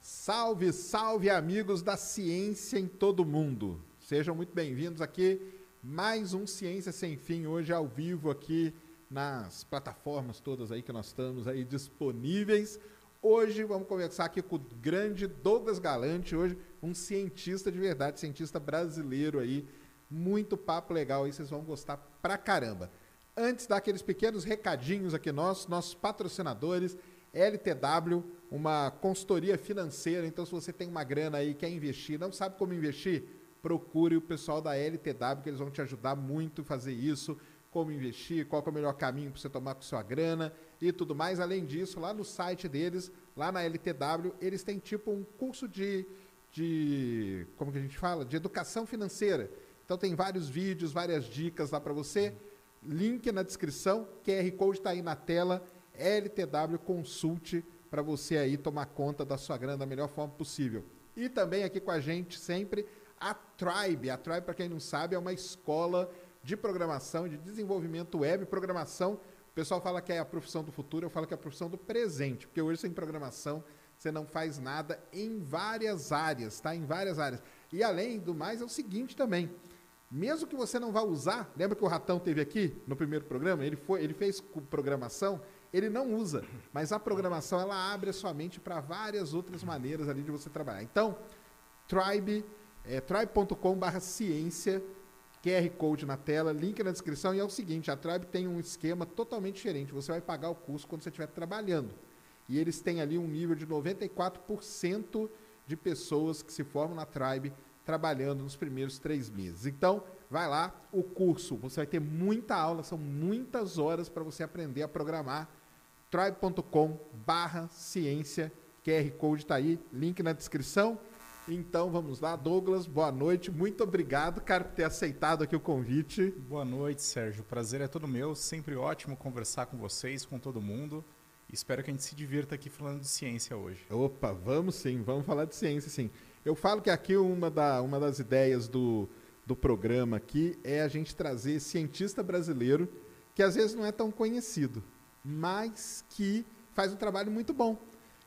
Salve, salve amigos da ciência em todo mundo. Sejam muito bem-vindos aqui mais um Ciência Sem Fim hoje ao vivo aqui nas plataformas todas aí que nós estamos aí disponíveis. Hoje vamos conversar aqui com o grande Douglas Galante, hoje um cientista de verdade, cientista brasileiro aí. Muito papo legal aí, vocês vão gostar pra caramba. Antes daqueles pequenos recadinhos aqui nossos, nossos patrocinadores, LTW, uma consultoria financeira. Então, se você tem uma grana aí, quer investir, não sabe como investir, procure o pessoal da LTW, que eles vão te ajudar muito a fazer isso. Como investir, qual é o melhor caminho para você tomar com sua grana e tudo mais. Além disso, lá no site deles, lá na LTW, eles têm tipo um curso de, de como que a gente fala? De educação financeira. Então tem vários vídeos, várias dicas lá para você. Link na descrição, QR Code está aí na tela. LTW Consulte para você aí tomar conta da sua grana da melhor forma possível. E também aqui com a gente sempre a Tribe. A Tribe, para quem não sabe, é uma escola de programação, de desenvolvimento web, programação. O pessoal fala que é a profissão do futuro, eu falo que é a profissão do presente, porque hoje sem programação você não faz nada em várias áreas, tá? Em várias áreas. E além do mais, é o seguinte também. Mesmo que você não vá usar, lembra que o Ratão teve aqui no primeiro programa? Ele, foi, ele fez programação, ele não usa, mas a programação ela abre a sua mente para várias outras maneiras ali de você trabalhar. Então, Tribe, é, tribe.com.br ciência, QR Code na tela, link na descrição. E é o seguinte: a Tribe tem um esquema totalmente diferente. Você vai pagar o curso quando você estiver trabalhando. E eles têm ali um nível de 94% de pessoas que se formam na Tribe trabalhando nos primeiros três meses. Então, vai lá, o curso, você vai ter muita aula, são muitas horas para você aprender a programar. tribe.com barra ciência, QR Code está aí, link na descrição. Então vamos lá, Douglas, boa noite, muito obrigado, cara, por ter aceitado aqui o convite. Boa noite, Sérgio, o prazer é todo meu, sempre ótimo conversar com vocês, com todo mundo. Espero que a gente se divirta aqui falando de ciência hoje. Opa, vamos sim, vamos falar de ciência sim. Eu falo que aqui uma, da, uma das ideias do, do programa aqui é a gente trazer cientista brasileiro que às vezes não é tão conhecido, mas que faz um trabalho muito bom.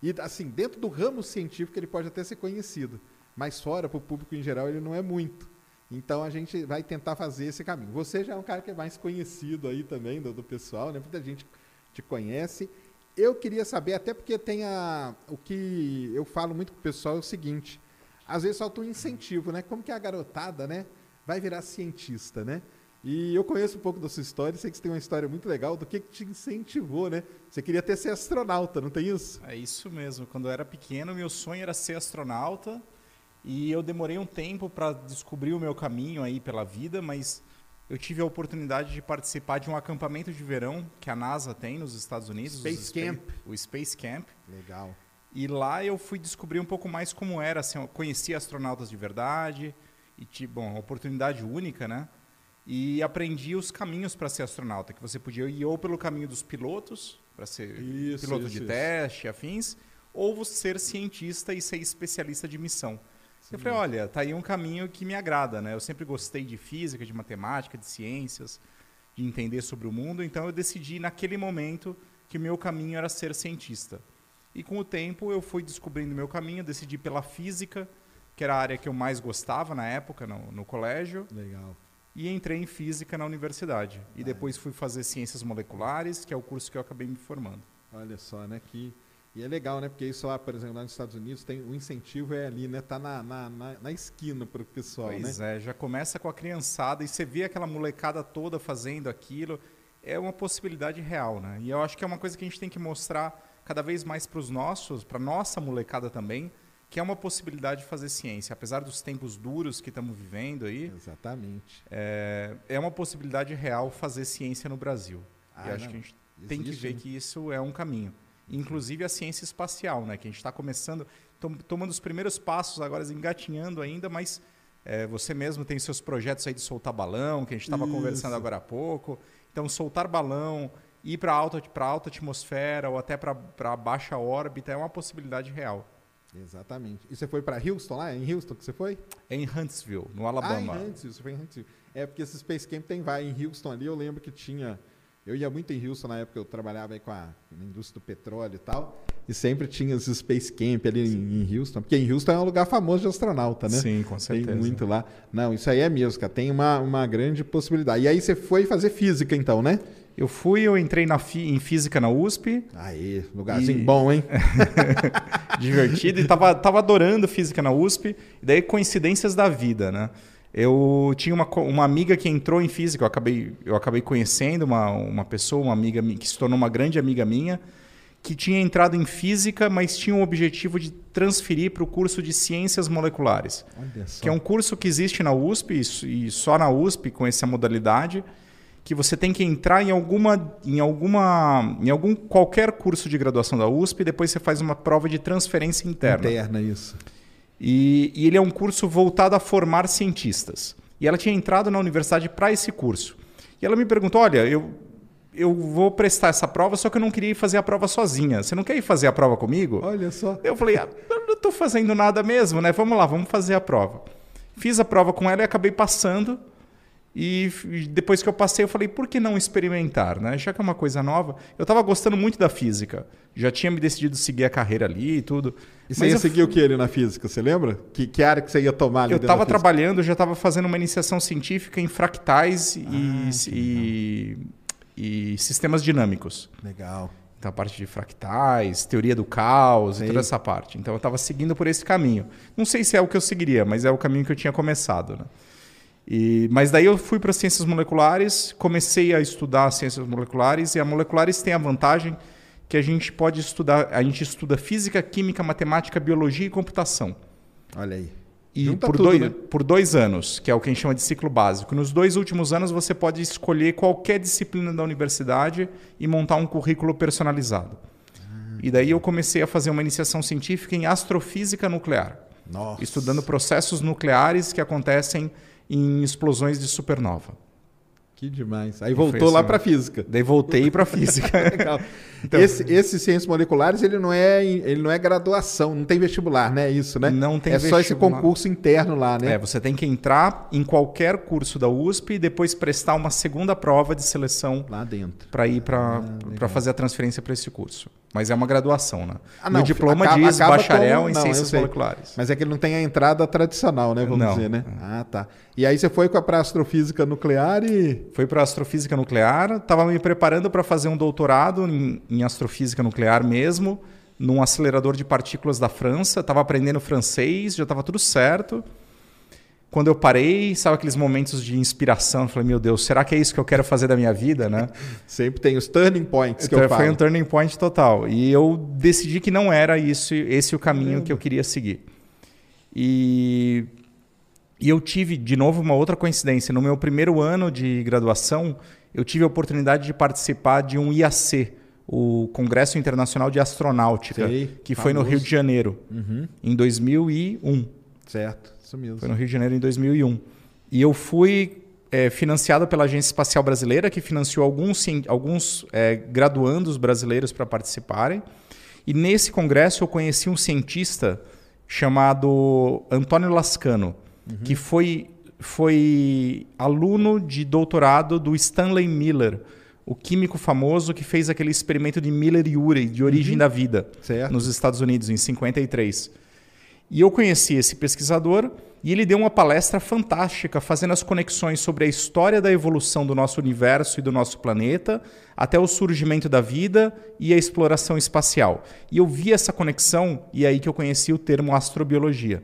E assim, dentro do ramo científico ele pode até ser conhecido, mas fora, para o público em geral, ele não é muito. Então a gente vai tentar fazer esse caminho. Você já é um cara que é mais conhecido aí também do, do pessoal, né? Muita gente te conhece. Eu queria saber, até porque tem a, o que eu falo muito com o pessoal é o seguinte: às vezes falta um incentivo, né? Como que a garotada, né, vai virar cientista, né? E eu conheço um pouco da sua história, sei que você tem uma história muito legal do que, que te incentivou, né? Você queria até ser astronauta, não tem isso? É isso mesmo. Quando eu era pequeno, meu sonho era ser astronauta e eu demorei um tempo para descobrir o meu caminho aí pela vida, mas eu tive a oportunidade de participar de um acampamento de verão que a NASA tem nos Estados Unidos. Space Camp. O Space Camp. Legal. E lá eu fui descobrir um pouco mais como era, assim, conheci astronautas de verdade e tive, bom, uma oportunidade única, né? E aprendi os caminhos para ser astronauta, que você podia ir ou pelo caminho dos pilotos, para ser Isso, piloto isso, de isso. teste, afins, ou ser cientista e ser especialista de missão. Eu falei, olha, tá aí um caminho que me agrada, né? Eu sempre gostei de física, de matemática, de ciências, de entender sobre o mundo, então eu decidi naquele momento que o meu caminho era ser cientista. E com o tempo eu fui descobrindo o meu caminho, decidi pela física, que era a área que eu mais gostava na época, no, no colégio, Legal. e entrei em física na universidade. E depois fui fazer ciências moleculares, que é o curso que eu acabei me formando. Olha só, né? Que... E é legal, né? Porque isso lá, por exemplo, lá nos Estados Unidos, tem o incentivo é ali, né? Tá na, na, na, na esquina para o pessoal, Pois né? é, já começa com a criançada e você vê aquela molecada toda fazendo aquilo. É uma possibilidade real, né? E eu acho que é uma coisa que a gente tem que mostrar cada vez mais para os nossos, para nossa molecada também, que é uma possibilidade de fazer ciência. Apesar dos tempos duros que estamos vivendo aí, Exatamente. é, é uma possibilidade real fazer ciência no Brasil. Ah, e acho que a gente tem que Existe, ver né? que isso é um caminho. Inclusive a ciência espacial, né? Que a gente está começando, tom- tomando os primeiros passos agora, engatinhando ainda, mas é, você mesmo tem seus projetos aí de soltar balão, que a gente estava conversando agora há pouco. Então, soltar balão, ir para alta, pra alta atmosfera ou até para baixa órbita é uma possibilidade real. Exatamente. E você foi para Houston lá? É em Houston que você foi? É em Huntsville, no Ah, Alabama. em Huntsville, você foi em Huntsville. É porque esse Space Camp tem vai em Houston ali, eu lembro que tinha... Eu ia muito em Houston na época, eu trabalhava aí com a indústria do petróleo e tal, e sempre tinha esse Space Camp ali em, em Houston, porque em Houston é um lugar famoso de astronauta, né? Sim, com certeza. Tem muito lá. Não, isso aí é mesmo, cara. Tem uma, uma grande possibilidade. E aí você foi fazer física, então, né? Eu fui, eu entrei na em física na USP, Aí, lugarzinho E- bom, hein? divertido e tava, tava adorando física na USP. E daí coincidências da vida, né? Eu tinha uma, uma amiga que entrou em física, eu acabei, eu acabei conhecendo uma, uma pessoa, uma amiga mi- que se tornou uma grande amiga minha, que tinha entrado em física, mas tinha o objetivo de transferir para o curso de ciências moleculares. Que é um curso que existe na USP e e só na USP com essa modalidade que você tem que entrar em alguma em alguma em algum qualquer curso de graduação da USP e depois você faz uma prova de transferência interna. Interna, isso. E, e ele é um curso voltado a formar cientistas. E ela tinha entrado na universidade para esse curso. E ela me perguntou: "Olha, eu eu vou prestar essa prova, só que eu não queria ir fazer a prova sozinha. Você não quer ir fazer a prova comigo?" Olha só. Eu falei, ah, eu não estou fazendo nada mesmo, né? Vamos lá, vamos fazer a prova. Fiz a prova com ela e acabei passando. E e depois que eu passei, eu falei, por que não experimentar, né? Já que é uma coisa nova. Eu estava gostando muito da física. Já tinha me decidido seguir a carreira ali e tudo. E você ia eu seguir o que ali na física, você lembra? Que, que área que você ia tomar ali eu estava trabalhando, já estava fazendo uma iniciação científica em fractais e, Ah, e, e sistemas dinâmicos. Legal. Então, a parte de fractais, teoria do caos Sei. e toda essa parte. Então, eu estava seguindo por esse caminho. Não sei se é o que eu seguiria, mas é o caminho que eu tinha começado. Né? E, mas daí eu fui para ciências moleculares, comecei a estudar ciências moleculares, e a moleculares tem a vantagem que a gente pode estudar, a gente estuda física, química, matemática, biologia e computação. Olha aí. E Junta por, tudo, dois, né? por dois anos, que é o que a gente chama de ciclo básico. Nos dois últimos anos, você pode escolher qualquer disciplina da universidade e montar um currículo personalizado. E daí eu comecei a fazer uma iniciação científica em astrofísica nuclear, Nossa. estudando processos nucleares que acontecem em explosões de supernova. Que demais. Aí foi voltou assim, lá ó. para física. Daí voltei para física. Legal. Então- esse, esse ciências moleculares, ele não é ele não é graduação, não tem vestibular, né? Isso, né? Não tem É só esse concurso interno lá, né? É, você tem que entrar em qualquer curso da USP e depois prestar uma segunda prova de seleção Lá dentro. para ir para legal. para fazer a transferência para esse curso. Mas é uma graduação, né? Ah, Meu diploma acaba- diz acaba bacharel como- em não, ciências moleculares. Mas é que ele não tem a entrada tradicional, né? Vamos Não. dizer, né? Ah, tá. E aí você foi para astrofísica nuclear e. Foi para astrofísica nuclear, estava me preparando para fazer um doutorado em, em astrofísica nuclear mesmo, num acelerador de partículas da França. Estava aprendendo francês, já estava tudo certo. Quando eu parei, sabe aqueles momentos de inspiração? Eu falei, meu Deus, será que é isso que eu quero fazer da minha vida, né? Sempre tem os turning points que eu Então, foi falo. um turning point total. E eu decidi que não era isso, esse o caminho Caramba. que eu queria seguir. E, e eu tive, de novo, uma outra coincidência. No meu primeiro ano de graduação, eu tive a oportunidade de participar de um IAC, o Congresso Internacional de Astronáutica, Sei, que foi no famoso. Rio de Janeiro, em 2001. Certo, isso mesmo. Foi no Rio de Janeiro em 2001. E eu fui é, financiado pela Agência Espacial Brasileira, que financiou alguns, alguns é, graduandos brasileiros para participarem. E nesse congresso eu conheci um cientista chamado Antônio Lascano, que foi, foi aluno de doutorado do Stanley Miller, o químico famoso que fez aquele experimento de Miller-Urey, de origem da vida, Certo. nos Estados Unidos, em 53. E eu conheci esse pesquisador e ele deu uma palestra fantástica fazendo as conexões sobre a história da evolução do nosso universo e do nosso planeta, até o surgimento da vida e a exploração espacial. E eu vi essa conexão e é aí que eu conheci o termo astrobiologia.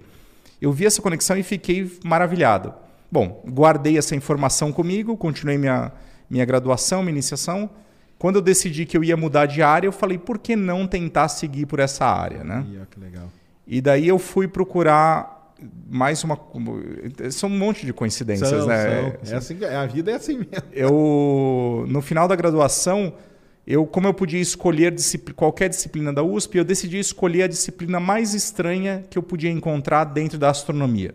Eu vi essa conexão e fiquei maravilhado. Bom, guardei essa informação comigo, continuei minha, minha graduação, minha iniciação. Quando eu decidi que eu ia mudar de área, eu falei, por que não tentar seguir por essa área, né? Ó, que legal. E daí eu fui procurar mais uma. São um monte de coincidências, São, né? são. É assim, que- a vida é assim mesmo. Eu, no final da graduação, eu, como eu podia escolher discipli- qualquer disciplina da USP, eu decidi escolher a disciplina mais estranha que eu podia encontrar dentro da astronomia.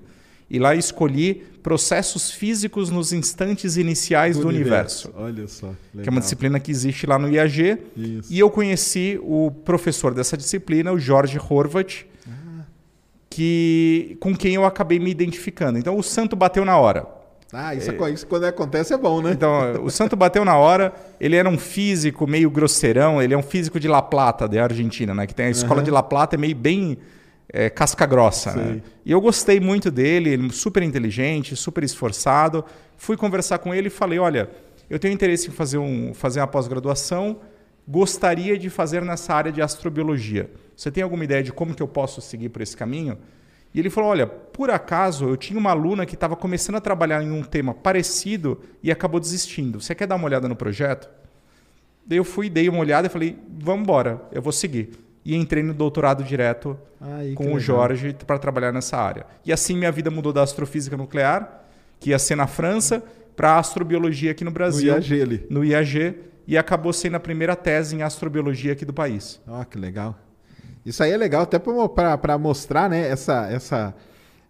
E lá escolhi processos físicos nos instantes iniciais do, universo, Olha só. que é legal. uma disciplina que existe lá no IAG. Isso. E eu conheci o professor dessa disciplina, o Jorge Horvat, que, com quem eu acabei me identificando. Então, o santo bateu na hora. Ah, isso, é... isso quando acontece é bom, né? Então, o santo bateu na hora. Ele era um físico meio grosseirão. Ele é um físico de La Plata, da Argentina, né? Que tem a escola de La Plata, é meio bem é, casca grossa, né? E eu gostei muito dele, ele é super inteligente, super esforçado. Fui conversar com ele e falei, olha, eu tenho interesse em fazer, um, fazer uma pós-graduação, gostaria de fazer nessa área de astrobiologia. Você tem alguma ideia de como que eu posso seguir por esse caminho? E ele falou, olha, por acaso eu tinha uma aluna que estava começando a trabalhar em um tema parecido e acabou desistindo. Você quer dar uma olhada no projeto? Daí eu fui, dei uma olhada e falei, vamos embora, eu vou seguir. E entrei no doutorado direto Aí, com legal. o Jorge para trabalhar nessa área. E assim minha vida mudou da astrofísica nuclear, que ia ser na França, para astrobiologia aqui no No Brasil, IAG ali. no IAG, e acabou sendo a primeira tese em astrobiologia aqui do país. Ó, que legal. Isso aí é legal até para mostrar, né, essa, essa,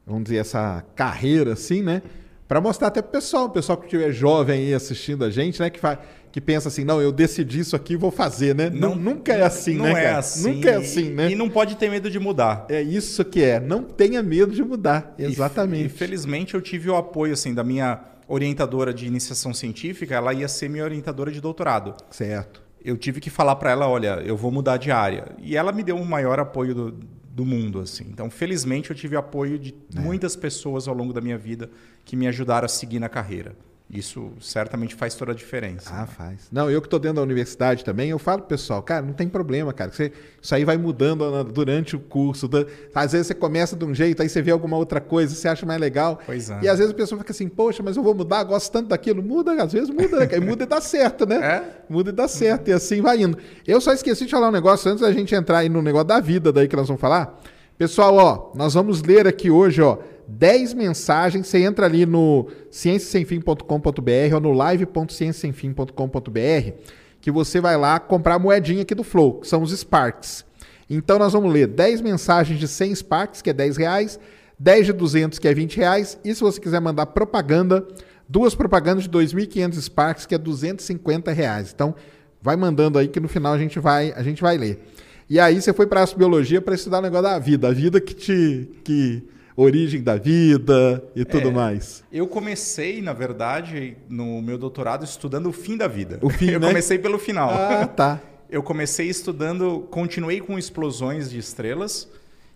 vamos dizer, essa carreira, assim, né? Para mostrar até pro pessoal, o pessoal que estiver jovem aí assistindo a gente, né? Que, fa- que pensa assim, não, eu decidi isso aqui, vou fazer, né? Nu- nunca é assim, não né, é cara? assim. Nunca é assim, né? E não pode ter medo de mudar. É isso que é. Não tenha medo de mudar. Exatamente. E, felizmente eu tive o apoio assim da minha orientadora de iniciação científica, ela ia ser minha orientadora de doutorado. Certo. Eu tive que falar para ela, olha, eu vou mudar de área. E ela me deu o maior apoio do, do mundo, assim. Então, felizmente, eu tive apoio de É. muitas pessoas ao longo da minha vida que me ajudaram a seguir na carreira. Isso certamente faz toda a diferença. Ah, faz. Não, eu que estou dentro da universidade também, eu falo pro pessoal, cara, não tem problema, cara. você- isso aí vai mudando durante o curso. da- às vezes você começa de um jeito, aí você vê alguma outra coisa, você acha mais legal. Pois é. E às vezes a pessoa fica assim, poxa, mas eu vou mudar, gosto tanto daquilo. Muda, às vezes muda, né? muda e dá certo, né? É? Muda e dá certo. E assim vai indo. Eu só esqueci de falar um negócio antes da gente entrar aí no negócio da vida daí que nós vamos falar. Pessoal, ó, nós vamos ler aqui hoje, ó, 10 mensagens. Você entra ali no cienciasemfim.com.br ou no live.cienciasemfim.com.br que você vai lá comprar a moedinha aqui do Flow, que são os Sparks. Então nós vamos ler 10 mensagens de 100 Sparks, que é 10 reais, 10 de 200, que é 20 reais, e se você quiser mandar propaganda, duas propagandas de 2.500 Sparks, que é 250 reais. Então vai mandando aí que no final a gente vai, a gente vai ler. E aí você foi para a biologia para estudar o negócio da vida, a vida que te que origem da vida e tudo É. mais. Eu comecei, na verdade, no meu doutorado estudando o fim da vida. O fim, Eu né? comecei pelo final. Ah, tá. Eu comecei estudando, continuei com explosões de estrelas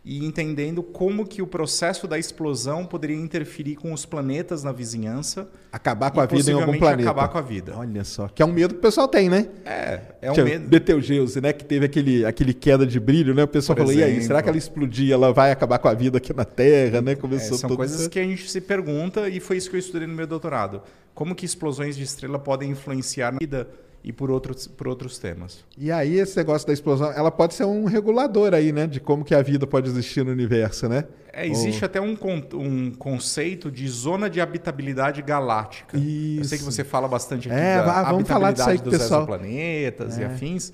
e entendendo como que o processo da explosão poderia interferir com os planetas na vizinhança Acabar com a vida em algum planeta. acabar com a vida. Olha só, que é um medo que o pessoal tem, né? É, é um Tinha medo. Betelgeuse, né? Que teve aquele, aquele queda de brilho, né? O pessoal Por falou, e aí, exemplo. será que ela explodir, ela vai acabar com a vida aqui na Terra, né? É, Começou são tudo coisas que a gente se pergunta e foi isso que eu estudei no meu doutorado. Como que explosões de estrela podem influenciar na vida e por outros, por outros temas. E aí, esse negócio da explosão, ela pode ser um regulador aí, né? De como que a vida pode existir no universo, né? É, existe até um, um conceito de zona de habitabilidade galáctica. Eu sei que Isso. você fala bastante aqui É, da vá- vamos falar disso aí dos pessoal. É. exoplanetas e afins,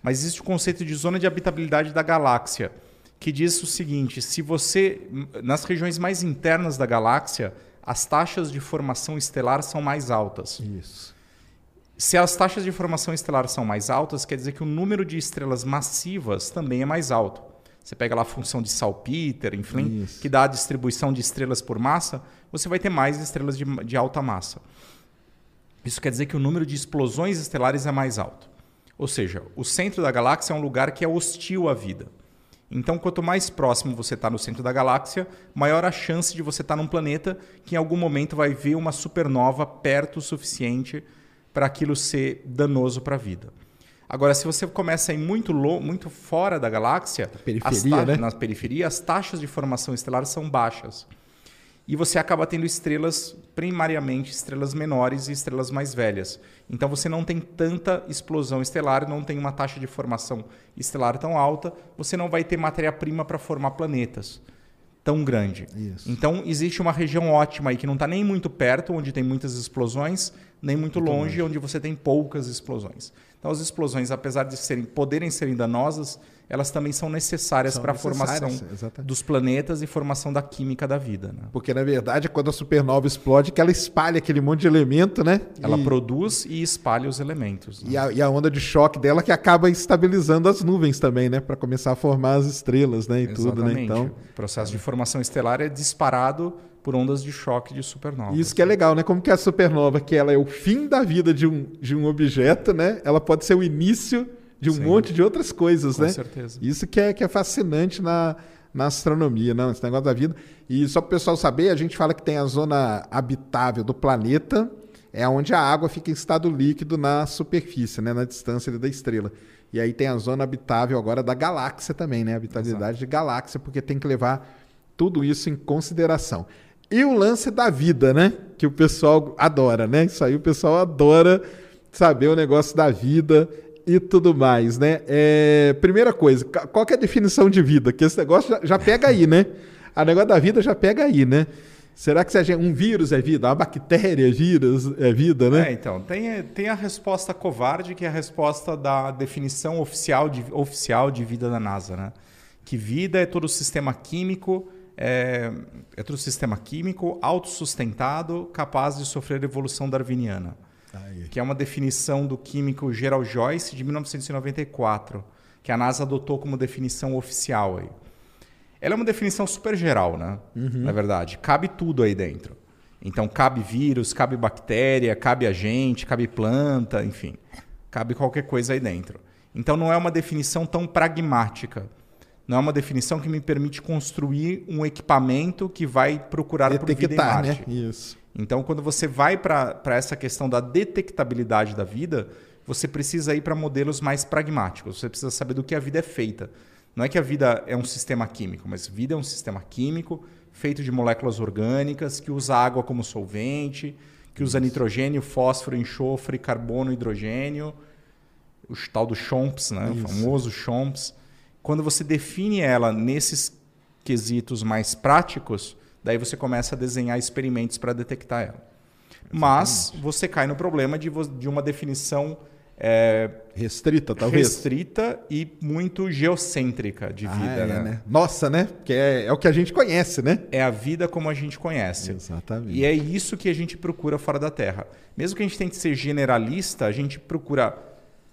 mas existe o conceito de zona de habitabilidade da galáxia, que diz o seguinte: se você nas regiões mais internas da galáxia, as taxas de formação estelar são mais altas. Isso. Se as taxas de formação estelar são mais altas, quer dizer que o número de estrelas massivas também é mais alto. Você pega lá a função de Salpeter, enfim, Isso. que dá a distribuição de estrelas por massa, você vai ter mais estrelas de, de alta massa. Isso quer dizer que o número de explosões estelares é mais alto. Ou seja, o centro da galáxia é um lugar que é hostil à vida. Então, quanto mais próximo você está no centro da galáxia, maior a chance de você estar num planeta que em algum momento vai ver uma supernova perto o suficiente para aquilo ser danoso para a vida. Agora, se você começa a ir muito, muito fora da galáxia, periferia, né? na periferia, as taxas de formação estelar são baixas. e você acaba tendo estrelas, primariamente estrelas menores e estrelas mais velhas. Então você não tem tanta explosão estelar, não tem uma taxa de formação estelar tão alta, você não vai ter matéria-prima para formar planetas tão grande. Isso. Então existe uma região ótima aí que não está nem muito perto, onde tem muitas explosões, nem muito, Muito longe, longe. onde você tem poucas explosões. Então as explosões, apesar de serem, poderem serem danosas, elas também são necessárias para a formação exatamente. dos planetas e formação da química da vida. Né? Porque, na verdade, é quando a supernova explode que ela espalha aquele monte de elemento, né? Ela e, produz e espalha os elementos. né? e, a, e a onda de choque dela que acaba estabilizando as nuvens também, né? Para começar a formar as estrelas, né? E tudo, né? Exatamente. Então, O processo de formação estelar é disparado por ondas de choque de supernova. isso que é legal, né? Como que a supernova, que ela é o fim da vida de um, de um objeto, né? Ela pode ser o início de um Sim. monte de outras coisas, Com né? certeza. Isso que é, que é fascinante na, na astronomia, não, esse negócio da vida. E só para o pessoal saber, a gente fala que tem a zona habitável do planeta, é onde a água fica em estado líquido na superfície, né, na distância da estrela. E aí tem a zona habitável agora da galáxia também, né? Habitabilidade de galáxia, porque tem que levar tudo isso em consideração. E o lance da vida, né? Que o pessoal adora, né? Isso aí o pessoal adora saber o negócio da vida e tudo mais, né? É, primeira coisa, qual é a definição de vida? Que esse negócio já, já pega aí, né? A negócio da vida já pega aí, né? Será que se a gente- um vírus é vida? Uma bactéria é vírus é vida, né? É, então, tem, tem a resposta covarde, que é a resposta da definição oficial de, oficial de vida da NASA, né? Que vida é todo o sistema químico, é, é todo o sistema químico autossustentado, capaz de sofrer evolução darwiniana. Que é uma definição do químico Gerald Joyce de 1994, que a NASA adotou como definição oficial aí. Ela é uma definição super geral, né? Na verdade, cabe tudo aí dentro. Então, cabe vírus, cabe bactéria, cabe agente, cabe planta, enfim. Cabe qualquer coisa aí dentro. Então, não é uma definição tão pragmática. Não é uma definição que me permite construir um equipamento que vai procurar por vida em Detectar, né? Marte. Isso. Então, quando você vai para essa questão da detectabilidade da vida, você precisa ir para modelos mais pragmáticos. Você precisa saber do que a vida é feita. Não é que a vida é um sistema químico, mas vida é um sistema químico feito de moléculas orgânicas que usa água como solvente, que usa nitrogênio, fósforo, enxofre, carbono, hidrogênio, o tal do CHOMPS, né? o famoso CHOMPS. Quando você define ela nesses quesitos mais práticos, daí você começa a desenhar experimentos para detectar ela. Mas você cai no problema de, de uma definição é, Restrita, talvez. restrita e muito geocêntrica de Ah, vida. é, né? né? Nossa, né? Que é, é o que a gente conhece, né? É a vida como a gente conhece. Exatamente. E é isso que a gente procura fora da Terra. Mesmo que a gente tente ser generalista, a gente procura.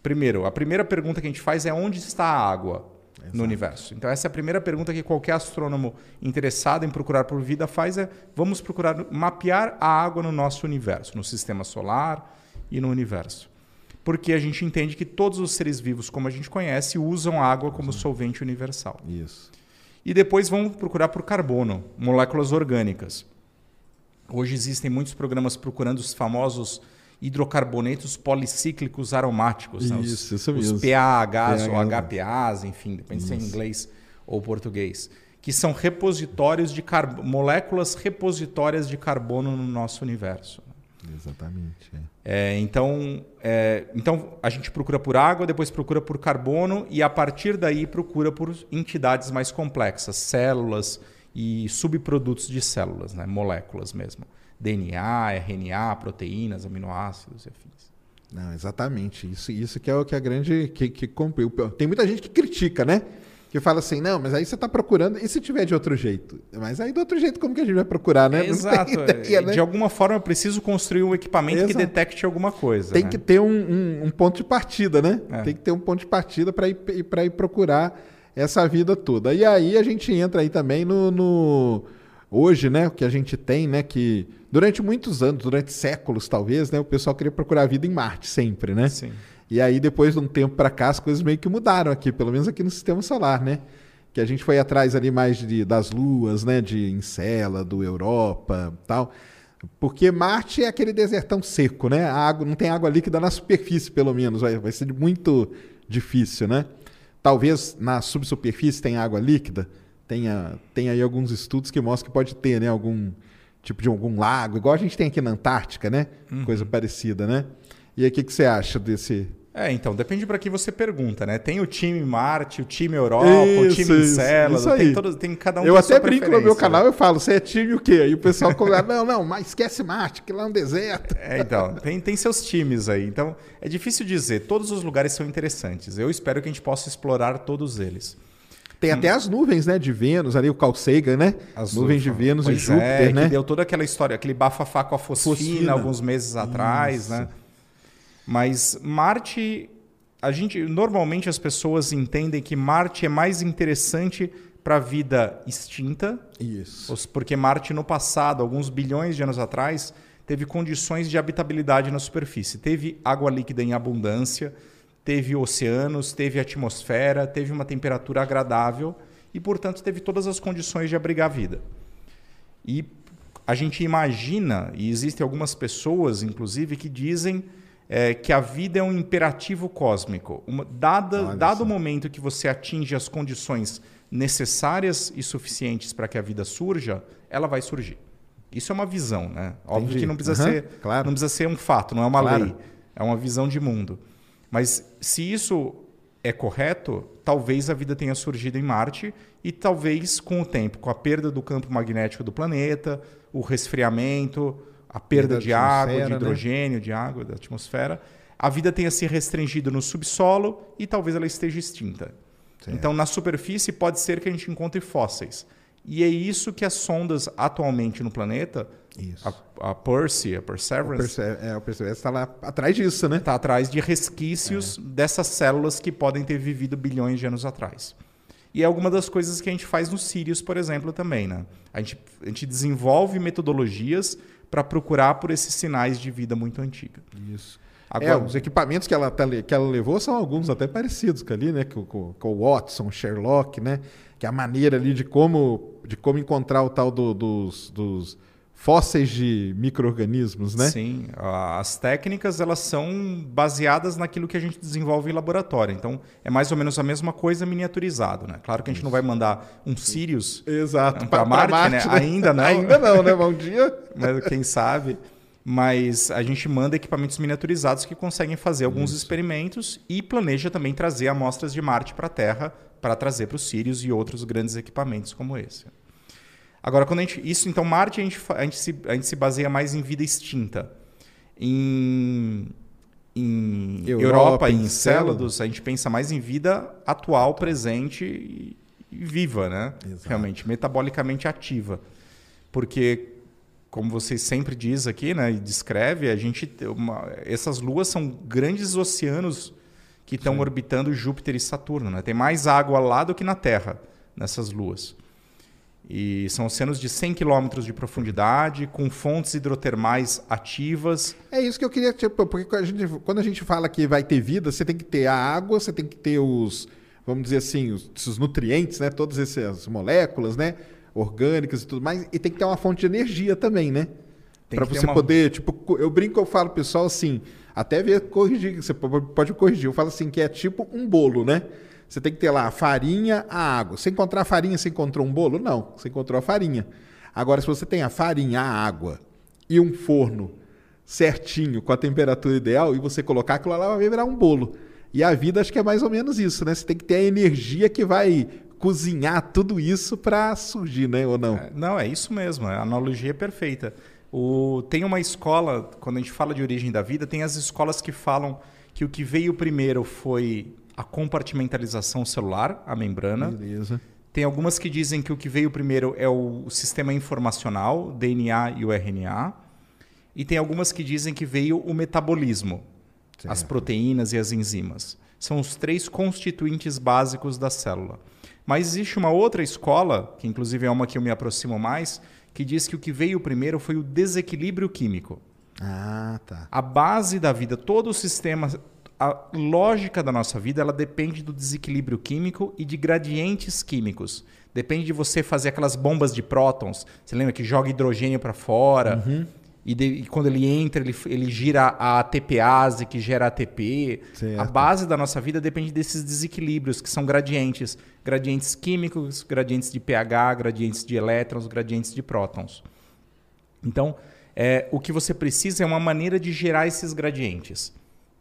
Primeiro, a primeira pergunta que a gente faz é onde está a água no universo. Então, essa é a primeira pergunta que qualquer astrônomo interessado em procurar por vida faz: é vamos procurar mapear a água no nosso universo, no sistema solar e no universo. Porque a gente entende que todos os seres vivos, como a gente conhece, usam água como solvente universal. Isso. E depois vamos procurar por carbono, moléculas orgânicas. Hoje existem muitos programas procurando os famosos hidrocarbonetos policíclicos aromáticos, né? os, Isso, isso os mesmo. PAHs ou. HPAs, enfim, depende se é em inglês ou português, que são repositórios de car- moléculas repositórias de carbono no nosso universo. Exatamente. é. É, então, é, então a gente procura por água, depois procura por carbono e a partir daí procura por entidades mais complexas, células e subprodutos de células, né? moléculas mesmo. DNA, RNA, proteínas, aminoácidos e afins. Não, exatamente. Isso, isso que é o que a grande. Que, que compre- Tem muita gente que critica, né? Que fala assim, não, mas aí você está procurando, e se tiver de outro jeito? Mas aí do outro jeito, como que a gente vai procurar, né? Exato. ideia, né? De alguma forma eu preciso construir um equipamento que Exato. detecte alguma coisa. Tem né? que ter um, um- um ponto de partida, né? É. Tem que ter um ponto de partida para ir, pra ir procurar essa vida toda. E aí a gente entra aí também no, no- hoje, né? O que a gente tem, né? Que durante muitos anos, durante séculos talvez, né? O pessoal queria procurar vida em Marte sempre, né? Sim. E aí depois de um tempo para cá as coisas meio que mudaram aqui, pelo menos aqui no Sistema Solar, né? Que a gente foi atrás ali mais de, das luas, né? De Encélado, Europa, tal. Porque Marte é aquele desertão seco, né? A água, não tem água líquida na superfície, pelo menos. Vai, vai ser muito difícil, né? Talvez na subsuperfície tenha água líquida. Tenha, tem aí alguns estudos que mostram que pode ter, né? Algum tipo de algum lago, igual a gente tem aqui na Antártica, né? Uhum. Coisa parecida, né? E aí, o que, que você acha desse. É, então, depende para quem você pergunta, né? Tem o time Marte, o time Europa, o Isso, time isso, Encélado, isso tem, tem cada um eu até brinco no meu preferência, canal, né? eu falo, você é time o quê? Aí o pessoal começa, não, não, mas esquece Marte, que lá é um deserto. É, então, tem, tem seus times aí. Então, é difícil dizer. Todos os lugares são interessantes. Eu espero que a gente possa explorar todos eles. Tem até as nuvens, né, de Vênus, ali o Carl Sagan, né? As nuvens de Vênus Pois e Júpiter, é, né? Que deu toda aquela história, aquele bafafá com a fosfina, Fosfina. alguns meses atrás, né? Mas Marte, a gente normalmente as pessoas entendem que Marte é mais interessante para a vida extinta, Isso. porque Marte no passado, alguns bilhões de anos atrás, teve condições de habitabilidade na superfície. Teve água líquida em abundância, teve oceanos, teve atmosfera, teve uma temperatura agradável e, portanto, teve todas as condições de abrigar a vida. E a gente imagina, e existem algumas pessoas, inclusive, que dizem é, que a vida é um imperativo cósmico. Uma- dada, dado o momento que você atinge as condições necessárias e suficientes para que a vida surja, ela vai surgir. Isso é uma visão, né? Óbvio Entendi. que não precisa, Aham, ser, claro. não precisa ser um fato, não é uma Claro. lei. É uma visão de mundo. Mas se isso é correto, talvez a vida tenha surgido em Marte e talvez com o tempo, com a perda do campo magnético do planeta, o resfriamento, a perda de água, de né? hidrogênio, de água, da atmosfera, a vida tenha se restringido no subsolo e talvez ela esteja extinta. Então, na superfície, pode ser que a gente encontre fósseis. E é isso que as sondas atualmente no planeta, Isso. a, a Percy, a O Perseverance, Perse- é, o Perseverance está lá atrás disso, né? está atrás de resquícios dessas células que podem ter vivido bilhões de anos atrás. E é alguma das coisas que a gente faz no Sirius, por exemplo, também. Né? A, gente, a gente desenvolve metodologias para procurar por esses sinais de vida muito antiga. Isso. Agora, É, os equipamentos que ela, tá que ela levou são alguns até parecidos com ali, né? Com, com, com o Watson, Sherlock, né? Que é a maneira ali de como, de como encontrar o tal do- dos, dos fósseis de micro-organismos, né? Sim, as técnicas elas são baseadas naquilo que a gente desenvolve em laboratório. Então, é mais ou menos a mesma coisa miniaturizado, né? Claro que a gente não vai mandar um Sirius Exato. Pra Marte, né? Ainda não. Ainda não, né? Um dia... mas quem sabe. Mas a gente manda equipamentos miniaturizados que conseguem fazer alguns experimentos e planeja também trazer amostras de Marte para a Terra para trazer para o Sirius e outros grandes equipamentos como esse. Agora, quando a gente, isso, então, Marte a gente, a gente, se, a gente se baseia mais em vida extinta. Em, em Europa, Europa, em. Célados, a gente pensa mais em vida atual, presente e, e viva, né? Exato. Realmente, metabolicamente ativa. Porque como você sempre diz aqui, né, e descreve, a gente uma- essas luas são grandes oceanos que estão orbitando Júpiter e Saturno, né? Tem mais água lá do que na Terra nessas luas. E são oceanos de 100 quilômetros de profundidade, com fontes hidrotermais ativas. É isso que eu queria, tipo, porque quando a, gente, quando a gente fala que vai ter vida, você tem que ter a água, você tem que ter os, vamos dizer assim, os, os nutrientes, né? Todas essas moléculas, né? Orgânicas e tudo mais, e tem que ter uma fonte de energia também, né? Para você uma- poder, tipo, eu brinco, eu falo pessoal assim, até ver corrigir, você po- pode corrigir. Eu falo assim que é tipo um bolo, né? Você tem que ter lá a farinha, a água. Você encontrar a farinha, você encontrou um bolo? Não, você encontrou a farinha. Agora, se você tem a farinha, a água e um forno certinho, com a temperatura ideal, e você colocar aquilo lá, vai virar um bolo. E a vida acho que é mais ou menos isso, né? Você tem que ter a energia que vai cozinhar tudo isso para surgir, né? Ou não? É, Não, é isso mesmo, a analogia é perfeita. O, tem uma escola, quando a gente fala de origem da vida, tem as escolas que falam que o que veio primeiro foi a compartimentalização celular, a membrana. Beleza. Tem algumas que dizem que o que veio primeiro é o sistema informacional, DNA e o RNA. E tem algumas que dizem que veio o metabolismo, as proteínas e as enzimas. São os três constituintes básicos da célula. Mas existe uma outra escola, que inclusive é uma que eu me aproximo mais, que diz que o que veio primeiro foi o desequilíbrio químico. Ah, tá. A base da vida, todo o sistema, a lógica da nossa vida, ela depende do desequilíbrio químico e de gradientes químicos. Depende de você fazer aquelas bombas de prótons. Você lembra que joga hidrogênio para fora? E, de- e quando ele entra, ele, ele gira a ATPase, que gera ATP. Certo. A base da nossa vida depende desses desequilíbrios, que são gradientes. Gradientes químicos, gradientes de pH, gradientes de elétrons, gradientes de prótons. Então, é, o que você precisa é uma maneira de gerar esses gradientes,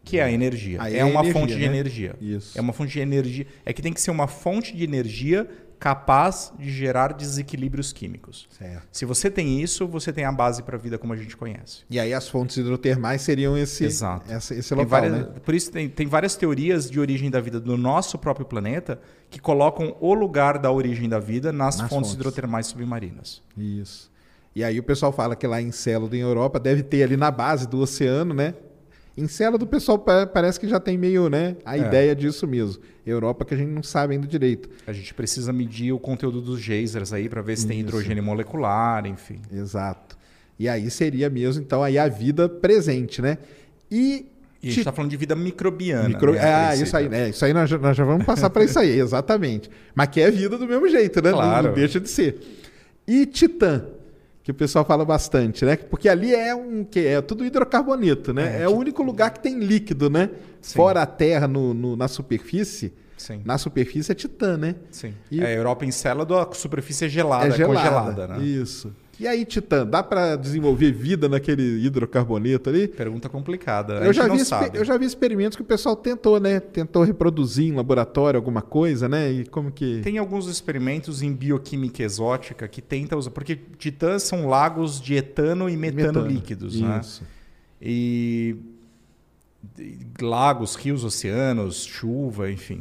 que é a energia. É, é uma fonte de né? energia. Isso. É uma fonte de energia. É que tem que ser uma fonte de energia capaz de gerar desequilíbrios químicos. Certo. Se você tem isso, você tem a base para a vida como a gente conhece. E aí as fontes hidrotermais seriam esse, Exato. essa- esse local, várias- né? Por isso tem, tem várias teorias de origem da vida do nosso próprio planeta que colocam o lugar da origem da vida nas, Nas fontes, fontes. hidrotermais submarinas. Isso. E aí o pessoal fala que lá em Célado, em Europa, deve ter ali na base do oceano, né? Em Célado o pessoal pa- parece que já tem meio, né, a É. ideia disso mesmo. Europa que a gente não sabe ainda direito. A gente precisa medir o conteúdo dos geysers aí para ver se tem Isso. hidrogênio molecular, enfim. Exato. E aí seria mesmo, então, aí a vida presente, né? E... E a gente está falando de vida microbiana. micro- né, Ah, isso aí, né? Isso aí nós, já- nós já vamos passar para isso aí, exatamente. Mas que é vida do mesmo jeito, né? Não- Claro. Não deixa de ser. E Titã, que o pessoal fala bastante, né? Porque ali é um que é tudo hidrocarboneto, né? É, É, o único lugar que tem líquido, né? Sim. Fora a Terra no, no- na superfície, Sim. na superfície é Titã, né? Sim. E- É, a Europa Encélado, a superfície é gelada, é é, gelada, congelada, né? Isso. E aí, Titã, dá para desenvolver vida naquele hidrocarboneto ali? Pergunta complicada. Eu já, vi, eu já vi experimentos que o pessoal tentou, né? Tentou reproduzir em laboratório alguma coisa, né? E como que. Tem alguns experimentos em bioquímica exótica que tentam usar. Porque titãs são lagos de etano e metano, líquidos, né? Isso. E e lagos, rios, oceanos, chuva, enfim.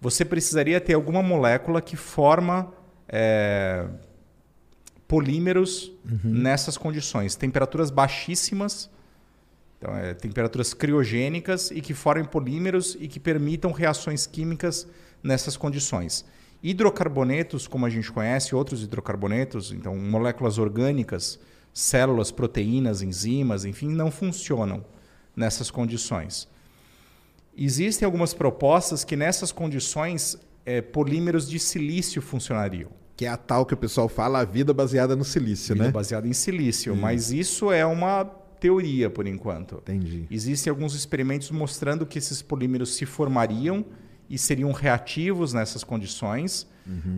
Você precisaria ter alguma molécula que forma é, polímeros nessas condições. Temperaturas baixíssimas, então, é, temperaturas criogênicas e que formem polímeros e que permitam reações químicas nessas condições. Hidrocarbonetos, como a gente conhece, outros hidrocarbonetos, então moléculas orgânicas, células, proteínas, enzimas, enfim, não funcionam nessas condições. Existem algumas propostas que nessas condições eh, polímeros de silício funcionariam. Que é a tal que o pessoal fala, a vida baseada no silício, Vida né? baseada em silício, mas isso é uma teoria por enquanto. Entendi. Existem alguns experimentos mostrando que esses polímeros se formariam e seriam reativos nessas condições,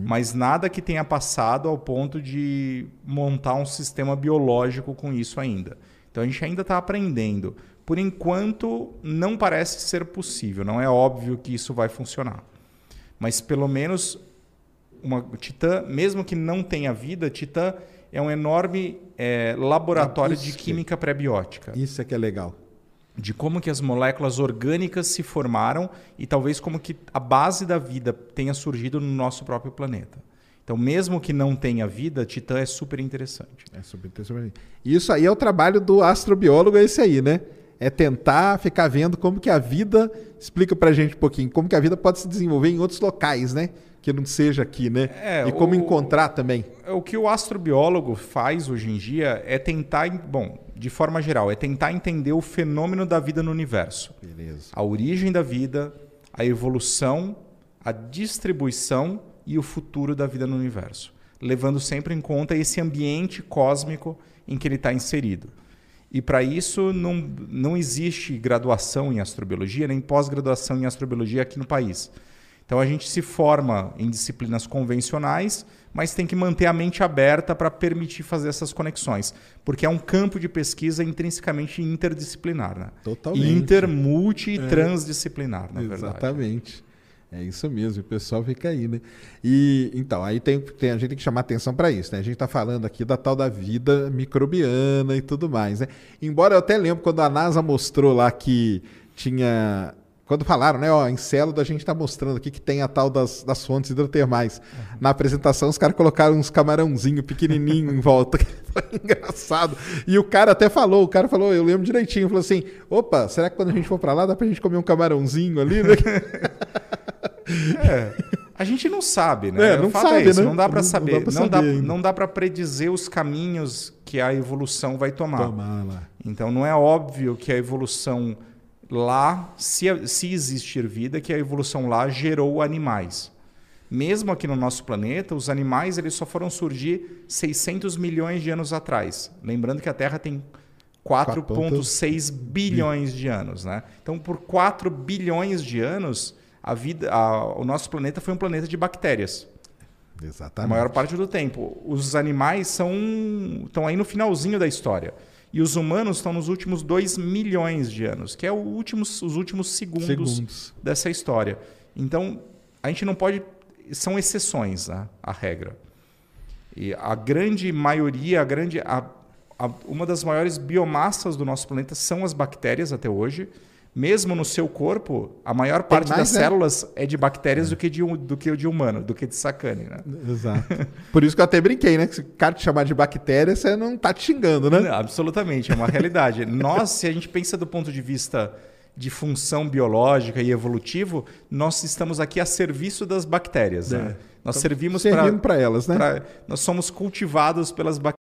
mas nada que tenha passado ao ponto de montar um sistema biológico com isso ainda. Então a gente ainda está aprendendo. Por enquanto, não parece ser possível, não é óbvio que isso vai funcionar. Mas pelo menos uma Titã, mesmo que não tenha vida, Titã é um enorme eh, laboratório Ah, de química pré-biótica Isso é que é legal. de como que as moléculas orgânicas se formaram e talvez como que a base da vida tenha surgido no nosso próprio planeta. Então, mesmo que não tenha vida, Titã é super interessante. É super interessante. Isso aí é o trabalho do astrobiólogo, é esse aí, né? É tentar ficar vendo como que a vida. Explica pra gente um pouquinho, como que a vida pode se desenvolver em outros locais, né? Que não seja aqui, né? É, e como o- encontrar também. O que o astrobiólogo faz hoje em dia é tentar, en- bom, de forma geral, é tentar entender o fenômeno da vida no universo. Beleza. A origem da vida, a evolução, a distribuição e o futuro da vida no universo, levando sempre em conta esse ambiente cósmico em que ele está inserido. E para isso não, não existe graduação em astrobiologia nem pós-graduação em astrobiologia aqui no país. Então a gente se forma em disciplinas convencionais, mas tem que manter a mente aberta para permitir fazer essas conexões, porque é um campo de pesquisa intrinsecamente interdisciplinar, né? Totalmente. Inter, multi e transdisciplinar, na verdade. Exatamente. É isso mesmo, o pessoal fica aí, né? E então, aí tem, tem- a gente tem que chamar atenção para isso, né? A gente está falando aqui da tal da vida microbiana e tudo mais, né? Embora eu até lembro quando a NASA mostrou lá que tinha. Quando falaram, né? Ó, em Célula a gente está mostrando aqui que tem a tal das, das fontes hidrotermais. Na apresentação, os caras colocaram uns camarãozinho pequenininho em volta. Foi engraçado. E o cara até falou, o cara falou, eu lembro direitinho, falou assim: opa, será que quando a gente for para lá dá pra gente comer um camarãozinho ali, né? É. A gente não sabe, né? É, não sabe, é esse, né? Não dá para saber. Não dá, não dá para predizer os caminhos que a evolução vai tomar. Tomar lá. Então não é óbvio que a evolução lá, se, se existir vida, que a evolução lá gerou animais. Mesmo aqui no nosso planeta, os animais eles só foram surgir 600 milhões de anos atrás. Lembrando que a Terra tem 4,6 bilhões de anos. Né? Então, por 4 bilhões de anos, a vida, a- o nosso planeta foi um planeta de bactérias. A Exatamente. maior parte do tempo. Os animais são estão aí no finalzinho da história. E os humanos estão nos últimos 2 milhões de anos, que é o últimos, os últimos segundos, Segundos. dessa história. Então, a gente não pode. São exceções né, a regra. E a grande maioria, a grande, a, a- uma das maiores biomassas do nosso planeta são as bactérias até hoje. Mesmo no seu corpo, a maior parte mais, das né? células é de bactérias do que de, do que de humano, do que de sacane. Né? Exato. Por isso que eu até brinquei, né? Que se o cara te chamar de bactéria, você não tá te xingando, né? Não, absolutamente, é uma realidade. nós, se a gente pensa do ponto de vista de função biológica e evolutivo, nós estamos aqui a serviço das bactérias. né? Nós servimos É. Servindo para pra elas, né? nós somos cultivados pelas bactérias.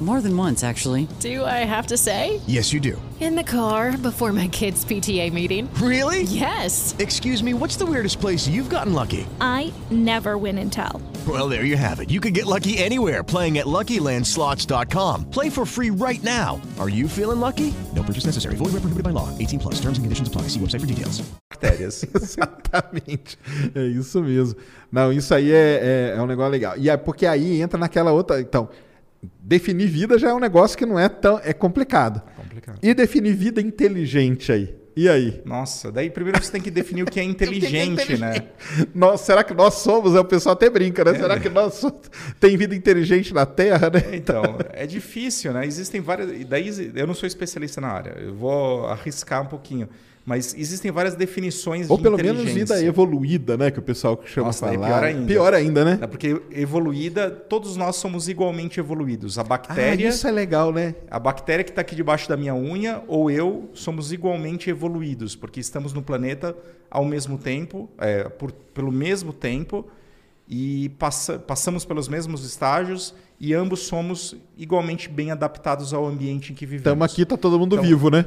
More than once, actually. Do I have to say? Yes, you do. In the car before my kids' PTA meeting. Really? Yes. Excuse me, what's the weirdest place you've gotten lucky? I never win and tell. Well, there you have it. You can get lucky anywhere playing at LuckyLandSlots.com. Play for free right now. Are you feeling lucky? No purchase necessary. Void where prohibited by law. 18 plus. Terms and conditions apply. See website for details. Exatamente. É isso mesmo. Não, isso aí é, é, é um negócio legal. E é porque aí entra naquela outra. Então, definir vida já é um negócio que não é tão. É complicado. Complicado. E definir vida inteligente aí? E aí? Nossa, daí primeiro você tem que definir o que é inteligente, né? Nós, será que nós somos? É, O pessoal até brinca, né? Será que nós so- tem vida inteligente na Terra, né? Então, é difícil, né? Existem várias. Daí eu não sou especialista na área, eu vou arriscar um pouquinho. Mas existem várias definições Ou de pelo menos vida evoluída, né? Que o pessoal chama Nossa, falar. daí pior ainda. Pior ainda, né? É porque evoluída, todos nós somos igualmente evoluídos. A Ah, bactéria, isso é legal, né? a bactéria que está aqui debaixo da minha unha ou eu somos igualmente evoluídos, porque estamos no planeta ao mesmo tempo, é, por- pelo mesmo tempo e passa- passamos pelos mesmos estágios e ambos somos igualmente bem adaptados ao ambiente em que vivemos. Estamos aqui, tá todo mundo Então, vivo, né?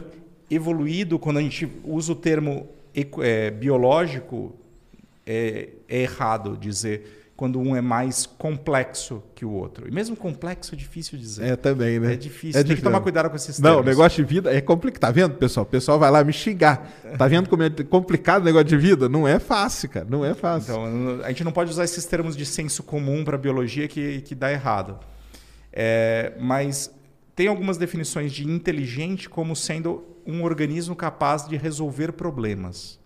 Evoluído, quando a gente usa o termo é, biológico, é, é errado dizer quando um é mais complexo que o outro. E mesmo complexo é difícil dizer. É também, né? É difícil. Tem que tomar cuidado com esses Não, o termos. negócio de vida é complicado. Tá vendo, pessoal? O pessoal vai lá me xingar. Tá vendo como é complicado o negócio de vida? Não é fácil, cara. Não é fácil. Então, a gente não pode usar esses termos de senso comum para biologia que, que dá errado. É, mas tem algumas definições de inteligente como sendo um organismo capaz de resolver problemas.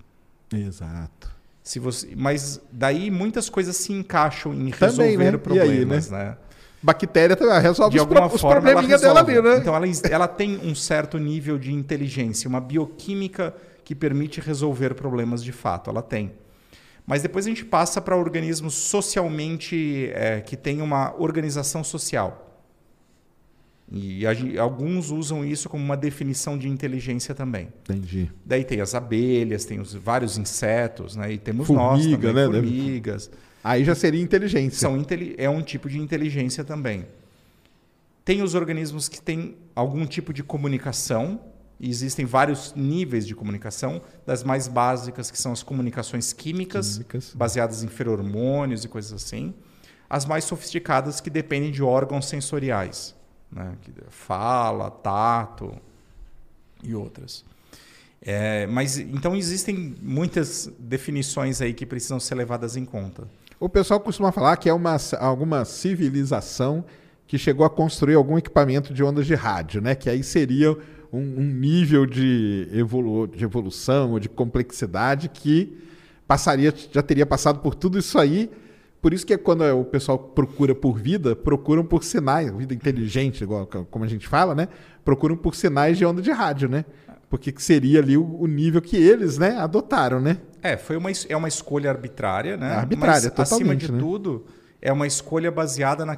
Exato. Se você, mas daí muitas coisas se encaixam em Também, resolver né? E aí, problemas, né? Bactéria também resolve De os, alguma pro- os probleminhas dela ali, né? Então ela, ela tem um certo nível de inteligência, uma bioquímica que permite resolver problemas de fato. Ela tem. Mas depois a gente passa para organismos socialmente é, que têm uma organização social. E a alguns usam isso como uma definição de inteligência também. Entendi. Daí tem as abelhas, tem os vários insetos, né? E temos Formiga, nós também, né? formigas. Aí já seria inteligência. São é um tipo de inteligência também. Tem os organismos que têm algum tipo de comunicação, e existem vários níveis de comunicação, das mais básicas, que são as comunicações químicas, Químicas. baseadas em feromônios e coisas assim. As mais sofisticadas, que dependem de órgãos sensoriais, né? que fala, tato e outras. É, mas então existem muitas definições aí que precisam ser levadas em conta. O pessoal costuma falar que é uma, alguma civilização que chegou a construir algum equipamento de ondas de rádio, né? Que aí seria um, um nível de, evolu de evolução ou de complexidade que passaria, já teria passado por tudo isso aí. Por isso que é quando o pessoal procura por vida, procuram por sinais, vida inteligente, igual como a gente fala, né? Procuram por sinais de onda de rádio, né? Porque que seria ali o, o nível que eles, né, adotaram, né? É, foi uma, é uma escolha arbitrária, né? É arbitrária, Mas, acima totalmente, de né? tudo, é uma escolha baseada na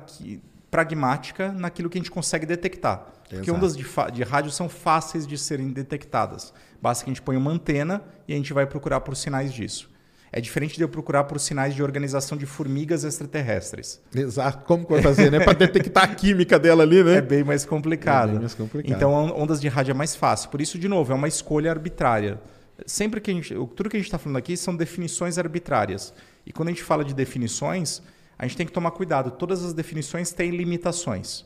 pragmática naquilo que a gente consegue detectar. Porque Exato. ondas de, de rádio são fáceis de serem detectadas. Basta que a gente ponha uma antena e a gente vai procurar por sinais disso. É diferente de eu procurar por sinais de organização de formigas extraterrestres. Exato. Como que vai fazer, né? Para detectar a química dela ali, né? É bem mais complicado. É bem mais complicado. Então, on- ondas de rádio é mais fácil. Por isso, de novo, é uma escolha arbitrária. Sempre que a gente, tudo que a gente está falando aqui são definições arbitrárias. E quando a gente fala de definições, a gente tem que tomar cuidado. Todas as definições têm limitações.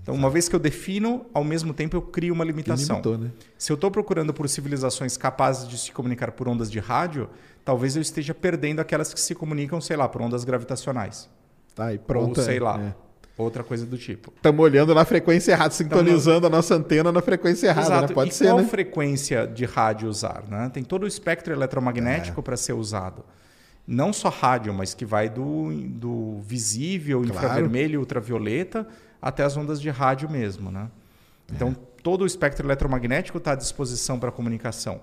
Então, uma vez que eu defino, ao mesmo tempo eu crio uma limitação. limitou, né? Se eu estou procurando por civilizações capazes de se comunicar por ondas de rádio, talvez eu esteja perdendo aquelas que se comunicam, sei lá, por ondas gravitacionais. Tá aí, pronto. Ou sei lá, É. outra coisa do tipo. Estamos olhando na frequência errada, sintonizando a nossa antena na frequência errada, Exato. né? Pode e ser, qual né? frequência de rádio usar? Né? Tem todo o espectro eletromagnético É. para ser usado. Não só rádio, mas que vai do, do visível, Claro. infravermelho, ultravioleta, até as ondas de rádio mesmo. Né? É. Então, todo o espectro eletromagnético está à disposição para comunicação.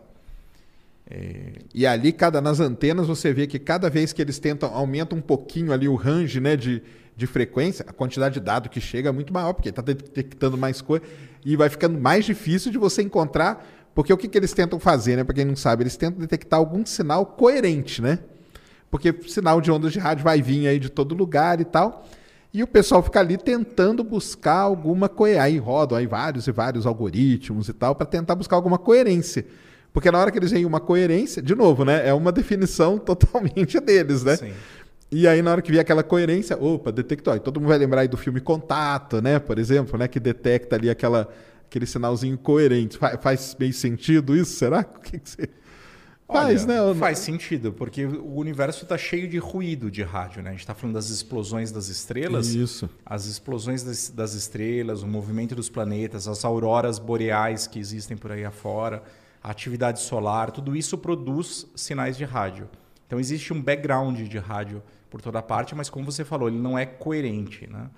E ali, cada, nas antenas, você vê que cada vez que eles tentam, aumenta um pouquinho ali o range né, de, de frequência, a quantidade de dado que chega é muito maior, porque está detectando mais coisa, e vai ficando mais difícil de você encontrar, porque o que, que eles tentam fazer, né? Para quem não sabe, eles tentam detectar algum sinal coerente, né? Porque sinal de ondas de rádio vai vir aí de todo lugar e tal. E o pessoal fica ali tentando buscar alguma coerência. Aí rodam aí vários e vários algoritmos e tal, para tentar buscar alguma coerência. Porque na hora que eles veem uma coerência, de novo, né? É uma definição totalmente deles, né? Sim. E aí, na hora que vier aquela coerência, opa, detectou. E todo mundo vai lembrar aí do filme Contato, né? Por exemplo, né? Que detecta ali aquela, aquele sinalzinho coerente. Fa- faz meio sentido isso, será? O que, que você. Faz, Olha, né? Faz sentido, porque o universo está cheio de ruído de rádio. Né? A gente está falando das explosões das estrelas. Isso. As explosões das, das estrelas, o movimento dos planetas, as auroras boreais que existem por aí afora, a atividade solar, tudo isso produz sinais de rádio. Então existe um background de rádio por toda parte, mas como você falou, ele não é coerente. Né?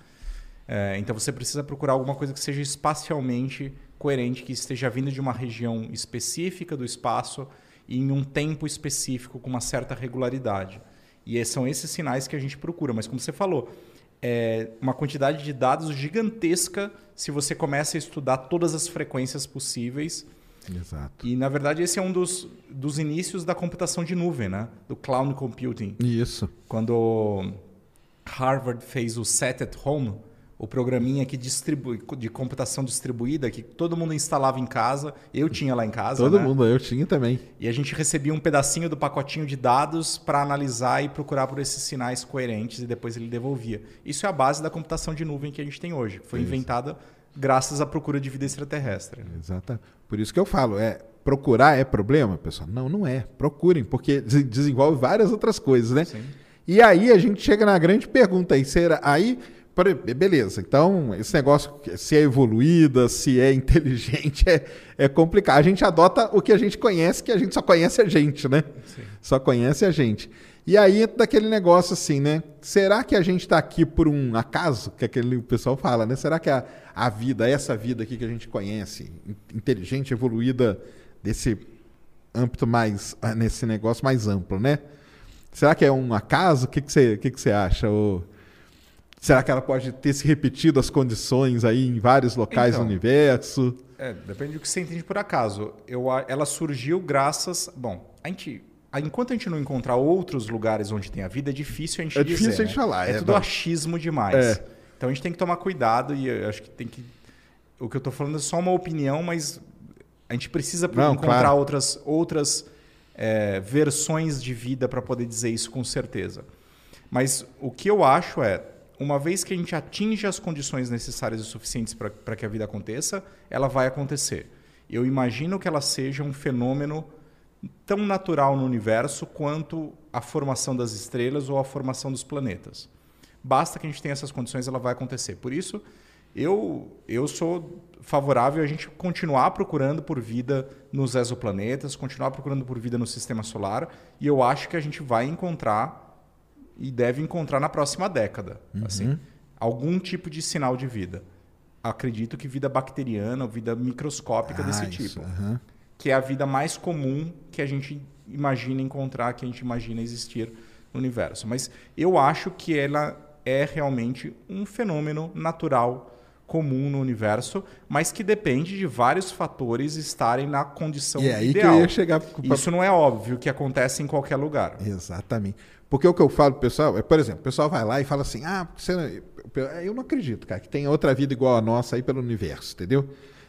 É, então você precisa procurar alguma coisa que seja espacialmente coerente, que esteja vindo de uma região específica do espaço em um tempo específico com uma certa regularidade. E são esses sinais que a gente procura. Mas como você falou, é uma quantidade de dados gigantesca se você começa a estudar todas as frequências possíveis. Exato. E na verdade esse é um dos, dos inícios da computação de nuvem, né? Do cloud computing Isso. quando Harvard fez o Set at Home, o programinha que distribui, de computação distribuída que todo mundo instalava em casa, eu tinha lá em casa, Todo né? mundo, eu tinha também. E a gente recebia um pedacinho do pacotinho de dados para analisar e procurar por esses sinais coerentes e depois ele devolvia. Isso é a base da computação de nuvem que a gente tem hoje, que foi inventada graças à procura de vida extraterrestre. Exato. Por isso que eu falo, é procurar é problema, pessoal? Não, não é. Procurem, porque des- desenvolve várias outras coisas, né? Sim. E aí a gente chega na grande pergunta aí, será aí beleza, então esse negócio se é evoluída, se é inteligente, é, é complicado. A gente adota o que a gente conhece, que a gente só conhece a gente, né? Só conhece a gente. E aí entra daquele negócio assim, né? Será que a gente está aqui por um acaso? Que aquele o pessoal fala, né? Será que a, a vida, essa vida aqui que a gente conhece, in- inteligente, evoluída, desse âmbito mais, ah, nesse negócio mais amplo, né? Será que é um acaso? O que, que, você, o que, que você acha? Ou será que ela pode ter se repetido as condições aí em vários locais Então. do universo? É, depende do que você entende por acaso. Eu, ela surgiu graças. Bom, a gente. Enquanto a gente não encontrar outros lugares onde tem a vida, é difícil a gente É dizer. difícil a gente né? falar, É, é, tudo não. achismo demais. É. Então a gente tem que tomar cuidado e acho que tem que. O que eu estou falando é só uma opinião, mas a gente precisa Não, encontrar claro. outras, outras é, versões de vida para poder dizer isso com certeza. Mas o que eu acho é, uma vez que a gente atinge as condições necessárias e suficientes para que a vida aconteça, ela vai acontecer. Eu imagino que ela seja um fenômeno tão natural no universo quanto a formação das estrelas ou a formação dos planetas. Basta que a gente tenha essas condições, ela vai acontecer. Por isso, eu, eu sou favorável a gente continuar procurando por vida nos exoplanetas, continuar procurando por vida no sistema solar, e eu acho que a gente vai encontrar e deve encontrar na próxima década, assim, algum tipo de sinal de vida. Acredito que vida bacteriana ou vida microscópica desse Ah, isso, tipo, aham. que é a vida mais comum que a gente imagina encontrar, que a gente imagina existir no universo. Mas eu acho que ela é realmente um fenômeno natural comum no universo, mas que depende de vários fatores estarem na condição E é aí ideal. que eu ia chegar. Isso não é óbvio que acontece em qualquer lugar. Exatamente. Porque o que eu falo pro pessoal, é, por exemplo, o pessoal vai lá e fala assim: ah, você não- eu não acredito, cara, que tem outra vida igual a nossa aí pelo universo, entendeu?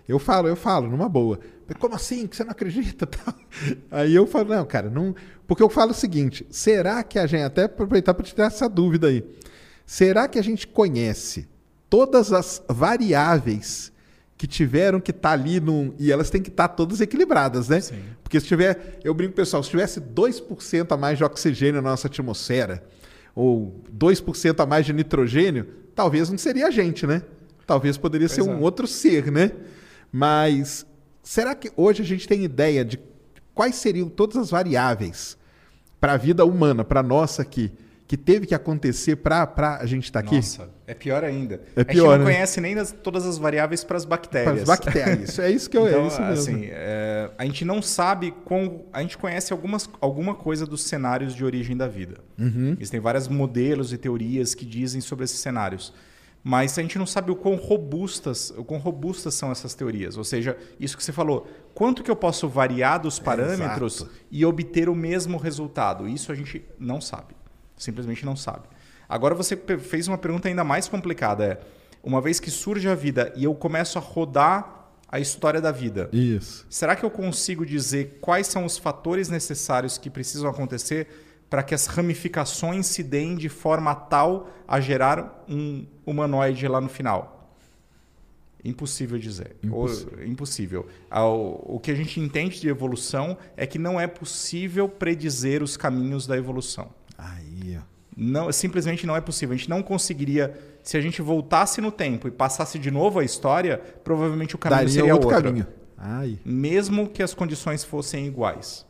Eu falo, eu falo, numa boa. Como assim? Que você não acredita? Aí eu falo, não, cara, não. Porque eu falo o seguinte: será que a gente, até aproveitar para te dar essa dúvida aí, será que a gente conhece todas as variáveis que tiveram que estar ali num, e elas têm que estar todas equilibradas, né? Sim. Porque se tiver, eu brinco pessoal, se tivesse 2% a mais de oxigênio na nossa atmosfera, ou 2% a mais de nitrogênio, talvez não seria a gente, né? Talvez poderia Pois ser um é. outro ser, né? Mas será que hoje a gente tem ideia de quais seriam todas as variáveis para a vida humana, para nossa aqui, que teve que acontecer para a gente estar aqui? Nossa, é pior ainda. É a pior, gente não né? conhece nem as- todas as variáveis para as Para bactérias. as bactérias. É isso que eu Então, é isso mesmo. assim, é, a gente não sabe com, a gente conhece algumas, alguma coisa dos cenários de origem da vida. Uhum. Existem vários modelos e teorias que dizem sobre esses cenários, mas a gente não sabe o quão robustas, o quão robustas são essas teorias. Ou seja, isso que você falou, quanto que eu posso variar dos parâmetros Exato. e obter o mesmo resultado? Isso a gente não sabe, simplesmente não sabe. Agora você fez uma pergunta ainda mais complicada, é uma vez que surge a vida e eu começo a rodar a história da vida, Isso. Será que eu consigo dizer quais são os fatores necessários que precisam acontecer para que as ramificações se deem de forma tal a gerar um humanoide lá no final? Impossível dizer. Impossível. Ou- impossível. O que a gente entende de evolução é que não é possível predizer os caminhos da evolução. Aí, ó. Não, simplesmente não é possível. A gente não conseguiria. Se a gente voltasse no tempo e passasse de novo a história, provavelmente o caminho Daria seria outro outro caminho. Ai. mesmo que as condições fossem iguais.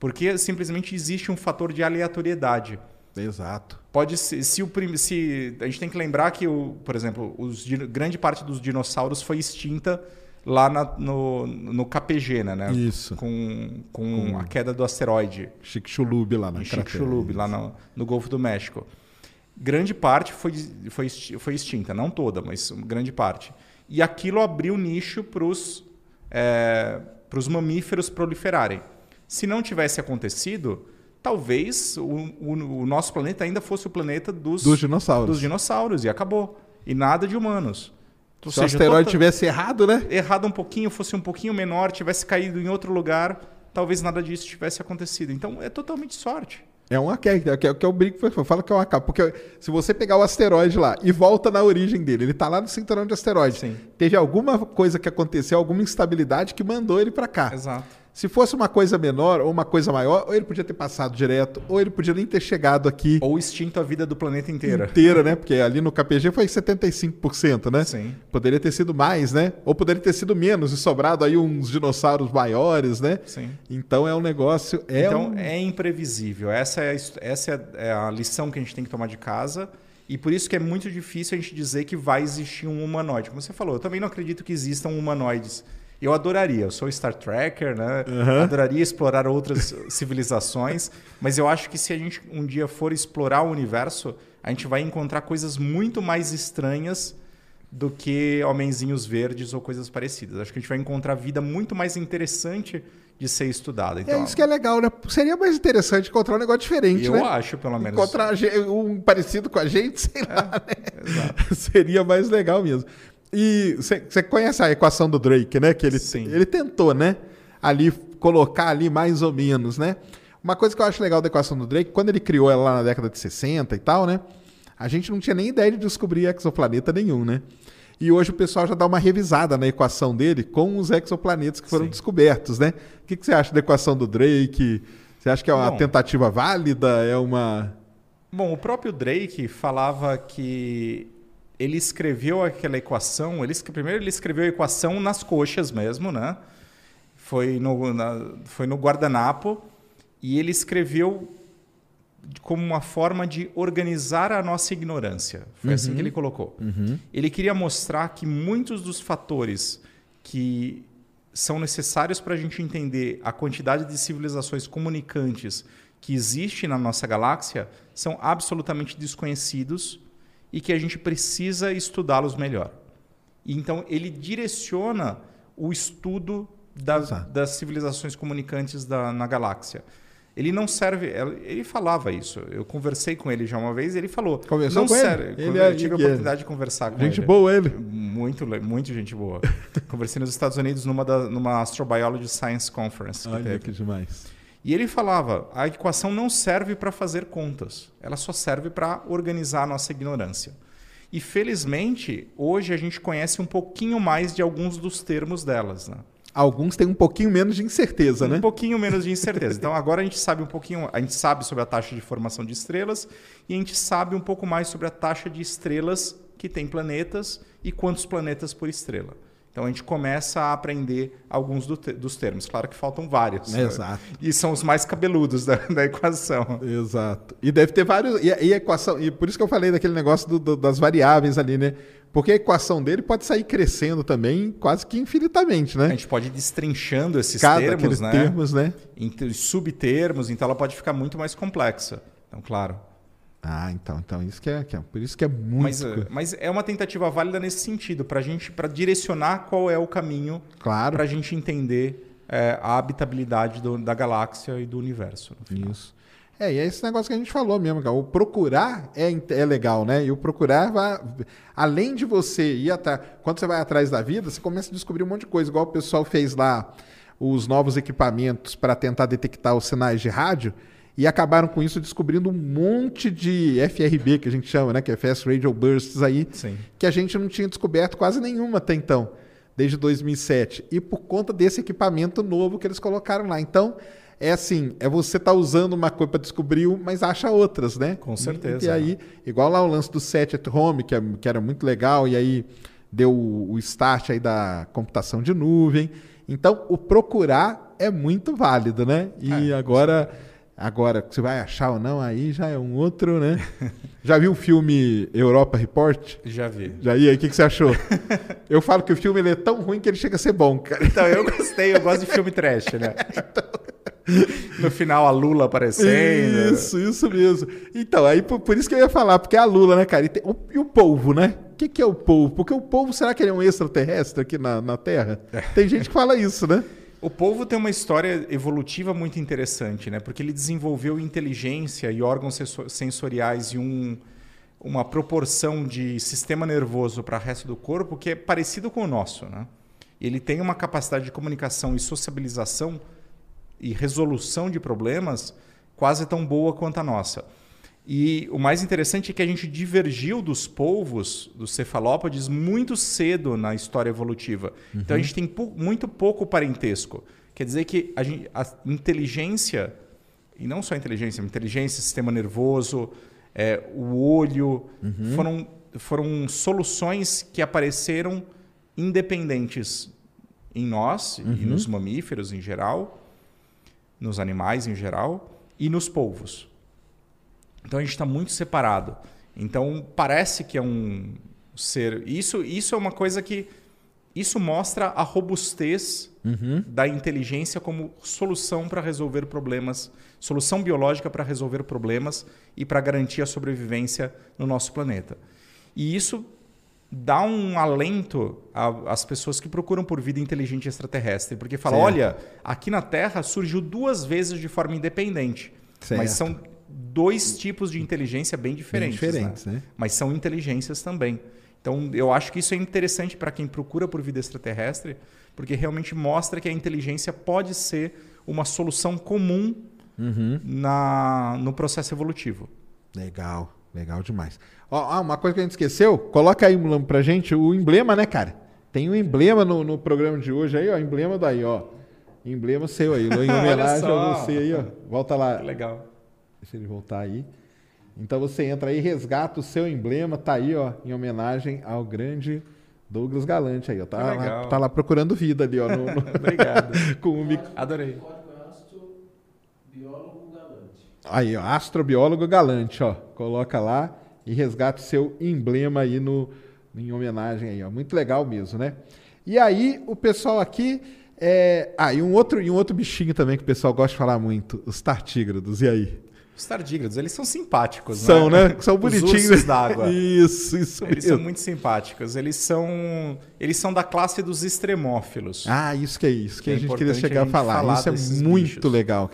Porque simplesmente existe um fator de aleatoriedade. Exato. Pode ser, se o se a gente tem que lembrar que o, por exemplo, os, grande parte dos dinossauros foi extinta lá na- no, no KPG, né? né? Isso. Com, com a queda do asteroide Chicxulub lá na em. Chicxulub, lá no, no Golfo do México. Grande parte foi, foi, foi extinta, não toda, mas grande parte. E aquilo abriu nicho para os mamíferos proliferarem. Se não tivesse acontecido, talvez o, o- o nosso planeta ainda fosse o planeta dos, Dos dinossauros. dos dinossauros, e acabou. E nada de humanos. Ou Se o seja, asteroide tota- tivesse errado, né? errado um pouquinho, fosse um pouquinho menor, tivesse caído em outro lugar, talvez nada disso tivesse acontecido. Então é totalmente sorte. É queda, que é, que é o brinco que eu falo que é uma capa. Porque se você pegar o asteroide lá e volta na origem dele, ele tá lá no cinturão de asteroide. Sim. Teve alguma coisa que aconteceu, alguma instabilidade que mandou ele para cá. Exato. Se fosse uma coisa menor ou uma coisa maior, ou ele podia ter passado direto, ou ele podia nem ter chegado aqui Ou extinto a vida do planeta inteira. inteira, né? Porque ali no KPG foi 75%, né? Sim. Poderia ter sido mais, né? Ou poderia ter sido menos e sobrado aí uns dinossauros maiores, né? Sim. Então é um negócio. É então um... é imprevisível. Essa, é a, essa é é a lição que a gente tem que tomar de casa. E por isso que é muito difícil a gente dizer que vai existir um humanoide. Como você falou, eu também não acredito que existam humanoides. Eu adoraria, eu sou Star Trekker, né? Adoraria explorar outras civilizações, mas eu acho que se a gente um dia for explorar o universo, a gente vai encontrar coisas muito mais estranhas do que homenzinhos verdes ou coisas parecidas. Acho que a gente vai encontrar vida muito mais interessante de ser estudada. Então, É isso que é legal, né? Seria mais interessante encontrar um negócio diferente, eu né? acho, pelo menos. Encontrar um parecido com a gente, sei lá, né? Seria mais legal mesmo. E você conhece a equação do Drake, né? Que ele, Sim. ele tentou, né? Ali, colocar ali mais ou menos, né? Uma coisa que eu acho legal da equação do Drake, quando ele criou ela lá na década de 60 e tal, né? A gente não tinha nem ideia de descobrir exoplaneta nenhum, né? E hoje o pessoal já dá uma revisada na equação dele com os exoplanetas que foram Sim. descobertos, né? O que, que você acha da equação do Drake? Você acha que é uma Bom. tentativa válida? É uma. Bom, o próprio Drake falava que ele escreveu aquela equação. Ele, primeiro ele escreveu a equação nas coxas mesmo, né? Foi no, na- foi no guardanapo e ele escreveu como uma forma de organizar a nossa ignorância. Foi assim que ele colocou. Ele queria mostrar que muitos dos fatores que são necessários para a gente entender a quantidade de civilizações comunicantes que existe na nossa galáxia são absolutamente desconhecidos e que a gente precisa estudá-los melhor. E então ele direciona o estudo da- Exato. das civilizações comunicantes da, na galáxia. Ele não serve. Ele falava isso. Eu conversei com ele já uma vez e ele falou. Conversou não com ele? serve. Ele eu é- tive a que é- oportunidade de conversar com Gente ele. boa ele. Muito, muito gente boa. Conversei nos Estados Unidos numa, da, numa Astrobiology Science Conference. Olha que demais. E ele falava: a equação não serve para fazer contas, ela só serve para organizar a nossa ignorância. E felizmente, hoje a gente conhece um pouquinho mais de alguns dos termos delas. Né? Alguns têm um pouquinho menos de incerteza, um né? pouquinho menos de incerteza. Então agora a gente sabe um pouquinho, a gente sabe sobre a taxa de formação de estrelas e a gente sabe um pouco mais sobre a taxa de estrelas que tem planetas e quantos planetas por estrela. Então a gente começa a aprender alguns do te dos termos. Claro que faltam vários. né? Exato. E são os mais cabeludos da, da equação. Exato. E deve ter vários. E, e a equação. E por isso que eu falei daquele negócio do- do- das variáveis ali, né? Porque a equação dele pode sair crescendo também quase que infinitamente, A né? gente pode ir destrinchando esses Cada termos, né? termos, né? Em te- subtermos, então ela pode ficar muito mais complexa. Então, claro. Ah, então, então isso que é, que é- por isso que é muito. Mas, eh, mas é uma tentativa válida nesse sentido, para gente, para direcionar qual é o caminho claro. para a gente entender eh, a habitabilidade do- da galáxia e do universo. Isso. É, e é esse negócio que a gente falou mesmo, cara. O procurar é, é legal, né? E o procurar vai. Além de você ir atrás. Quando você vai atrás da vida, você começa a descobrir um monte de coisa, igual o pessoal fez lá os novos equipamentos para tentar detectar os sinais de rádio. E acabaram com isso descobrindo um monte de FRB, que a gente chama, né? Que é Fast Radio Bursts aí, Sim. que a gente não tinha descoberto quase nenhuma até então, desde 2007. E por conta desse equipamento novo que eles colocaram lá. Então, é assim, é você tá usando uma coisa para descobrir, mas acha outras, né? Com certeza. E aí, igual lá o lance do set at home, que, é- que era muito legal, e aí deu o, o start aí da computação de nuvem. Então, o procurar é muito válido, né? E É, agora, agora, você vai achar ou não, aí já é um outro, né? já viu o filme Europa Report? Já vi. Já ia, o que, que você achou? eu falo que o filme é tão ruim que ele chega a ser bom, cara. Então, eu gostei, eu gosto de filme trash, né? No final, a Lula aparecendo. Isso, isso mesmo. Então, aí por, por isso que eu ia falar, porque é a Lula, né, cara? E, tem- o, e o polvo, né? O que, que é o polvo? Porque o polvo, será que ele é um extraterrestre aqui na, na Terra? Tem gente que fala isso, né? O polvo tem uma história evolutiva muito interessante, né? Porque ele desenvolveu inteligência e órgãos senso- sensoriais e um, uma proporção de sistema nervoso para o resto do corpo que é parecido com o nosso, né? Ele tem uma capacidade de comunicação e sociabilização e resolução de problemas quase tão boa quanto a nossa. E o mais interessante é que a gente divergiu dos polvos, dos cefalópodes, muito cedo na história evolutiva. Então a gente tem muito pouco parentesco. Quer dizer que a, gente- a inteligência, e não só a inteligência, a inteligência, sistema nervoso, é, o olho, foram, foram soluções que apareceram independentes em nós e nos mamíferos em geral, nos animais em geral e nos polvos. Então a gente está muito separado. Então parece que é um ser. Isso, isso é uma coisa que. Isso mostra a robustez da inteligência como solução para resolver problemas, solução biológica para resolver problemas e para garantir a sobrevivência no nosso planeta. E isso dá um alento às pessoas que procuram por vida inteligente extraterrestre, porque fala, Certo. olha, aqui na Terra surgiu duas vezes de forma independente, mas Certo. são dois tipos de inteligência bem diferentes, diferentes, né? né? mas são inteligências também. Então, eu acho que isso é interessante para quem procura por vida extraterrestre, porque realmente mostra que a inteligência pode ser uma solução comum Uhum. na, no processo evolutivo. Legal, legal demais. Ó, ah, uma coisa que a gente esqueceu, coloca aí Mulambo, pra gente o emblema, né, cara? Tem um emblema no, no programa de hoje aí, ó. Emblema daí, ó. Emblema seu aí, em homenagem a você aí, ó. Volta lá. Legal. Deixa ele voltar aí. Então você entra aí, resgata o seu emblema, tá aí, ó, em homenagem ao grande Douglas Galante aí, ó. Tá, lá, tá lá procurando vida ali, ó. no- no- Obrigado. com o mic- Adorei. Aí, ó, astrobiólogo galante, ó. Coloca lá e resgata o seu emblema aí no, em homenagem aí, ó. Muito legal mesmo, né? E aí, o pessoal aqui. É... Ah, e um, outro, e um outro bichinho também que o pessoal gosta de falar muito: os tartígrados. E aí? Os tardígrados, eles são simpáticos, São, né? São Os bonitinhos. d'água. Isso, isso Eles mesmo. são muito simpáticos. Eles são, eles são da classe dos extremófilos. Ah, isso que é isso que É a gente queria chegar a a falar. falar isso é muito bichos. legal.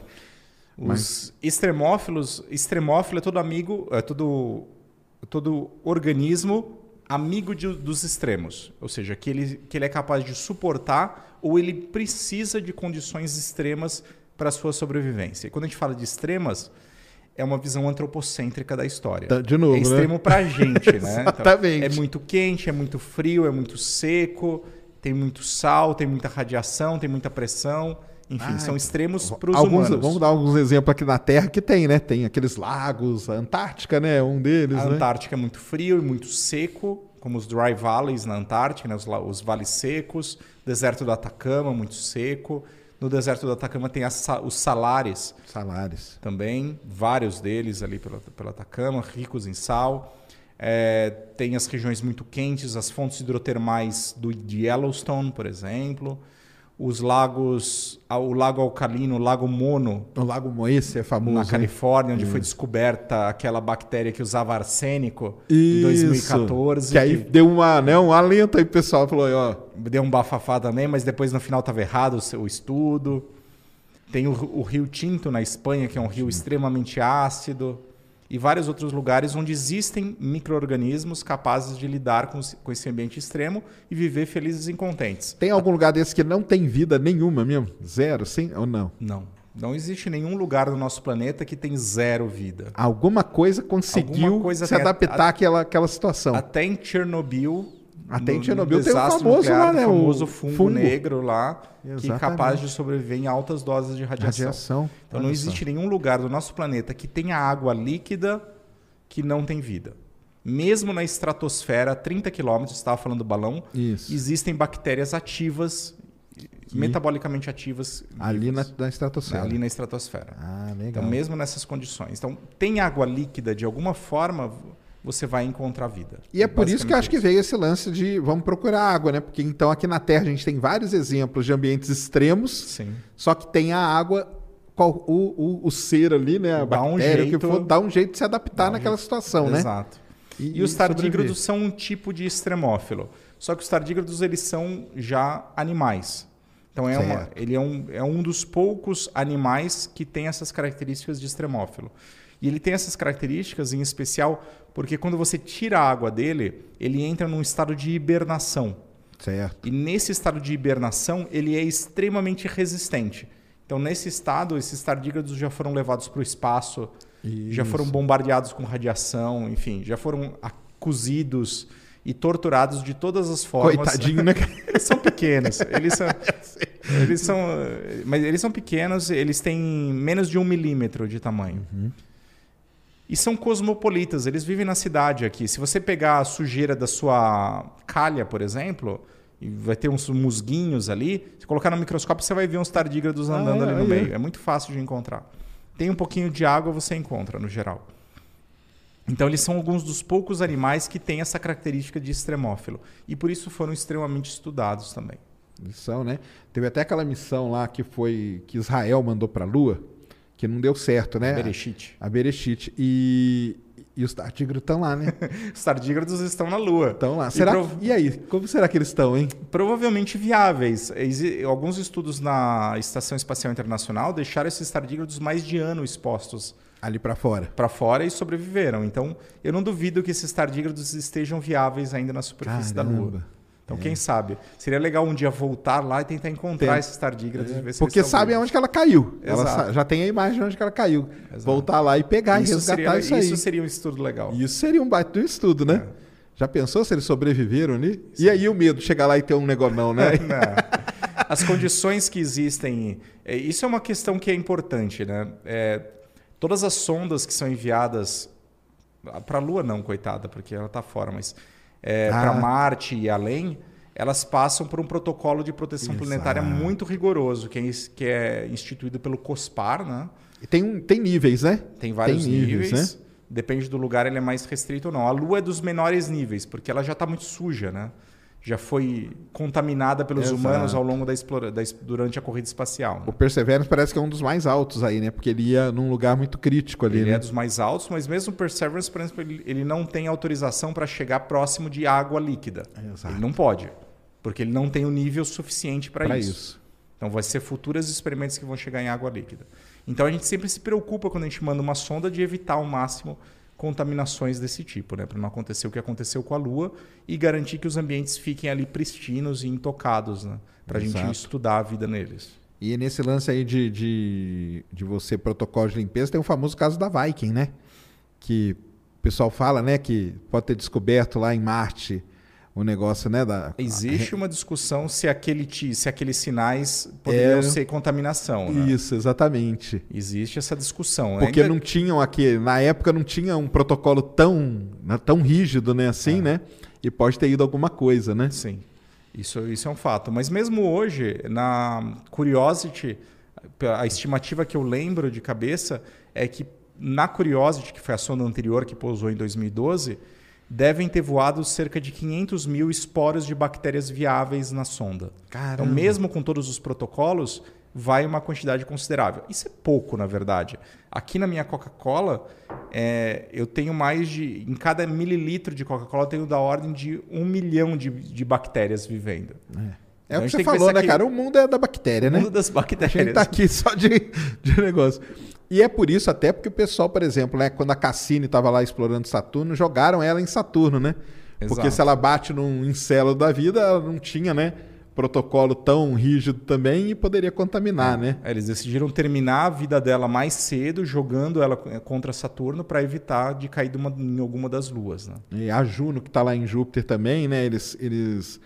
Os extremófilos, extremófilo é todo amigo, é todo, todo organismo amigo de- dos extremos. Ou seja, que ele, que ele é capaz de suportar ou ele precisa de condições extremas para sua sobrevivência. E quando a gente fala de extremas, é uma visão antropocêntrica da história. Tá, de novo, é né? extremo pra gente, né? Então, Exatamente. é muito quente, é muito frio, é muito seco, tem muito sal, tem muita radiação, tem muita pressão. Enfim, Ah, são extremos para os humanos. vamos dar alguns exemplos aqui na Terra que tem, né? Tem aqueles lagos, a Antártica, né? Um deles, A né? Antártica é muito frio e muito seco, como os dry valleys na Antártica, né? os, os vales secos. Deserto do Atacama, muito seco. No deserto do Atacama tem as os salares Salários. também, vários deles ali pelo, pelo Atacama, ricos em sal. É, tem as regiões muito quentes, as fontes hidrotermais do de Yellowstone, por exemplo. Os lagos, o lago alcalino, o lago Mono, O Lago Moesse é famoso. na né? Califórnia, onde foi descoberta aquela bactéria que usava arsênico Isso. em 2014. Que aí deu uma, né, um alento aí, pessoal falou, aí, ó, Deu um bafafá também, mas depois no final estava errado o seu- estudo. Tem o, o Rio Tinto na Espanha, que é um rio extremamente ácido. E vários outros lugares onde existem micro-organismos capazes de lidar com, esse- com esse ambiente extremo e viver felizes e contentes. tem algum lugar desse que não tem vida nenhuma mesmo? Zero, sim ou não? Não. Não existe nenhum lugar no nosso planeta que tem zero vida. Alguma coisa conseguiu Alguma coisa se adaptar a- àquela, àquela situação. Até em Chernobyl. Até em no- Chernobyl no tem o desastre famoso nuclear, lá, né, O famoso fungo, fungo. negro lá, que é Exatamente. capaz de sobreviver em altas doses de radiação. Radiação. Então não Olha só. existe nenhum lugar do nosso planeta que tenha água líquida que não tem vida. Mesmo na estratosfera, 30 quilômetros, estava falando do balão, Isso. existem bactérias ativas, metabolicamente ativas. Ali na, na estratosfera. ali na estratosfera. Ah, legal. Então, mesmo nessas condições. Então, tem água líquida de alguma forma, você vai encontrar vida. E é por isso que eu acho que veio esse lance de vamos procurar água, né? Porque então aqui na Terra a gente tem vários exemplos de ambientes extremos, Sim. só que tem a água, qual- o, o, o ser ali, né? A Dá um bactéria, que jeito- for, dá um jeito de se adaptar Dá um naquela situação, né? Exato. E- E, os e tardígrados sobreviver. são um tipo de extremófilo. Só que os tardígrados eles são já animais. Então é, uma, ele é um, é um dos poucos animais que tem essas características de extremófilo. E ele tem essas características em especial porque quando você tira a água dele, ele entra num estado de hibernação. Certo. E nesse estado de hibernação, ele é extremamente resistente. Então, nesse estado, esses tardígrados já foram levados para o espaço, já foram bombardeados com radiação, enfim, já foram cozidos e torturados de todas as formas. Coitadinho, né? Eles são pequenos. Eles são, eles são, mas eles são pequenos. Eles têm menos de um milímetro de tamanho. E são cosmopolitas. Eles vivem na cidade aqui. Se você pegar a sujeira da sua calha, por exemplo, e vai ter uns musguinhos ali, se colocar no microscópio você vai ver uns tardígrados Ah, andando é, ali no é. meio. É muito fácil de encontrar. Tem um pouquinho de água você encontra no geral. Então, eles são alguns dos poucos animais que têm essa característica de extremófilo. E por isso foram extremamente estudados também. Missão, né? Teve até aquela missão lá que foi que Israel mandou para a Lua, que não deu certo, né? Bereshit. A Bereshit. E, e os tardígrados estão lá, né? Os tardígrados estão na Lua. Estão lá. E Será prov- que- e aí, como será que eles estão, hein? Provavelmente viáveis. Alguns estudos na Estação Espacial Internacional deixaram esses tardígrados mais de ano expostos Ali para fora. para fora e sobreviveram. Então, eu não duvido que esses tardígrados estejam viáveis ainda na superfície da Lua. Então, quem sabe? Seria legal um dia voltar lá e tentar encontrar Tem. esses tardígrados. e ver se Porque sabe vivos. aonde que ela caiu. Ela Exato. sa- já tem a imagem de onde que ela caiu. Exato. Voltar lá e pegar e Isso resgatar seria, isso aí. isso seria um estudo legal. Isso seria um baita estudo, né? É. Já pensou se eles sobreviveram ali? E aí o medo de chegar lá e ter um negócio não, né? Não. As condições que existem. é, Isso é uma questão que é importante, né? É, todas as sondas que são enviadas para a Lua, não, coitada, porque ela está fora, mas Ah. para Marte e além, elas passam por um protocolo de proteção Exato. planetária muito rigoroso, que é, que é instituído pelo COSPAR, né? E tem, um, tem níveis, né? Tem vários Tem níveis, níveis. né? Depende do lugar, ele é mais restrito ou não. A Lua é dos menores níveis, porque ela já está muito suja, né? Já foi contaminada pelos Exato. humanos ao longo da, explora... da durante a corrida espacial. né? O Perseverance parece que é um dos mais altos aí, né? Porque ele ia num lugar muito crítico ali, Ele né? é dos mais altos, mas mesmo o Perseverance, por exemplo, ele, não tem autorização para chegar próximo de água líquida. Exato. Ele não pode, porque ele não tem o nível suficiente para isso. isso. Então vai ser futuros experimentos que vão chegar em água líquida. Então a gente sempre se preocupa quando a gente manda uma sonda de evitar ao máximo contaminações desse tipo, né, para não acontecer o que aconteceu com a Lua e garantir que os ambientes fiquem ali pristinos e intocados, né, para a gente estudar a vida neles. E nesse lance aí de, de, de você protocolo de limpeza, tem o famoso caso da Viking, né? Que o pessoal fala, né, que pode ter descoberto lá em Marte o negócio, né, da Existe uma discussão se, aquele, se aqueles sinais poderiam É. ser contaminação. Né? Isso, exatamente. Existe essa discussão. Porque Ainda- não tinham aqui, na época não tinha um protocolo tão, né, tão rígido, né, assim, né? E pode ter ido alguma coisa, né? Sim, isso, isso é um fato. Mas mesmo hoje, na Curiosity, a estimativa que eu lembro de cabeça é que na Curiosity, que foi a sonda anterior que pousou em 2012, devem ter voado cerca de 500 mil esporos de bactérias viáveis na sonda. Caramba. Então, mesmo com todos os protocolos, vai uma quantidade considerável. Isso é pouco, na verdade. Aqui na minha Coca-Cola, é, eu tenho mais de. Em cada mililitro de Coca-Cola, eu tenho da ordem de um milhão de, de bactérias vivendo. É Então, o a que você que falou, né, cara? O mundo é da bactéria, O né? mundo das A bactérias. gente tá aqui só de, de negócio. E é por isso até porque o pessoal, por exemplo, né, quando a Cassini estava lá explorando Saturno, jogaram ela em Saturno, né? Porque Exato. se ela bate num encéfalo da vida, ela não tinha, né, protocolo tão rígido também e poderia contaminar, né? É, Eles decidiram terminar a vida dela mais cedo, jogando ela contra Saturno para evitar de cair de uma- em alguma das luas. Né? E a Juno, que está lá em Júpiter também, né? Eles, eles...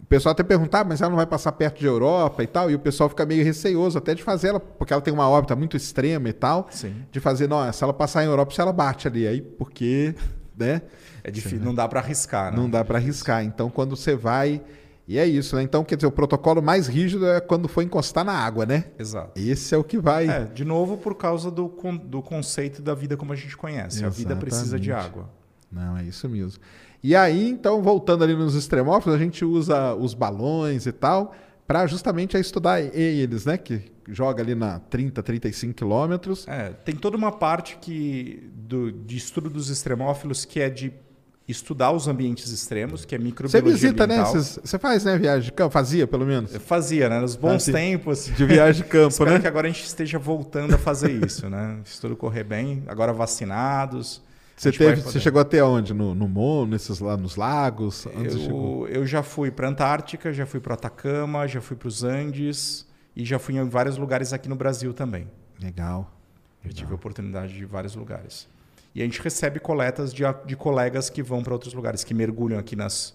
O pessoal até perguntava, mas ela não vai passar perto de Europa e tal, e o pessoal fica meio receoso até de fazer ela, porque ela tem uma órbita muito extrema e tal, Sim. de fazer, não, se ela passar em Europa, se ela bate ali, aí porque, né? É difícil, não dá para arriscar. Né? Não dá para arriscar. Então, quando você vai. E é isso, né? Então, quer dizer, o protocolo mais rígido é quando for encostar na água, né? Exato. Esse é o que vai. É, de novo, por causa do, con- do conceito da vida como a gente conhece. A vida precisa de Exatamente. água. Não, é isso mesmo. E aí, então, voltando ali nos extremófilos, a gente usa os balões e tal para justamente estudar eles, né? Que joga ali na 30, 35 quilômetros. É, tem toda uma parte que do, de estudo dos extremófilos que é de estudar os ambientes extremos, que é Você microbiologia visita, né? ambiental. Você você faz, né? Viagem de campo? Fazia, pelo menos? Eu fazia, né? Nos bons tempos. De viagem de campo, Espero né? que agora a gente esteja voltando a fazer isso, né? Se tudo correr bem, agora vacinados. A Você, teve, você chegou até onde? No, no Mon, nesses lá nos lagos? Eu, eu já fui para Antártica, já fui para Atacama, já fui para os Andes e já fui em vários lugares aqui no Brasil também. Legal. Já tive a oportunidade de ir em vários lugares. E a gente recebe coletas de, de colegas que vão para outros lugares, que mergulham aqui nas,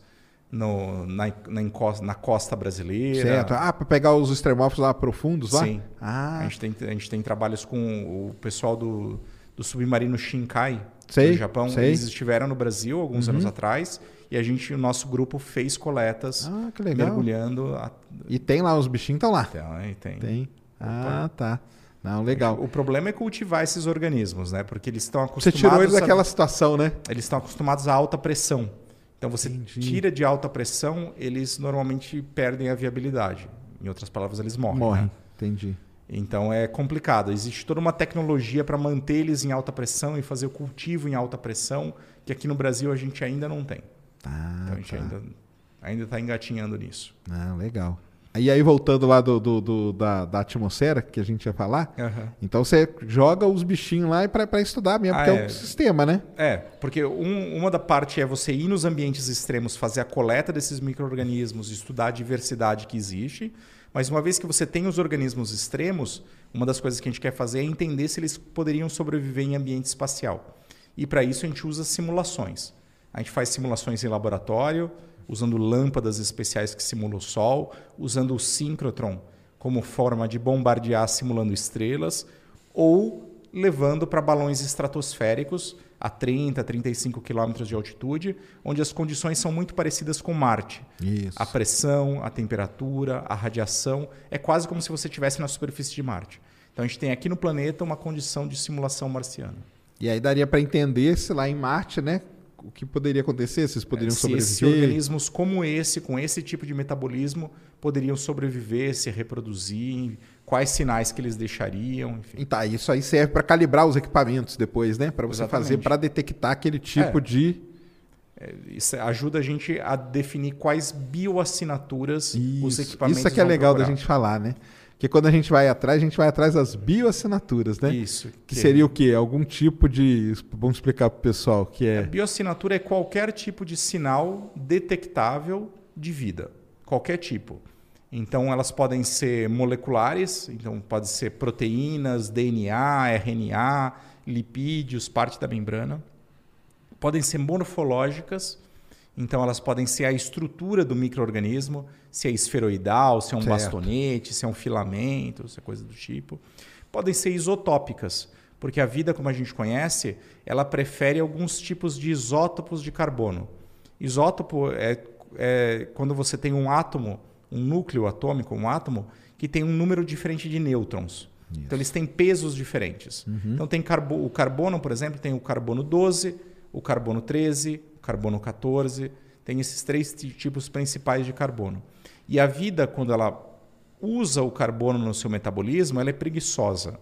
no, na, na, encosta, na costa brasileira. Certo. Ah, para pegar os extremófilos lá profundos lá? Sim. Ah, A, gente tem, a gente tem trabalhos com o pessoal do, do submarino Shinkai, Sei, do Japão. sei. Uhum. Eles estiveram no Brasil alguns anos atrás e a gente, o nosso grupo fez coletas Ah, que legal. mergulhando. A, E tem lá, os bichinhos estão lá. tem, tem. Tem. Ah, tá. Não, legal. O problema é cultivar esses organismos, né? Porque eles estão Você acostumados tirou eles a- daquela situação, né? eles estão acostumados a alta pressão. Então você Entendi. tira de alta pressão, eles normalmente perdem a viabilidade. Em outras palavras, eles morrem. Morrem. né? Entendi. Então é complicado. Existe toda uma tecnologia para manter eles em alta pressão e fazer o cultivo em alta pressão, que aqui no Brasil a gente ainda não tem. Ah, Então a gente tá. ainda ainda está engatinhando nisso. Ah, legal. E aí, voltando lá do, do- do- da, da atmosfera, que a gente ia falar, então você joga os bichinhos lá para estudar mesmo, Ah, porque é é. o sistema, né? É, porque um- uma da parte é você ir nos ambientes extremos, fazer a coleta desses micro-organismos, estudar a diversidade que existe. Mas uma vez que você tem os organismos extremos, uma das coisas que a gente quer fazer é entender se eles poderiam sobreviver em ambiente espacial. E para isso a gente usa simulações. A gente faz simulações em laboratório, usando lâmpadas especiais que simulam o Sol, usando o síncrotron como forma de bombardear simulando estrelas, ou levando para balões estratosféricos a 30, 35 quilômetros de altitude, onde as condições são muito parecidas com Marte. Isso. A pressão, a temperatura, a radiação, é quase como se você estivesse na superfície de Marte. Então a gente tem aqui no planeta uma condição de simulação marciana. E aí daria para entender se lá em Marte, né? O que poderia acontecer, se eles poderiam se sobreviver. organismos como esse, com esse tipo de metabolismo, poderiam sobreviver, se reproduzir, quais sinais que eles deixariam, enfim. Tá, isso aí serve para calibrar os equipamentos depois, né? Para você Exatamente. fazer, para detectar aquele tipo É. de. Isso ajuda a gente a definir quais bioassinaturas os Isso, equipamentos isso é que é legal da procurar. gente falar, né? Porque quando a gente vai atrás, a gente vai atrás das bioassinaturas, né? Isso. Que seria o quê? Algum tipo de. Vamos explicar pro pessoal, que é. Bioassinatura é qualquer tipo de sinal detectável de vida. Qualquer tipo. Então, elas podem ser moleculares, então pode ser proteínas, DNA, RNA, lipídios, parte da membrana. Podem ser morfológicas, então elas podem ser a estrutura do microorganismo, se é esferoidal, se é um Certo. bastonete, se é um filamento, se é coisa do tipo. Podem ser isotópicas, porque a vida, como a gente conhece, ela prefere alguns tipos de isótopos de carbono. Isótopo é, é quando você tem um átomo, um núcleo atômico, um átomo, que tem um número diferente de nêutrons. Então eles têm pesos diferentes. Então tem carbo o carbono, por exemplo, tem o carbono 12, o carbono 13, o carbono 14, tem esses três ti- tipos principais de carbono. E a vida, quando ela usa o carbono no seu metabolismo, ela é preguiçosa.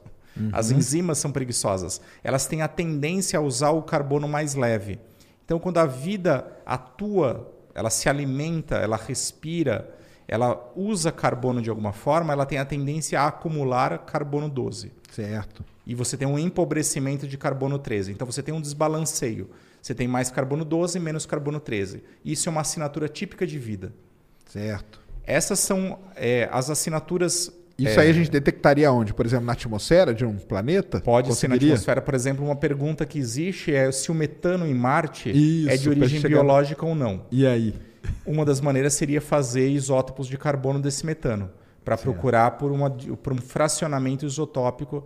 As enzimas são preguiçosas. Elas têm a tendência a usar o carbono mais leve. Então, quando a vida atua, ela se alimenta, ela respira, ela usa carbono de alguma forma, ela tem a tendência a acumular carbono 12 Certo. e você tem um empobrecimento de carbono 13. Então você tem um desbalanceio. Você tem mais carbono 12 e menos carbono 13. Isso é uma assinatura típica de vida. Certo. Essas são é, as assinaturas. Isso é, aí a gente detectaria onde? Por exemplo, na atmosfera de um planeta? Pode ser na atmosfera, por exemplo, uma pergunta que existe é se o metano em Marte Isso, é de origem chegar- biológica ou não. E aí? Uma das maneiras seria fazer isótopos de carbono desse metano, para procurar por, uma, por um fracionamento isotópico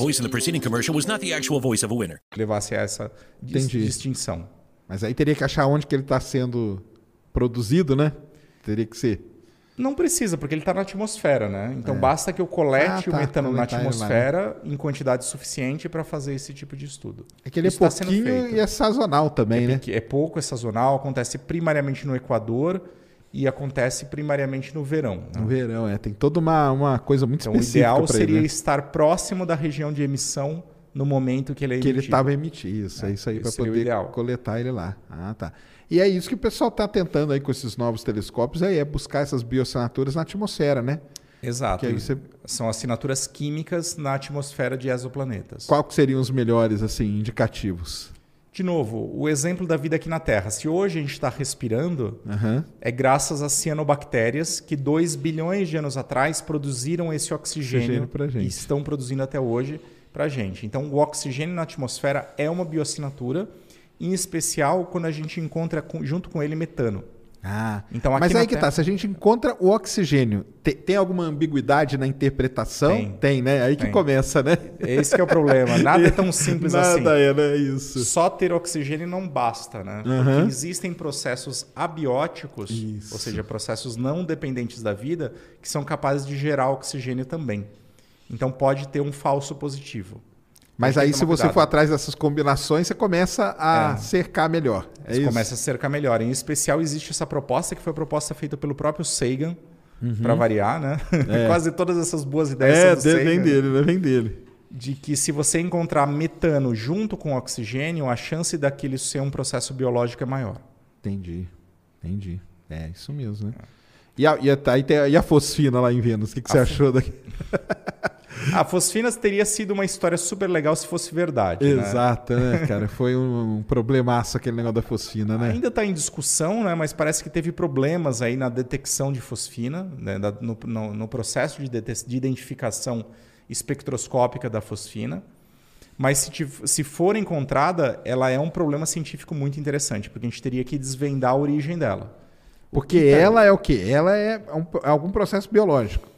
voice in the preceding commercial was not the actual voice of a winner. levasse a essa dis- Entendi. distinção. Mas aí teria que achar onde que ele está sendo produzido, né? Teria que ser. Não precisa, porque ele está na atmosfera, né? Então basta que eu colete Ah, tá, o metano na lá, né? atmosfera em quantidade suficiente para fazer esse tipo de estudo. É que ele Isso é tá sendo pouquinho feito. e é sazonal também, né? Que é pouco, é sazonal, acontece primariamente no Equador e acontece primariamente no verão. né? No verão, é. Tem toda uma, uma coisa muito Então, o específica ideal pra seria ele, né? estar próximo da região de emissão no momento que ele é que ele emitido. estava emitindo. Isso, é, É, isso aí, esse para o poder ideal. coletar ele lá. Ah, tá. E é isso que o pessoal está tentando aí com esses novos telescópios, aí, é buscar essas bioassinaturas na atmosfera, né? Exato. Você- São assinaturas químicas na atmosfera de exoplanetas. Qual que seriam os melhores, assim, indicativos? De novo, o exemplo da vida aqui na Terra. Se hoje a gente está respirando, Aham. é graças às cianobactérias que 2 bilhões de anos atrás produziram esse oxigênio, Oxigênio e estão produzindo até hoje para a gente. Então, o oxigênio na atmosfera é uma bioassinatura, em especial quando a gente encontra junto com ele metano. Ah, Então, mas aí que Terra- tá, se a gente encontra o oxigênio, te- tem, alguma ambiguidade na interpretação? Tem. né? Aí que Tem. começa, né? Esse que é o problema. Nada é tão simples assim. Nada é, né? Isso. Só ter oxigênio não basta, né? Aham. Porque existem processos abióticos, Isso. ou seja, processos não dependentes da vida, que são capazes de gerar oxigênio também. Então pode ter um falso positivo. Mas aí, se você cuidado. for atrás dessas combinações, você começa a É. cercar melhor. É Isso isso? começa a cercar melhor. Em especial, existe essa proposta que foi proposta feita pelo próprio Sagan, para variar, né? Quase todas essas boas ideias Uhum. É, são do de- vem dele, né? Vem dele. de que se você encontrar metano junto com oxigênio, a chance daquele ser um processo biológico é maior. Entendi. Entendi. É, isso mesmo, né? E a, e a, e a- a fosfina lá em Vênus? O que, que você achou daqui? A fosfinas teria sido uma história super legal se fosse verdade. né? Exato, né, cara? Foi um, um problemaço aquele negócio da fosfina, né? Ainda está em discussão, né? mas parece que teve problemas aí na detecção de fosfina, né? no, no- no processo de, de identificação espectroscópica da fosfina. Mas se, se for encontrada, ela é um problema científico muito interessante, porque a gente teria que desvendar a origem dela. Porque que tá- ela é o quê? Ela é um- é algum processo biológico.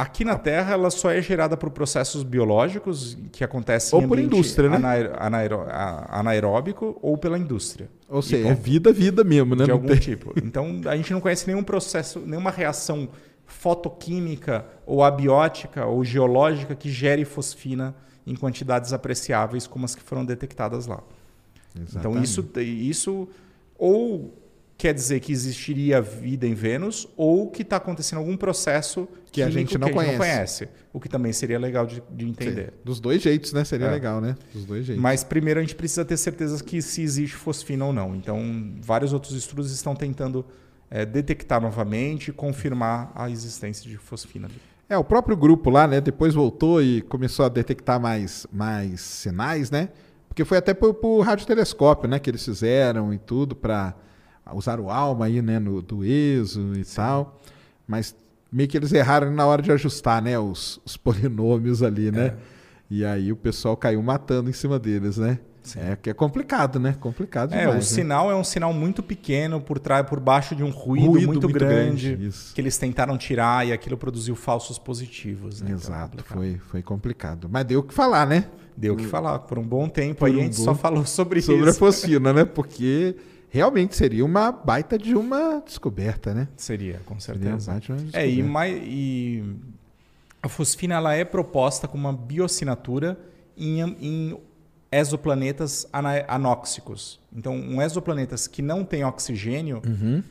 Aqui na Terra, ela só é gerada por processos biológicos que acontecem Ou por indústria, né? anaer- anaero- a- anaeróbico ou pela indústria. Ou seja, é vida, vida mesmo, né? de Não algum tem- tipo. Então, a gente não conhece nenhum processo, nenhuma reação fotoquímica ou abiótica ou geológica que gere fosfina em quantidades apreciáveis como as que foram detectadas lá. Então, Exatamente. isso, isso ou quer dizer que existiria vida em Vênus ou que está acontecendo algum processo Que a gente não que a gente conhece. O que também seria legal de, de entender. Dos dois jeitos, né? Seria É. legal, né? Dos dois jeitos. Mas primeiro a gente precisa ter certeza que se existe fosfina ou não. Então, vários outros estudos estão tentando eh, detectar novamente e confirmar a existência de fosfina. ali. É, o próprio grupo lá, né? Depois voltou e começou a detectar mais, mais sinais, né? Porque foi até por, por radiotelescópio, né? Que eles fizeram e tudo para usar o ALMA aí, né? No, do ESO e tal. Mas meio que eles erraram na hora de ajustar, né? Os, os polinômios ali, né? E aí o pessoal caiu matando em cima deles, né? É que é complicado, né? Complicado É, demais. o né? sinal é um sinal muito pequeno por trás, por baixo de um ruído, Ruído muito, muito grande, grande, que eles tentaram tirar e aquilo produziu falsos positivos. Né? Então, é Exato, complicado. foi, foi complicado. Mas deu o que falar, né? Deu o que falar. Por um bom tempo Por aí um a gente bom- só falou sobre, Sobre a isso. fosfina, né? Porque realmente seria uma baita de uma descoberta, né? Seria, com Seria certeza. baita de É, e, mais, e a fosfina ela é proposta como uma bioassinatura em, em exoplanetas anóxicos. Então, um exoplanetas que não tem oxigênio, Uhum.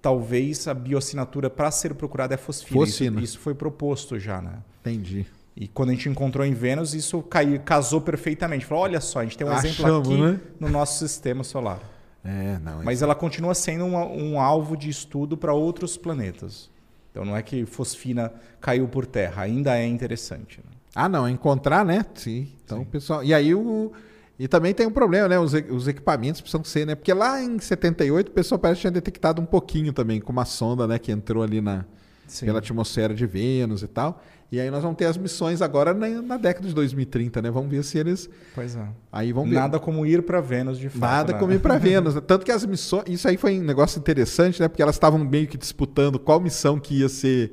talvez a bioassinatura para ser procurada é fosfina. Fosfina. Isso, isso foi proposto já, né? Entendi. E quando a gente encontrou em Vênus, isso caiu, casou perfeitamente. Falou, olha só, a gente tem um exemplo Achamos, aqui né? no nosso sistema solar. É, não. Mas ela continua sendo uma- um alvo de estudo para outros planetas. Então não é que fosfina caiu por terra, ainda é interessante. né? Ah, não, encontrar, né? Sim. Então, pessoal. E aí o. E também tem um problema, né? Os, os equipamentos precisam ser, né? Porque lá em 78 o pessoal parece que tinha detectado um pouquinho também, com uma sonda, né? Que entrou ali na, Sim. pela atmosfera de Vênus e tal. E aí nós vamos ter as missões agora na, na década de 2030, né? Vamos ver se eles. Pois é. Aí vamos ver. Nada como ir para Vênus de fato. Nada né? como ir para Vênus. né? Tanto que as missões. Isso aí foi um negócio interessante, né? Porque elas estavam meio que disputando qual missão que ia ser.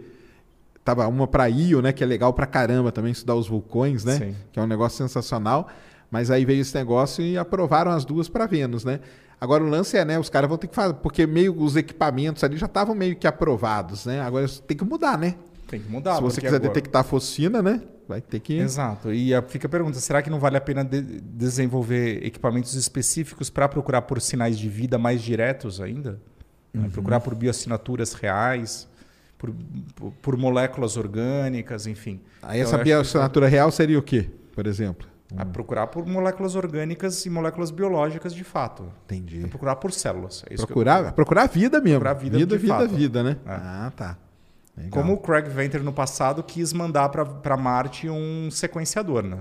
Tava uma para Io, né? Que é legal pra caramba também estudar os vulcões, né? Sim. Que é um negócio sensacional. Mas aí veio esse negócio e aprovaram as duas para Vênus, né? Agora o lance é, né? Os caras vão ter que fazer. Porque meio os equipamentos ali já estavam meio que aprovados, né? Agora tem que mudar, né? Tem que mudar. Se você quiser agora- detectar fosfina, né? Vai ter que. Exato. E a- fica a pergunta: será que não vale a pena de- desenvolver equipamentos específicos para procurar por sinais de vida mais diretos ainda? Né? Uhum. Procurar por bioassinaturas reais, por, por- por moléculas orgânicas, enfim. Aí Então, essa eu acho que bioassinatura real seria o quê, por exemplo? A procurar por moléculas orgânicas e moléculas biológicas de fato. Entendi. É procurar por células. É Procurar, procurar vida mesmo. Procurar vida vida, de vida, fato. vida, né? É. Ah, tá. Legal. Como o Craig Venter no passado quis mandar para Marte um sequenciador, né?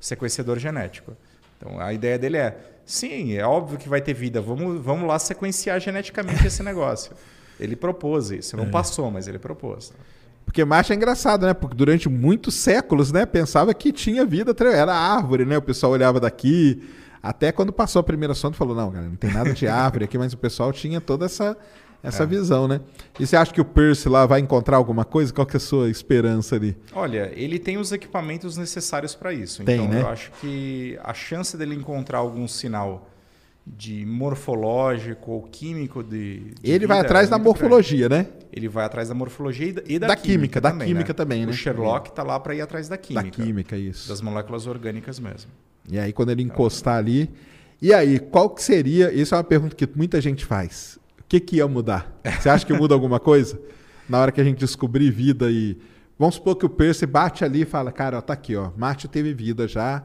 Sequenciador genético. Então a ideia dele é: sim, é óbvio que vai ter vida, vamos, vamos lá sequenciar geneticamente esse negócio. Ele propôs isso, É. não passou, mas ele propôs. Porque Marte é engraçado, né? Porque durante muitos séculos, né? Pensava que tinha vida, era árvore, né? O pessoal olhava daqui. Até quando passou a primeira sonda, falou: não, cara, não tem nada de árvore aqui, mas o pessoal tinha toda essa, É. essa visão, né? E você acha que o Percy lá vai encontrar alguma coisa? Qual que é a sua esperança ali? Olha, ele tem os equipamentos necessários para isso. Tem, então né? eu acho que a chance dele encontrar algum sinal de morfológico ou químico de, de Ele vai atrás é da muito grande. morfologia, né? Ele vai atrás da morfologia e da, e da Da química, da também, química também, né? O Sherlock está lá para ir atrás da química. Da química, isso. Das moléculas orgânicas mesmo. E aí, quando ele encostar ali. E aí, qual que seria. Isso é uma pergunta que muita gente faz. O que, que ia mudar? Você acha que muda alguma coisa? Na hora que a gente descobrir vida e. Vamos supor que o Percy bate ali e fala, cara, ó, tá aqui, ó. Marte teve vida já.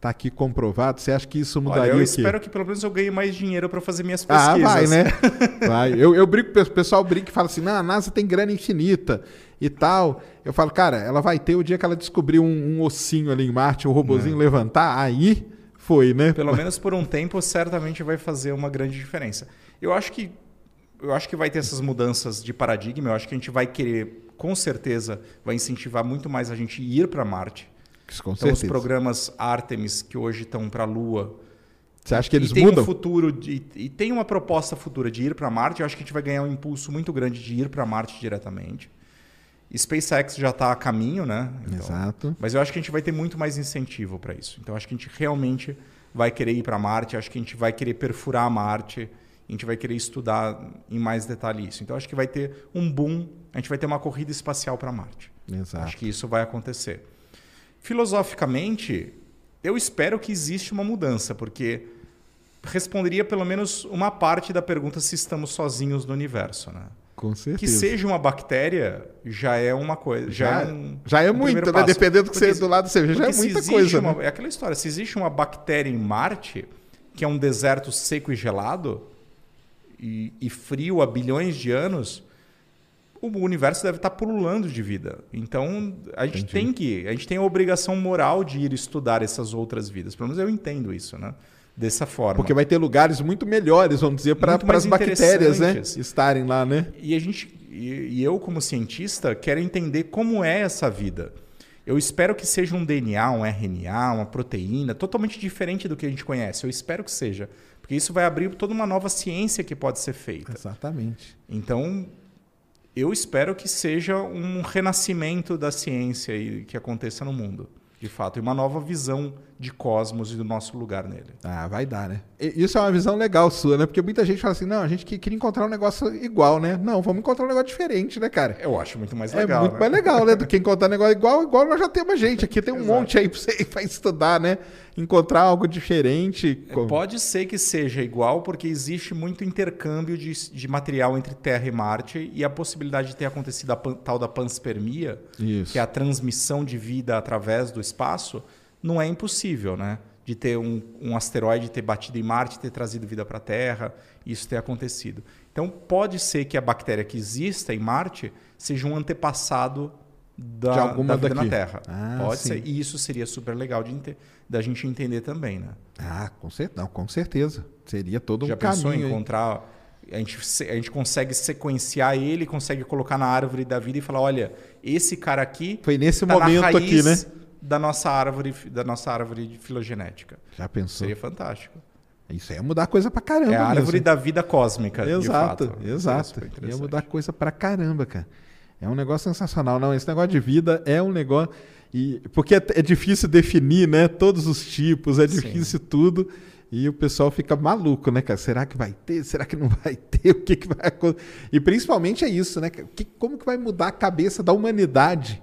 Tá aqui comprovado. Você acha que isso mudaria Olha, eu espero que pelo menos eu ganhe mais dinheiro para fazer minhas Ah, pesquisas. vai, né? Vai. Eu, eu brinco, o pessoal brinca e fala assim: não, a NASA tem grana infinita e tal. Eu falo, cara, ela vai ter o dia que ela descobrir um, um ossinho ali em Marte, um robozinho levantar, aí foi, né? É. Pelo menos por um tempo, certamente vai fazer uma grande diferença. Eu acho que eu acho que vai ter essas mudanças de paradigma. Eu acho que a gente vai querer, com certeza, vai incentivar muito mais a gente ir para Marte. Com Então, os certeza. programas Artemis que hoje estão para a Lua. Você acha que eles e tem mudam? um futuro de, e tem uma proposta futura de ir para Marte. Eu acho que a gente vai ganhar um impulso muito grande de ir para Marte diretamente. SpaceX já está a caminho, né? Então, Exato. Mas eu acho que a gente vai ter muito mais incentivo para isso. Então acho que a gente realmente vai querer ir para Marte, acho que a gente vai querer perfurar Marte, a gente vai querer estudar em mais detalhe isso. Então acho que vai ter um boom, a gente vai ter uma corrida espacial para Marte. Exato. Acho que isso vai acontecer. Filosoficamente, eu espero que exista uma mudança, porque responderia pelo menos uma parte da pergunta se estamos sozinhos no universo, né? Com certeza. Que seja uma bactéria já é uma coisa, já, Já- é um já é um muito, né? Dependendo do que Porque você- do lado vê, já é se muita coisa, uma- né? É aquela história, se existe uma bactéria em Marte, que é um deserto seco e gelado e, e frio há bilhões de anos, o universo deve estar pululando de vida. Então, a gente tem que, a gente tem a obrigação moral de ir estudar essas outras vidas. Pelo menos eu entendo isso, né? Dessa forma. Porque vai ter lugares muito melhores, vamos dizer, para as bactérias, né? Estarem lá, né? E a gente e, e eu como cientista quero entender como é essa vida. Eu espero que seja um DNA, um RNA, uma proteína totalmente diferente do que a gente conhece. Eu espero que seja, porque isso vai abrir toda uma nova ciência que pode ser feita. Exatamente. Então, eu espero que seja um renascimento da ciência e que aconteça no mundo, de fato, e uma nova visão de cosmos e do nosso lugar nele. Ah, vai dar, né? Isso é uma visão legal sua, né? Porque muita gente fala assim, não, a gente que- queria encontrar um negócio igual, né? Não, vamos encontrar um negócio diferente, né, cara? Eu acho muito mais É legal. muito né? mais legal, né? Do que encontrar um negócio igual, igual nós já temos gente. Aqui tem um monte aí pra você pra estudar, né? Encontrar algo diferente. É, Pode ser que seja igual, porque existe muito intercâmbio de, de material entre Terra e Marte e a possibilidade de ter acontecido a pan- tal da panspermia, Isso. que é a transmissão de vida através do espaço, não é impossível, né? De ter um, um asteroide ter batido em Marte, ter trazido vida para a Terra, isso ter acontecido. Então, pode ser que a bactéria que exista em Marte seja um antepassado da, De alguma da vida daqui. na Terra. Ah, pode sim. ser. E isso seria super legal de da gente entender também, né? Ah, com certeza. Não, com certeza. Seria todo um Já pensou caminho. em encontrar. A gente, a gente consegue sequenciar ele, consegue colocar na árvore da vida e falar: olha, esse cara aqui. Foi nesse tá momento raiz aqui, né? Da nossa árvore, da nossa árvore filogenética. Já pensou? Seria fantástico. Isso aí ia mudar coisa pra caramba. é a árvore mesmo. da vida cósmica. Exato. Seria exato. Ia mudar coisa pra caramba, cara. É um negócio sensacional. Não, esse negócio de vida é um negócio. E, porque é, é difícil definir, né? Todos os tipos, é difícil tudo. E o pessoal fica maluco, né, cara? Será que vai ter? Será que não vai ter? O que, que vai acontecer? E principalmente é isso, né? Que, como que vai mudar a cabeça da humanidade?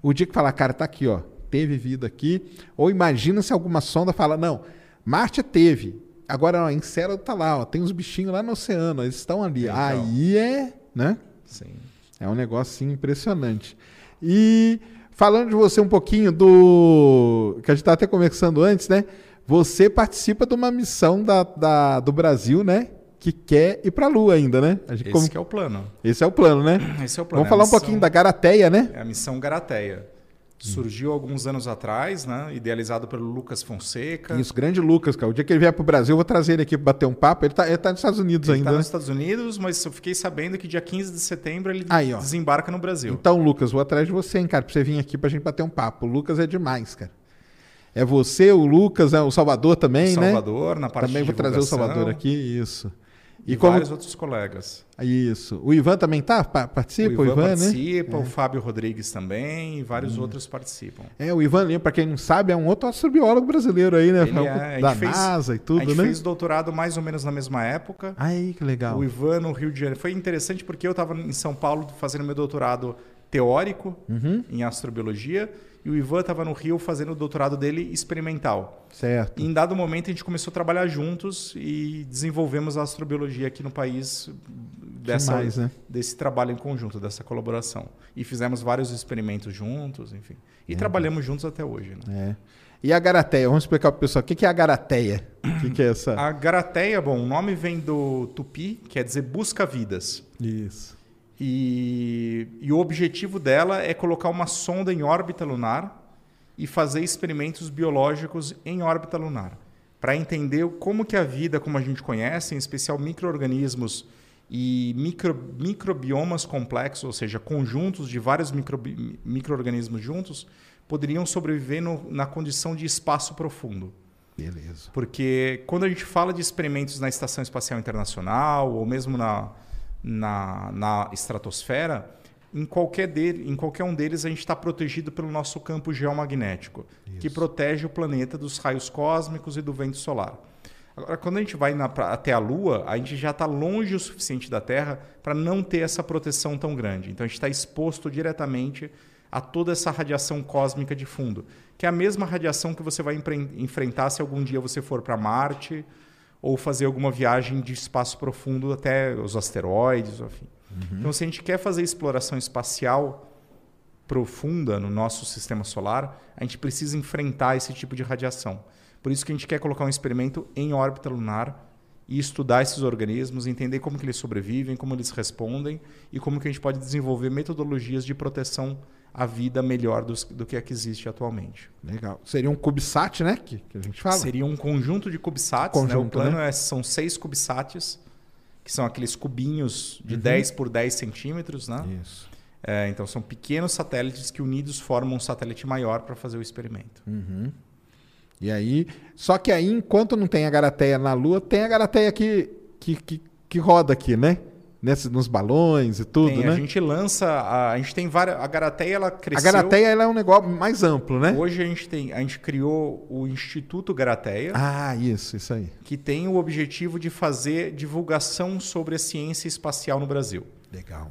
O dia que falar, cara, tá aqui, ó. Teve vida aqui. Ou imagina se alguma sonda fala, não, Marte teve. Agora, ó, Encélado tá lá, ó. Tem uns bichinhos lá no oceano, eles estão ali. Então. Aí é, né? Sim. É um negócio assim, impressionante. E falando de você um pouquinho do. que a gente estava até conversando antes, né? Você participa de uma missão da, da- do Brasil, né? Que quer ir para a Lua ainda, né? A gente Esse como- que é o plano. Esse é o plano, né? Esse é o plano. Vamos É falar um missão- pouquinho da Garateia, né? É a missão Garateia. Surgiu alguns anos atrás, né? Idealizado pelo Lucas Fonseca. Isso, grande Lucas, cara. O dia que ele vier pro Brasil, eu vou trazer ele aqui para bater um papo. Ele tá, ele tá nos Estados Unidos Ele ainda, está né? nos Estados Unidos, mas eu fiquei sabendo que dia 15 de setembro ele Aí, desembarca no Brasil. Então, Lucas, vou atrás de você, hein, cara, pra você vir aqui pra gente bater um papo. O Lucas é demais, cara. É você, o Lucas, é o Salvador também, né? Salvador, na parte Também vou trazer o. Salvador aqui, isso. E, E, como. vários outros colegas. Isso. O Ivan também tá? Pa- Participa? o Ivan, né? participa, o Fábio Rodrigues também, e vários Hum. outros participam. É, o Ivan Lima, pra quem não sabe, é um outro astrobiólogo brasileiro aí, né? Ele é, a da fez- NASA e a tudo, gente né? fez doutorado mais ou menos na mesma época. Aí, que legal. O Ivan no Rio de Janeiro. Foi interessante porque eu estava em São Paulo fazendo meu doutorado teórico Uhum. em astrobiologia e o Ivan estava no Rio fazendo o doutorado dele experimental. Certo. E em dado momento a gente começou a trabalhar juntos e desenvolvemos a astrobiologia aqui no país dessa, Demais, né? desse trabalho em conjunto, dessa colaboração. E fizemos vários experimentos juntos, enfim. E É. trabalhamos juntos até hoje. Né? É. E a Garateia? Vamos explicar pro pessoal. O que que é a Garateia? O que que é essa? A Garateia, bom, o nome vem do tupi, quer dizer busca vidas. Isso. E, e o objetivo dela é colocar uma sonda em órbita lunar e fazer experimentos biológicos em órbita lunar, para entender como que a vida, como a gente conhece, em especial micro-organismos e micro, microbiomas complexos, ou seja, conjuntos de vários microbi- micro-organismos juntos, poderiam sobreviver no, na condição de espaço profundo. Beleza. Porque quando a gente fala de experimentos na Estação Espacial Internacional ou mesmo na, na, na estratosfera, em qualquer, dele, em qualquer um deles a gente está protegido pelo nosso campo geomagnético, que protege o planeta dos raios cósmicos e do vento solar. Agora, quando a gente vai na- pra- até a Lua, a gente já está longe o suficiente da Terra para não ter essa proteção tão grande. Então a gente está exposto diretamente a toda essa radiação cósmica de fundo, que é a mesma radiação que você vai enfrentar se algum dia você for para Marte ou fazer alguma viagem de espaço profundo até os asteroides, enfim. Uhum. Então, se a gente quer fazer exploração espacial profunda no nosso sistema solar, a gente precisa enfrentar esse tipo de radiação. Por isso que a gente quer colocar um experimento em órbita lunar e estudar esses organismos, entender como que eles sobrevivem, como eles respondem e como que a gente pode desenvolver metodologias de proteção à vida melhor do, do que a que existe atualmente. Legal. Seria um CubeSat, né? Que, que a gente fala. Seria um conjunto de CubeSats. Conjunto, né? O plano né? é, são seis CubeSats, que são aqueles cubinhos de uhum. 10 por 10 centímetros, né? Isso. É, então são pequenos satélites que unidos formam um satélite maior para fazer o experimento. Uhum. E aí, só que aí, enquanto não tem a Garateia na Lua, tem a Garateia que, que, que, que roda aqui, né? Nesse, nos balões e tudo, tem, né? A gente lança, a, a, gente tem várias. A Garateia ela cresceu. A Garateia ela é um negócio mais amplo, né? Hoje a gente tem, a gente criou o Instituto Garateia. Ah, isso, isso aí. Que tem o objetivo de fazer divulgação sobre a ciência espacial no Brasil. Legal.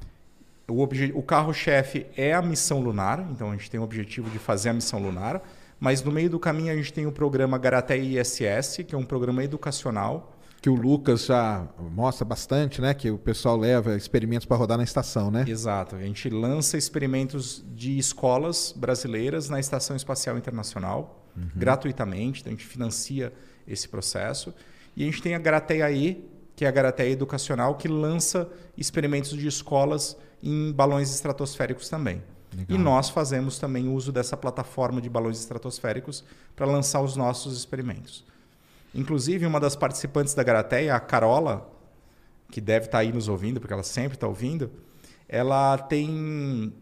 O, o carro-chefe é a missão lunar, então a gente tem o objetivo de fazer a missão lunar. Mas no meio do caminho a gente tem o programa Garateia ISS, que é um programa educacional. Que o Lucas já mostra bastante, né? Que o pessoal leva experimentos para rodar na estação, né? Exato. A gente lança experimentos de escolas brasileiras na Estação Espacial Internacional, uhum. gratuitamente. Então a gente financia esse processo. E a gente tem a Garateia E, que é a Garateia Educacional, que lança experimentos de escolas em balões estratosféricos também. Legal. E nós fazemos também uso dessa plataforma de balões estratosféricos para lançar os nossos experimentos. Inclusive, uma das participantes da Garateia, a Carola, que deve estar tá aí nos ouvindo, porque ela sempre está ouvindo, ela tem,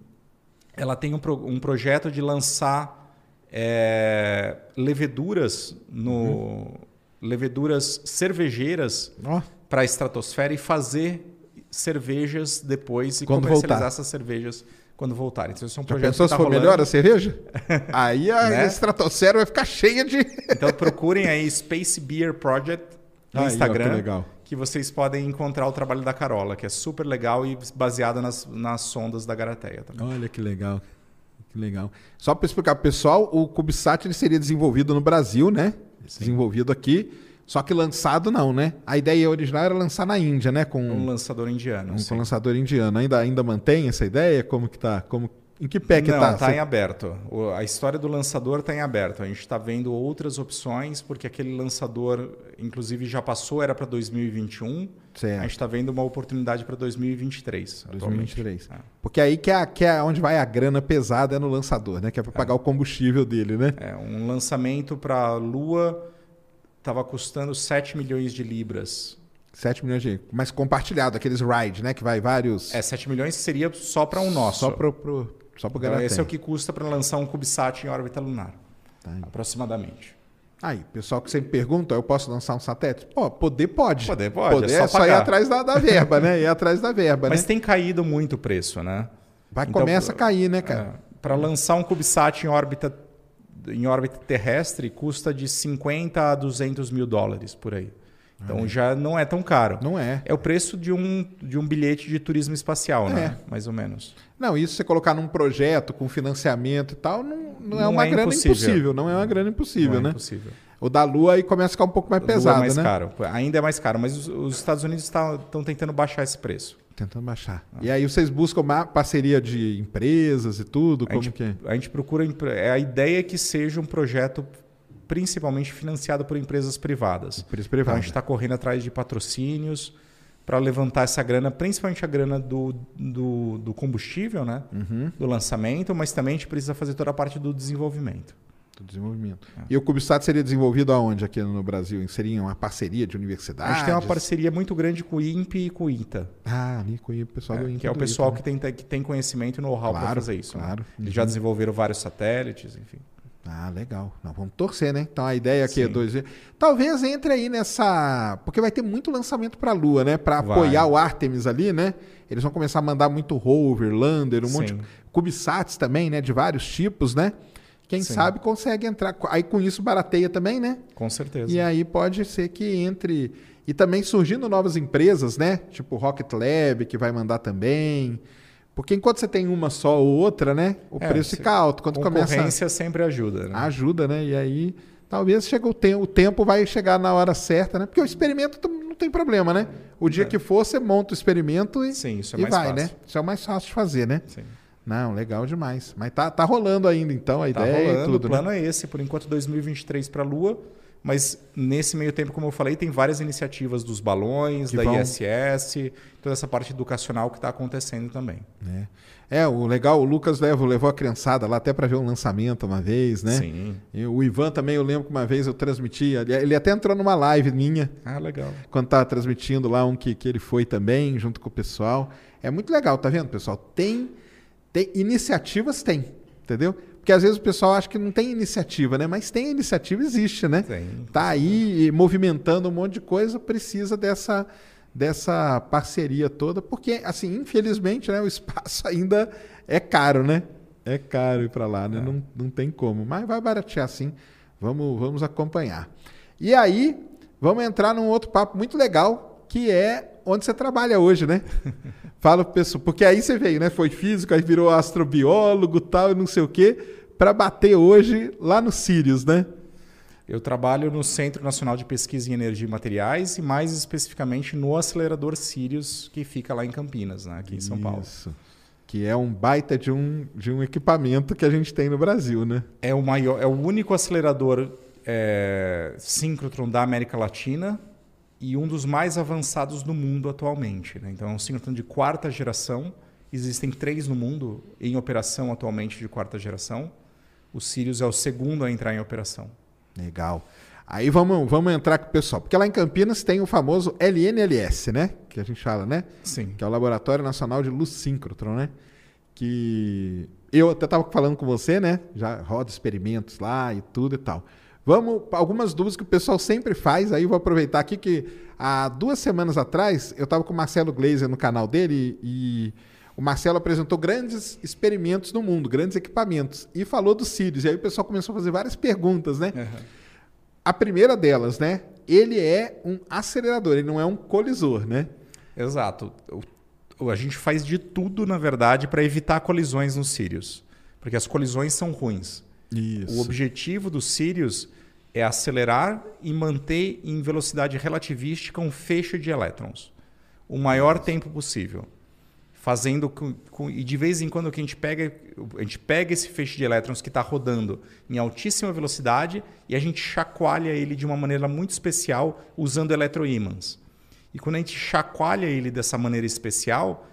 ela tem um, pro, um projeto de lançar é, leveduras no uhum. leveduras cervejeiras oh. para a estratosfera e fazer cervejas depois e Quando comercializar voltar. essas cervejas quando voltarem. Então, isso é um projeto pensou que tá se for rolando. melhor a cerveja? aí a né? estratosfera vai ficar cheia de... então procurem aí Space Beer Project no aí, Instagram. Ó, que, legal. que vocês podem encontrar o trabalho da Carola, que é super legal e baseada nas, nas sondas da Garateia também. Olha que legal. Que legal. Só para explicar para o pessoal, o CubeSat ele seria desenvolvido no Brasil, né? Sim. Desenvolvido aqui. Só que lançado não, né? A ideia original era lançar na Índia, né? Com um lançador indiano. Um, com um lançador indiano. Ainda, ainda mantém essa ideia? Como que tá? Como, em que pé que não, tá? Não, tá em aberto. O, a história do lançador está em aberto. A gente está vendo outras opções, porque aquele lançador, inclusive, já passou, era para 2021. Certo. A gente está vendo uma oportunidade para 2023. 2023. É. Porque aí que é, que é onde vai a grana pesada é no lançador, né? Que é para pagar é. o combustível dele, né? É, um lançamento para a Lua estava custando 7 milhões de libras. 7 milhões de. Mas compartilhado, aqueles ride, né? Que vai vários. É, 7 milhões seria só para um nosso. Só para pro, só pro então, Esse é o que custa para lançar um CubeSat em órbita lunar. Tá aproximadamente. Aí, pessoal que sempre pergunta, eu posso lançar um satélite? Pô, poder pode. Poder pode. Poder é só, é só ir atrás da, da verba, né? Ir atrás da verba, Mas né? tem caído muito o preço, né? Vai então, começa a cair, né, cara? É, para lançar um CubeSat em órbita em órbita terrestre custa de 50 a 200 mil dólares por aí. Então ah, já não é tão caro. Não é. É o preço de um, de um bilhete de turismo espacial, né? é. né? Mais ou menos. Não, isso você colocar num projeto com financiamento e tal, não, não, não é uma é grana impossível. impossível. Não é uma grana impossível, não é né? É impossível. O da Lua aí começa a ficar um pouco mais pesado, é mais né? caro. Ainda é mais caro, mas os, os Estados Unidos estão tá, tentando baixar esse preço. Tentando baixar. Ah. E aí vocês buscam uma parceria de empresas e tudo? Como a gente, que é? A gente procura. É a ideia é que seja um projeto principalmente financiado por empresas privadas. Empresas privadas. Então a gente está correndo atrás de patrocínios para levantar essa grana, principalmente a grana do, do, do combustível, né? Uhum. Do lançamento, mas também a gente precisa fazer toda a parte do desenvolvimento do desenvolvimento. É. E o CubeSat seria desenvolvido aonde aqui no Brasil? Seria uma parceria de universidades? A gente tem uma parceria muito grande com o INPE e com o ITA. Ah, ali com o pessoal é, do INPE. Que é o pessoal né? que, tem, que tem conhecimento e know-how claro, para fazer isso. Né? Claro. Né? Eles já desenvolveram vários satélites, enfim. Ah, legal. Nós vamos torcer, né? Então a ideia aqui Sim. é dois. Talvez entre aí nessa. Porque vai ter muito lançamento para a Lua, né? Para apoiar o Artemis ali, né? Eles vão começar a mandar muito rover, lander, um Sim. monte de. CubeSats também, né? De vários tipos, né? Quem Sim. sabe consegue entrar. Aí com isso barateia também, né? Com certeza. E aí pode ser que entre. E também surgindo novas empresas, né? Tipo Rocket Lab, que vai mandar também. Porque enquanto você tem uma só ou outra, né? O é, preço fica alto. Quando concorrência começa. sempre ajuda, né? Ajuda, né? E aí. Talvez chegue o, te o tempo vai chegar na hora certa, né? Porque o experimento não tem problema, né? O dia que for, você monta o experimento e, Sim, isso é e mais vai, fácil. né? Isso é o mais fácil de fazer, né? Sim. Não, legal demais. Mas tá, tá rolando ainda, então, a Tá ideia rolando, e tudo, o plano né? é esse, por enquanto 2023 para a Lua, mas nesse meio tempo, como eu falei, tem várias iniciativas dos balões, Que da vão- ISS, toda essa parte educacional que está acontecendo também. É, o legal, o Lucas levou, levou a criançada lá até para ver um lançamento uma vez, né? Sim. E o Ivan também, eu lembro que uma vez eu transmiti, ele, até entrou numa live minha, Ah, legal. quando tava transmitindo lá um que, que ele foi também, junto com o pessoal. É muito legal, tá vendo, pessoal? Tem, tem iniciativas, tem, entendeu? Porque às vezes o pessoal acha que não tem iniciativa, né? Mas tem iniciativa, existe, né? Tem. Tá aí movimentando um monte de coisa, precisa dessa, dessa parceria toda, porque, assim, infelizmente, né, o espaço ainda é caro, né? É caro ir para lá, né? Não, não tem como. Mas vai baratear sim. Vamos, vamos acompanhar. E aí, vamos entrar num outro papo muito legal, que é onde você trabalha hoje, né? Fala pro pessoal, porque aí você veio, né? Foi físico, aí virou astrobiólogo tal, e não sei o quê, para bater hoje lá no Sirius, né? Eu trabalho no Centro Nacional de Pesquisa em Energia e Materiais e mais especificamente no acelerador Sirius, que fica lá em Campinas, né, aqui em São Paulo. Isso. Que é um baita de um, de um equipamento que a gente tem no Brasil, né? É o maior, é o único acelerador é, síncrotron da América Latina e um dos mais avançados do mundo atualmente. né? Então é um síncrotron de quarta geração. Existem três no mundo em operação atualmente de quarta geração. O Sirius é o segundo a entrar em operação. Legal. Aí vamos, vamos entrar com o pessoal. Porque lá em Campinas tem o famoso LNLS, né? Que a gente fala, né? Sim. Que é o Laboratório Nacional de Luz Síncrotron, né? Que eu até estava falando com você, né? Já roda experimentos lá e tudo e tal. Vamos, algumas dúvidas que o pessoal sempre faz, aí vou aproveitar aqui que há duas semanas atrás eu estava com o Marcelo Gleiser no canal dele e o Marcelo apresentou grandes experimentos no mundo, grandes equipamentos, e falou do Sirius. E aí o pessoal começou a fazer várias perguntas, né? A primeira delas, né? Ele é um acelerador, ele não é um colisor, né? Exato. A gente faz de tudo, na verdade, para evitar colisões nos Sirius. Porque as colisões são ruins. Isso. O objetivo do Sirius é acelerar e manter em velocidade relativística um feixe de elétrons. O maior tempo possível. Fazendo com, com- e de vez em quando que a gente pega a gente pega esse feixe de elétrons que está rodando em altíssima velocidade e a gente chacoalha ele de uma maneira muito especial usando eletroímãs. E quando a gente chacoalha ele dessa maneira especial,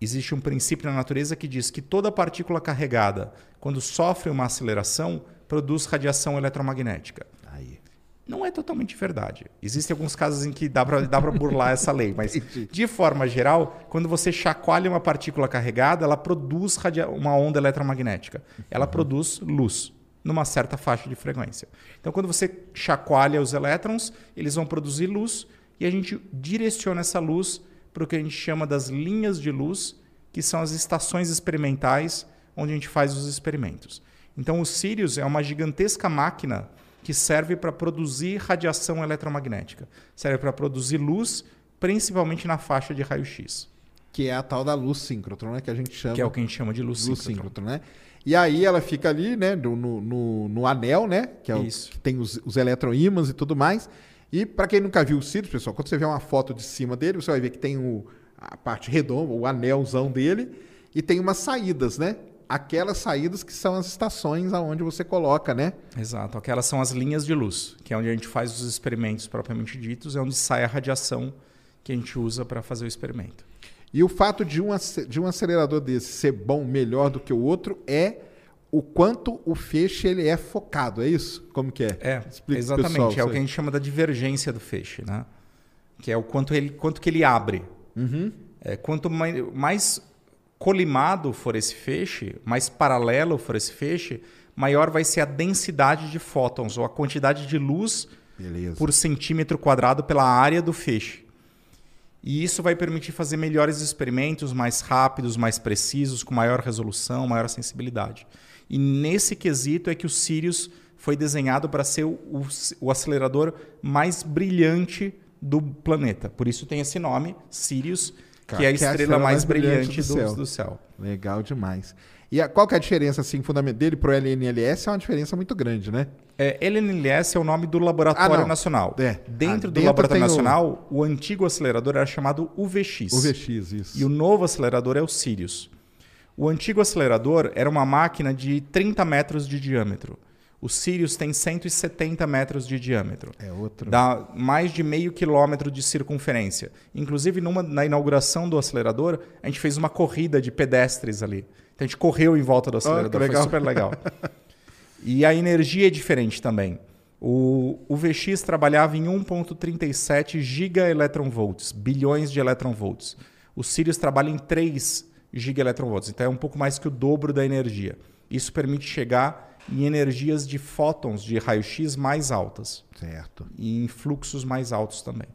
existe um princípio na natureza que diz que toda partícula carregada, quando sofre uma aceleração, produz radiação eletromagnética. Aí. Não é totalmente verdade. Existem alguns casos em que dá para burlar essa lei, mas de forma geral, quando você chacoalha uma partícula carregada, ela produz uma onda eletromagnética. Ela produz luz numa certa faixa de frequência. Então, quando você chacoalha os elétrons, eles vão produzir luz e a gente direciona essa luz para o que a gente chama das linhas de luz, que são as estações experimentais onde a gente faz os experimentos. Então, o Sirius é uma gigantesca máquina que serve para produzir radiação eletromagnética. Serve para produzir luz, principalmente na faixa de raio-x, Que é a tal da luz síncrotron, né? Que a gente chama que é o que a gente chama de luz, luz síncrotron. síncrotron, né? E aí ela fica ali, né? No, no, no- anel, né? Que é o que tem os, os eletroímãs e tudo mais. E para quem nunca viu o Sirius, pessoal, quando você vê uma foto de cima dele, você vai ver que tem o, a parte redonda, o anelzão dele, e tem umas saídas, né? Aquelas saídas que são as estações aonde você coloca, né? Exato. Aquelas são as linhas de luz, que é onde a gente faz os experimentos propriamente ditos, é onde sai a radiação que a gente usa para fazer o experimento. E o fato de um, de um acelerador desse ser bom, melhor do que o outro, é o quanto o feixe ele é focado, é isso? Como que é? É, Explica exatamente. pessoal é o que a gente chama da divergência do feixe, né? Que é o quanto ele, quanto que ele abre. Uhum. É, quanto mais, mais colimado for esse feixe, mais paralelo for esse feixe, maior vai ser a densidade de fótons ou a quantidade de luz Beleza. por centímetro quadrado pela área do feixe. E isso vai permitir fazer melhores experimentos, mais rápidos, mais precisos, com maior resolução, maior sensibilidade. E nesse quesito é que o Sirius foi desenhado para ser o, o- o acelerador mais brilhante do planeta. Por isso tem esse nome, Sirius, que é a estrela mais brilhante, do, do céu. Legal demais. E a, qual que é a diferença, assim, fundamental dele pro LNLS? É uma diferença muito grande, né? É, LNLS é o nome do Laboratório Ah. Nacional. É. Dentro Ah, do Laboratório tem o- Nacional, o... antigo acelerador era chamado UVX. O VX, isso. E o novo acelerador é o Sirius. O antigo acelerador era uma máquina de 30 metros de diâmetro. O Sirius tem 170 metros de diâmetro. É outro. Dá mais de meio quilômetro de circunferência. Inclusive, numa, na inauguração do acelerador, a gente fez uma corrida de pedestres ali. Então, a gente correu em volta do acelerador. Foi legal. super legal. e a energia é diferente também. O, o VX trabalhava em 1.37 gigaelectronvolts, bilhões de eletronvolts. O Sirius trabalha em 3 gigaelectronvolts, então é um pouco mais que o dobro da energia. Isso permite chegar em energias de fótons de raio-x mais altas Certo. e em fluxos mais altos também.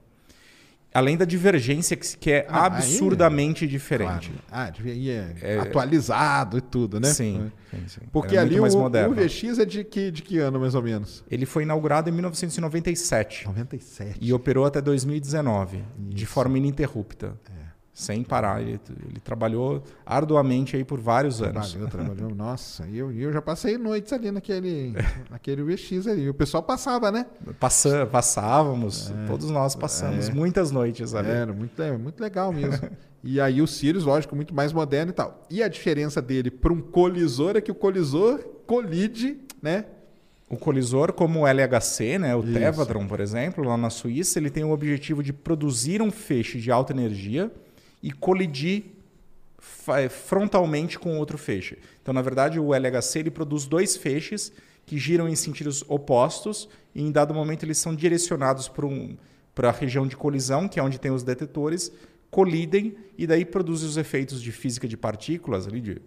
Além da divergência, que, que é Ah, aí- absurdamente diferente. Claro. Ah, devia ir é, atualizado e tudo, né? Sim, sim, sim. Porque Era ali o, o VX é de que, de que ano, mais ou menos? Ele foi inaugurado em 1997 97. e operou até 2019, de forma ininterrupta. É. Sem parar. Ele, ele trabalhou arduamente aí por vários anos. Trabalhou, trabalhou. Nossa, e eu, eu já passei noites ali naquele, naquele VX ali. O pessoal passava, né? Passa, passávamos, todos nós passamos muitas noites ali. Era muito, é, muito legal mesmo. e aí o Sirius, lógico, muito mais moderno e tal. E a diferença dele para um colisor é que o colisor colide, né? O colisor, como o LHC, né, o Isso. Tevatron, por exemplo, lá na Suíça, ele tem o objetivo de produzir um feixe de alta energia e colidir fa- frontalmente com outro feixe. Então, na verdade, o LHC ele produz dois feixes que giram em sentidos opostos e, em dado momento, eles são direcionados para um, a região de colisão, que é onde tem os detetores, colidem e daí produzem os efeitos de física de partículas, ali, de,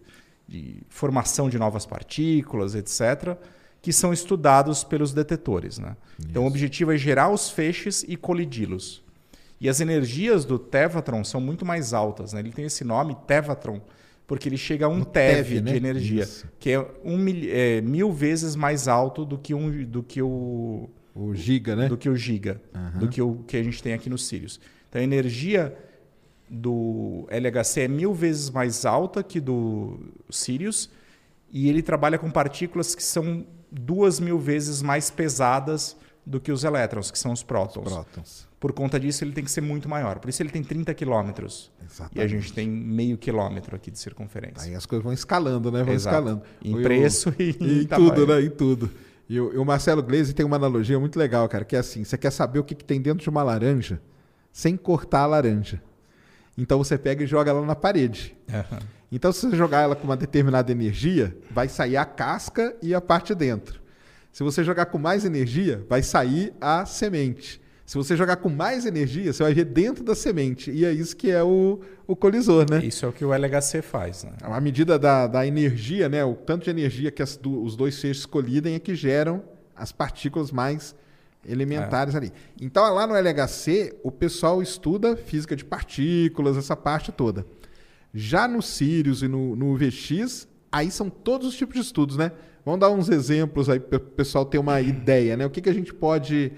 de formação de novas partículas, etc., que são estudados pelos detetores. Né? Então, o objetivo é gerar os feixes e colidi-los. E as energias do Tevatron são muito mais altas. Né? Ele tem esse nome, Tevatron, porque ele chega a um TeV, TeV, né? de energia, Isso. que é, um, mil- é, mil vezes mais alto do que, um, do que o, O Giga, né? do que o giga, do que o que a gente tem aqui no Sirius. Então a energia do LHC é mil vezes mais alta que do Sirius e ele trabalha com partículas que são duas mil vezes mais pesadas do que os elétrons, que são os prótons. Prótons. Por conta disso, ele tem que ser muito maior. Por isso, ele tem 30 quilômetros. E a gente tem meio quilômetro aqui de circunferência. Aí as coisas vão escalando, né? Vão Exato. escalando. Em O- preço e e em tamanho. tudo, né? Em tudo. E o, e o Marcelo Gleisi tem uma analogia muito legal, cara, que é assim: você quer saber o que, que tem dentro de uma laranja sem cortar a laranja. Então você pega e joga ela na parede. Aham. Então, se você jogar ela com uma determinada energia, vai sair a casca e a parte de dentro. Se você jogar com mais energia, vai sair a semente. Se você jogar com mais energia, você vai ver dentro da semente. E é isso que é o, o colisor, né? Isso é o que o LHC faz. Né? A medida da, da energia, né? O tanto de energia que as du- os dois feixes colidem é que geram as partículas mais elementares ali. Então, lá no LHC, o pessoal estuda física de partículas, essa parte toda. Já no Sirius e no, no VX, aí são todos os tipos de estudos, né? Vamos dar uns exemplos aí para o pessoal ter uma ideia, né? O que, que a gente pode...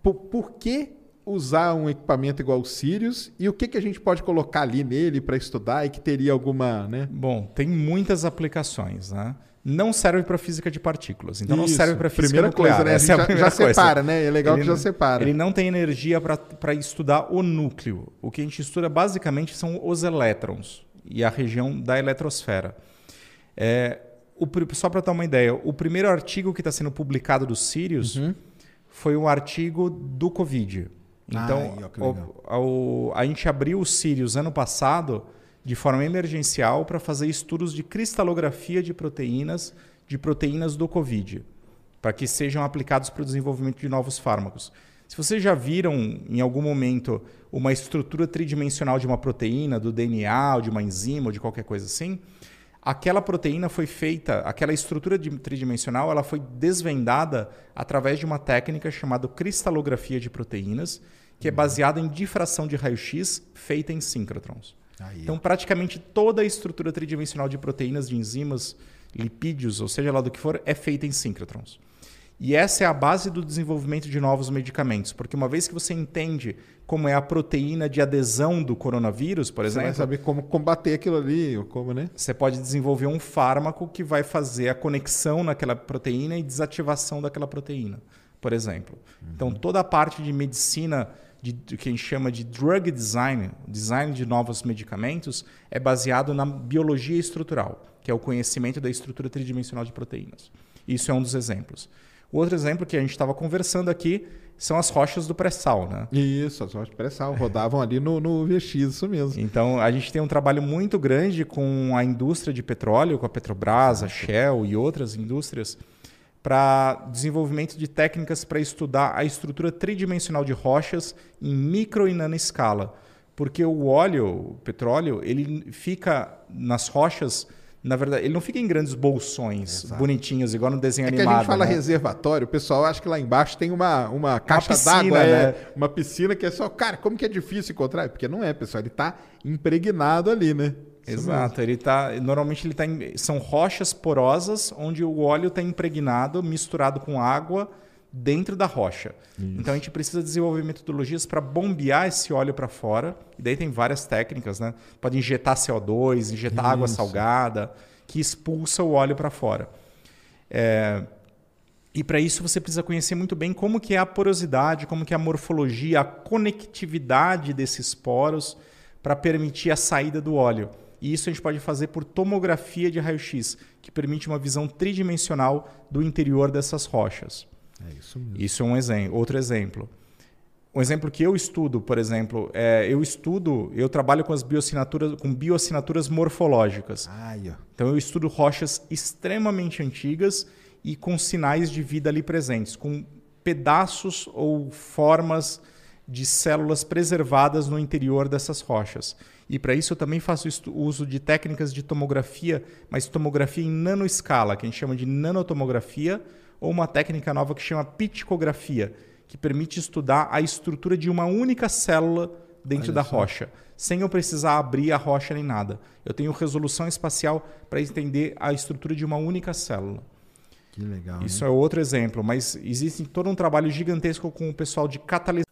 Por, por que usar um equipamento igual o Sirius e o que, que a gente pode colocar ali nele para estudar e que teria alguma, né? Bom, tem muitas aplicações, né? Não serve para física de partículas, então não Isso. serve para física Primeira nuclear. coisa, né? A Essa gente é a já- primeira já coisa. separa, né? É legal que já não- separa. Ele não tem energia para estudar o núcleo. O que a gente estuda basicamente são os elétrons e a região da eletrosfera. É, o só para ter uma ideia, o primeiro artigo que está sendo publicado do Sirius Uhum. foi um artigo do Covid. Então, ó, o- o- a gente abriu o Sirius ano passado de forma emergencial para fazer estudos de cristalografia de proteínas, de proteínas do Covid, para que sejam aplicados para o desenvolvimento de novos fármacos. Se vocês já viram em algum momento uma estrutura tridimensional de uma proteína, do DNA, ou de uma enzima, ou de qualquer coisa assim, aquela proteína foi feita, aquela estrutura tridimensional, ela foi desvendada através de uma técnica chamada cristalografia de proteínas, que é baseada em difração de raio-x feita em síncrotrons. Aí, Então, praticamente toda a estrutura tridimensional de proteínas, de enzimas, lipídios, ou seja lá do que for, é feita em síncrotrons. E essa é a base do desenvolvimento de novos medicamentos, porque uma vez que você entende como é a proteína de adesão do coronavírus, por Você exemplo, vai saber como combater aquilo ali, ou como, né? você pode desenvolver um fármaco que vai fazer a conexão naquela proteína e desativação daquela proteína, por exemplo. Então, toda a parte de medicina, de, de que a gente chama de drug design, design de novos medicamentos, é baseado na biologia estrutural, que é o conhecimento da estrutura tridimensional de proteínas. Isso é um dos exemplos. O outro exemplo que a gente estava conversando aqui são as rochas do pré-sal, né? Isso, as rochas pré-sal rodavam ali no, no VX, isso mesmo. Então, a gente tem um trabalho muito grande com a indústria de petróleo, com a Petrobras, a Shell e outras indústrias, para desenvolvimento de técnicas para estudar a estrutura tridimensional de rochas em micro e nanoescala. Porque o óleo, o petróleo, ele fica nas rochas, na verdade, ele não fica em grandes bolsões bonitinhos, igual no desenho É que animado. a gente fala né? reservatório, o pessoal acha que lá embaixo tem uma, uma caixa d'água, né? é, uma piscina que é só. Cara, como que é difícil encontrar? Porque não é, pessoal, ele tá impregnado ali, né? Isso Exato, ele tá, normalmente ele tá em- são rochas porosas onde o óleo está impregnado, misturado com água dentro da rocha. Então a gente precisa desenvolver metodologias para bombear esse óleo para fora. E daí tem várias técnicas, né? Pode injetar CO2, injetar água salgada, que expulsa o óleo para fora. É, e para isso você precisa conhecer muito bem como que é a porosidade, como que é a morfologia, a conectividade desses poros para permitir a saída do óleo. E isso a gente pode fazer por tomografia de raio-x, que permite uma visão tridimensional do interior dessas rochas. É isso. Isso é um exemplo. Outro exemplo. Um exemplo que eu estudo, por exemplo, é, eu estudo, eu trabalho com as bioassinaturas, com bioassinaturas morfológicas. Ai. Então eu estudo rochas extremamente antigas e com sinais de vida ali presentes, com pedaços ou formas de células preservadas no interior dessas rochas. E para isso eu também faço uso de técnicas de tomografia, mas tomografia em nanoescala, que a gente chama de nanotomografia, ou uma técnica nova que chama piticografia, que permite estudar a estrutura de uma única célula dentro da rocha, sem eu precisar abrir a rocha nem nada. Eu tenho resolução espacial para entender a estrutura de uma única célula. Que legal. Isso é outro exemplo, mas existe todo um trabalho gigantesco com o pessoal de catalisação.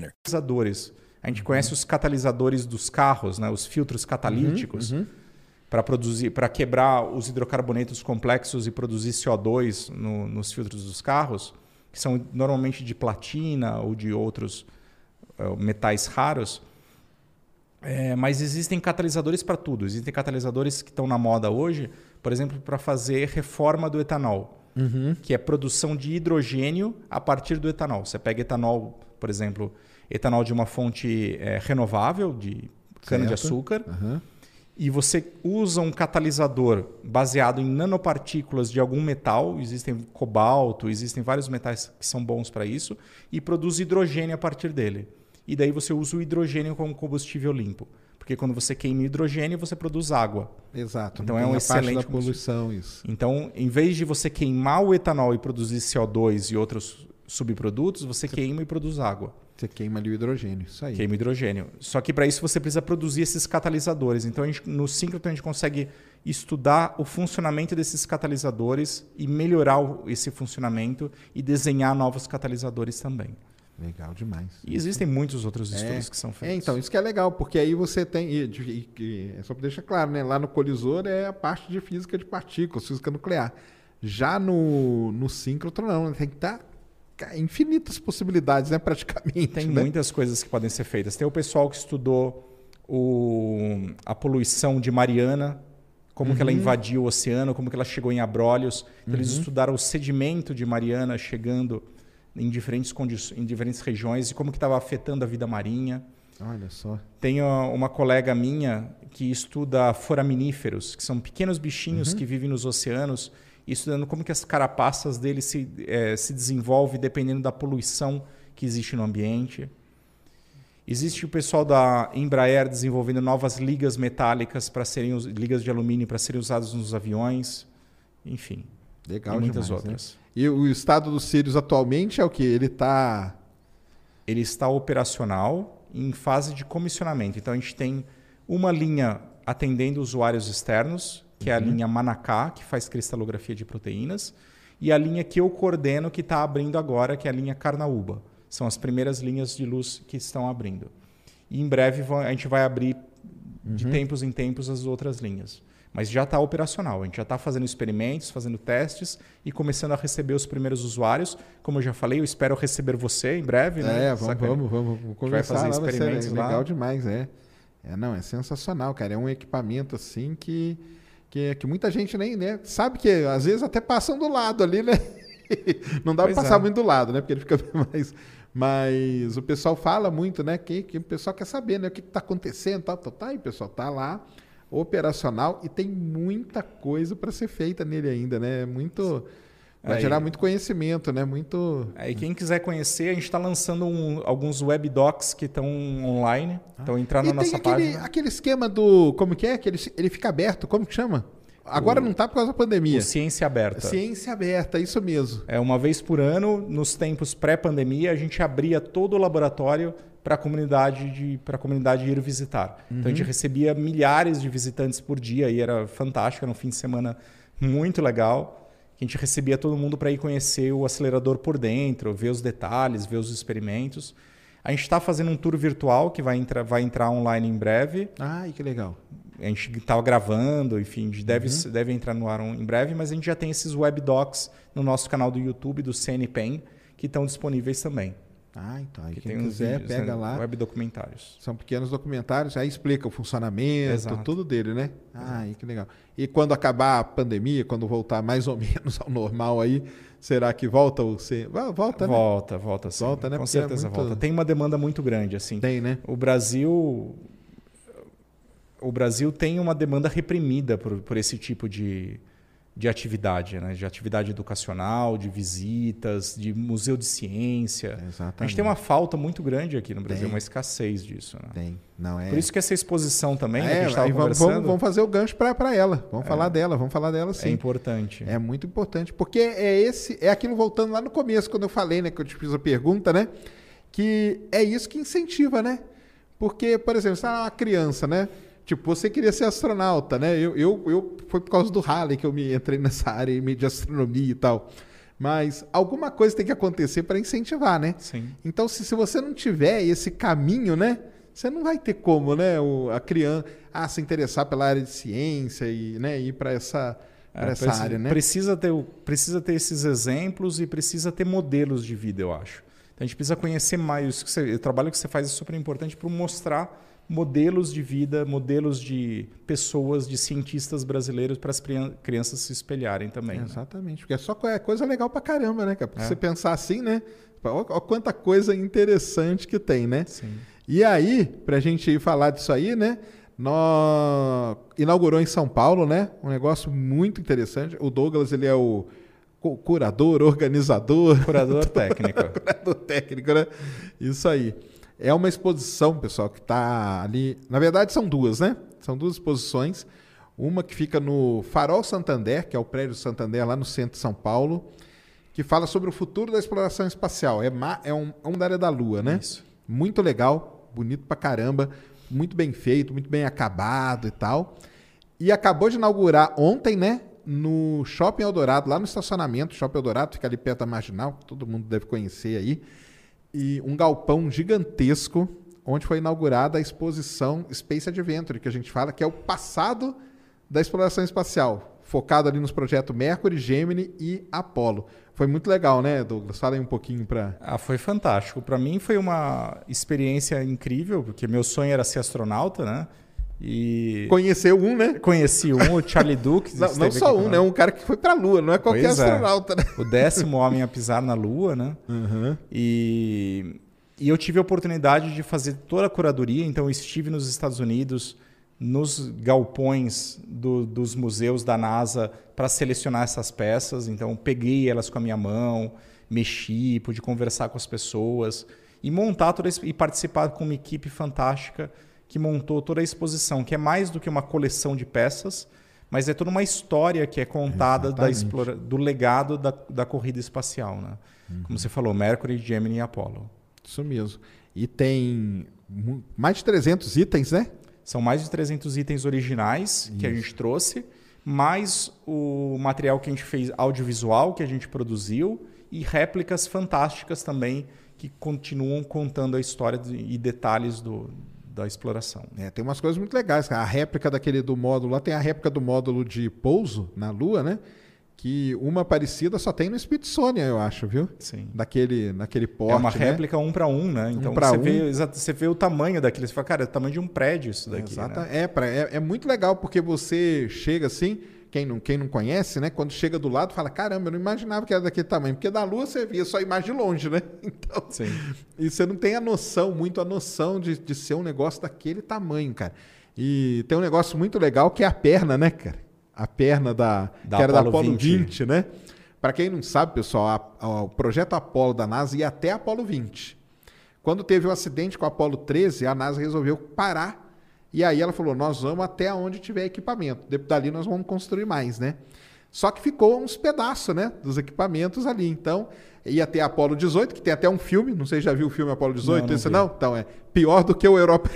Catalisadores. A gente conhece os catalisadores dos carros, né? os filtros catalíticos, para produzir, para quebrar os hidrocarbonetos complexos e produzir CO2 no- nos filtros dos carros, que são normalmente de platina ou de outros eh, metais raros. É, mas existem catalisadores para tudo. Existem catalisadores que estão na moda hoje, por exemplo, para fazer reforma do etanol, que é produção de hidrogênio a partir do etanol. Você pega etanol, por exemplo, etanol de uma fonte é, renovável, de cana-de-açúcar, Aham. e você usa um catalisador baseado em nanopartículas de algum metal, existem cobalto, existem vários metais que são bons para isso, e produz hidrogênio a partir dele. E daí você usa o hidrogênio como combustível limpo. Porque quando você queima hidrogênio, você produz água. Exato. Então é um a parte excelente da poluição, isso. Então, em vez de você queimar o etanol e produzir CO2 e outros subprodutos, você queima e produz água. Você queima ali o hidrogênio, isso aí. Queima hidrogênio. Só que para isso você precisa produzir esses catalisadores. Então, a gente, no síncroton, a gente consegue estudar o funcionamento desses catalisadores e melhorar o- esse funcionamento e desenhar novos catalisadores também. Legal demais. E existem muitos outros estudos É. que são É, feitos. então, isso que é legal, porque aí você tem. E, e- e- é só para deixar claro, né? Lá no colisor é a parte de física de partículas, física nuclear. Já no, no síncrotron, não, tem que estar infinitas possibilidades, né? Praticamente. Tem né? muitas coisas que podem ser feitas. Tem o pessoal que estudou o- a poluição de Mariana, como que ela Uhum. invadiu o oceano, como que ela chegou em Abrolhos. Então, Eles Uhum. estudaram o sedimento de Mariana chegando em diferentes, em diferentes regiões e como que estava afetando a vida marinha. Olha só. Tenho uma colega minha que estuda foraminíferos, que são pequenos bichinhos Uhum. que vivem nos oceanos estudando como que as carapaças dele se, eh, se desenvolvem dependendo da poluição que existe no ambiente. Existe o pessoal da Embraer desenvolvendo novas ligas metálicas para serem ligas de alumínio para serem usadas nos aviões, enfim, Legal e muitas demais, né? outras. E o estado do Sirius atualmente é o que? Ele tá. Ele está operacional em fase de comissionamento. Então a gente tem uma linha atendendo usuários externos, que é a linha Manacá, que faz cristalografia de proteínas, e a linha que eu coordeno, que está abrindo agora, que é a linha Carnaúba. São as primeiras linhas de luz que estão abrindo. E em breve a gente vai abrir de tempos em tempos as outras linhas. Mas já está operacional, a gente já está fazendo experimentos, fazendo testes e começando a receber os primeiros usuários. Como eu já falei, eu espero receber você em breve. né? É, vamos, Saca? vamos, vamos, vamos conversar fazer lá, vai experimentos lá. legal demais, é. É, não, é sensacional, cara. É um equipamento assim que, que, que muita gente nem né, sabe que às vezes até passam do lado ali, né? Não dá pra passar é. muito do lado, né? Porque ele fica mais. Mas o pessoal fala muito, né? Que, que o pessoal quer saber, né? O que, que tá acontecendo, tal, tal, tal. E o pessoal tá lá, operacional, e tem muita coisa para ser feita nele ainda, né? É Muito. Vai É, gerar muito conhecimento, né? Muito. E quem quiser conhecer, a gente está lançando um- alguns webdocs que estão online. Então entrar na Ah. e nossa tem aquele, página. aquele esquema do. Como que é? Que ele, ele fica aberto, como que chama? Agora não tá por causa da pandemia. O Ciência Aberta. Ciência aberta, isso mesmo. É uma vez por ano, nos tempos pré-pandemia, a gente abria todo o laboratório para a comunidade de para a comunidade ir visitar. Então a gente Uhum. recebia milhares de visitantes por dia e era fantástico, era um fim de semana muito legal. A gente recebia todo mundo para ir conhecer o acelerador por dentro, ver os detalhes, ver os experimentos. A gente está fazendo um tour virtual que vai entrar, vai entrar online em breve. Ai, que legal. A gente estava gravando, enfim, deve, Uhum. deve entrar no ar em breve, mas a gente já tem esses webdocs no nosso canal do YouTube, do CNPEN, que estão disponíveis também. Ah, então. Aí Que quem quiser, vídeos, pega né, lá. Web documentários. São pequenos documentários, aí explica o funcionamento, Exato. tudo dele, né? Ai, que legal. E quando acabar a pandemia, quando voltar mais ou menos ao normal aí, será que volta o? Va- Volta, né? Volta, volta sim. Volta, né? Com Porque é certeza muito- volta. Tem uma demanda muito grande, assim. Tem, né? O Brasil o Brasil tem uma demanda reprimida por, por esse tipo de, de atividade, né? de atividade educacional, de visitas, de museu de ciência. A Exatamente. gente tem uma falta muito grande aqui no Brasil, Tem. uma escassez disso. né? Tem. Não é. Por isso que essa exposição também, né, que a é, gente estava conversando, vamos, vamos fazer o gancho para ela. Vamos falar dela, vamos falar dela é sim. importante. É muito importante, porque é esse, é aquilo voltando lá no começo, quando eu falei, né, que eu te fiz a pergunta, né, que é isso que incentiva, né? Porque, por exemplo, você é uma criança, né? Tipo, você queria ser astronauta, né? Eu, eu, eu foi por causa do Halley que eu me entrei nessa área de astronomia e tal. Mas alguma coisa tem que acontecer para incentivar, né? Sim. Então, se, se você não tiver esse caminho, né? Você não vai ter como, né? O, a criança ah, se interessar pela área de ciência e né, ir para essa, pra É, essa precisa, área, né? Precisa ter, precisa ter esses exemplos e precisa ter modelos de vida, eu acho. Então, a gente precisa conhecer mais. O, que você- o trabalho que você faz é super importante para mostrar modelos de vida, modelos de pessoas, de cientistas brasileiros para as crian- crianças se espelharem também. né? Exatamente, porque é só é coisa legal pra caramba, né, cara? Porque É. você pensar assim, né? Olha quanta coisa interessante que tem, né? Sim. E aí, pra gente ir falar disso aí, né? Inaugurou em São Paulo, né? Um negócio muito interessante. O Douglas, ele é o cu- curador, organizador, Curador técnico. curador técnico, né? Isso aí. É uma exposição, pessoal, que está ali. Na verdade, são duas, né? São duas exposições. Uma que fica no Farol Santander, que é o prédio Santander, lá no centro de São Paulo, que fala sobre o futuro da exploração espacial. É, ma- é um, é um da área da Lua, né? Isso. Muito legal, bonito pra caramba, muito bem feito, muito bem acabado e tal. E acabou de inaugurar ontem, né? No Shopping Eldorado, lá no estacionamento. Shopping Eldorado fica ali perto da Marginal, que todo mundo deve conhecer aí. E um galpão gigantesco, onde foi inaugurada a exposição Space Adventure, que a gente fala que é o passado da exploração espacial, focado ali nos projetos Mercury, Gemini e Apollo. Foi muito legal, né, Douglas? Fala aí um pouquinho para Ah, foi fantástico. Para mim foi uma experiência incrível, porque meu sonho era ser astronauta, né? E conhecer um, né? conheci um, o Charlie Duke. Não, não só um, né? Um cara que foi pra Lua, não é qualquer Pois é. astronauta, né? O décimo homem a pisar na Lua, né? E, e eu tive a oportunidade de fazer toda a curadoria. Então, estive nos Estados Unidos nos galpões do, dos museus da NASA para selecionar essas peças. Então, peguei elas com a minha mão, mexi, pude conversar com as pessoas e montar toda e participar com uma equipe fantástica que montou toda a exposição, que é mais do que uma coleção de peças, mas é toda uma história que é contada da explora, do legado da, da corrida espacial, né? Uhum. Como você falou, Mercury, Gemini e Apollo. Isso mesmo. E tem mais de 300 itens, né? São mais de 300 itens originais Isso. que a gente trouxe, mais o material que a gente fez audiovisual que a gente produziu e réplicas fantásticas também que continuam contando a história e detalhes do, da exploração. É, tem umas coisas muito legais. A réplica daquele do módulo lá tem a réplica do módulo de pouso na Lua, né? Que uma parecida só tem no Smithsonian, eu acho, viu? Sim. Daquele, naquele porte. É uma né? réplica um para um, né? Então um você, um. vê, você vê o tamanho daquele. Você fala, cara, é o tamanho de um prédio isso daqui. Exato. Né? É, pra, é, é muito legal porque você chega assim quem não, quem não conhece, né? Quando chega do lado, fala: caramba, eu não imaginava que era daquele tamanho. Porque da Lua você via só a imagem de longe, né? Então, Sim. E você não tem a noção, muito a noção de, de ser um negócio daquele tamanho, cara. E tem um negócio muito legal que é a perna, né, cara? A perna da, da que era Apollo da Apollo 20, 20 né? Para quem não sabe, pessoal, a, a, o projeto Apollo da NASA ia até Apollo 20. Quando teve o um acidente com a Apollo 13, a NASA resolveu parar e aí ela falou: nós vamos até onde tiver equipamento. Dali nós vamos construir mais, né? Só que ficou uns pedaços, né? Dos equipamentos ali. Então, ia ter Apolo 18, que tem até um filme. Não sei se já viu o filme Apolo 18? Não, não Esse vi. não? Então, é pior do que o Europa.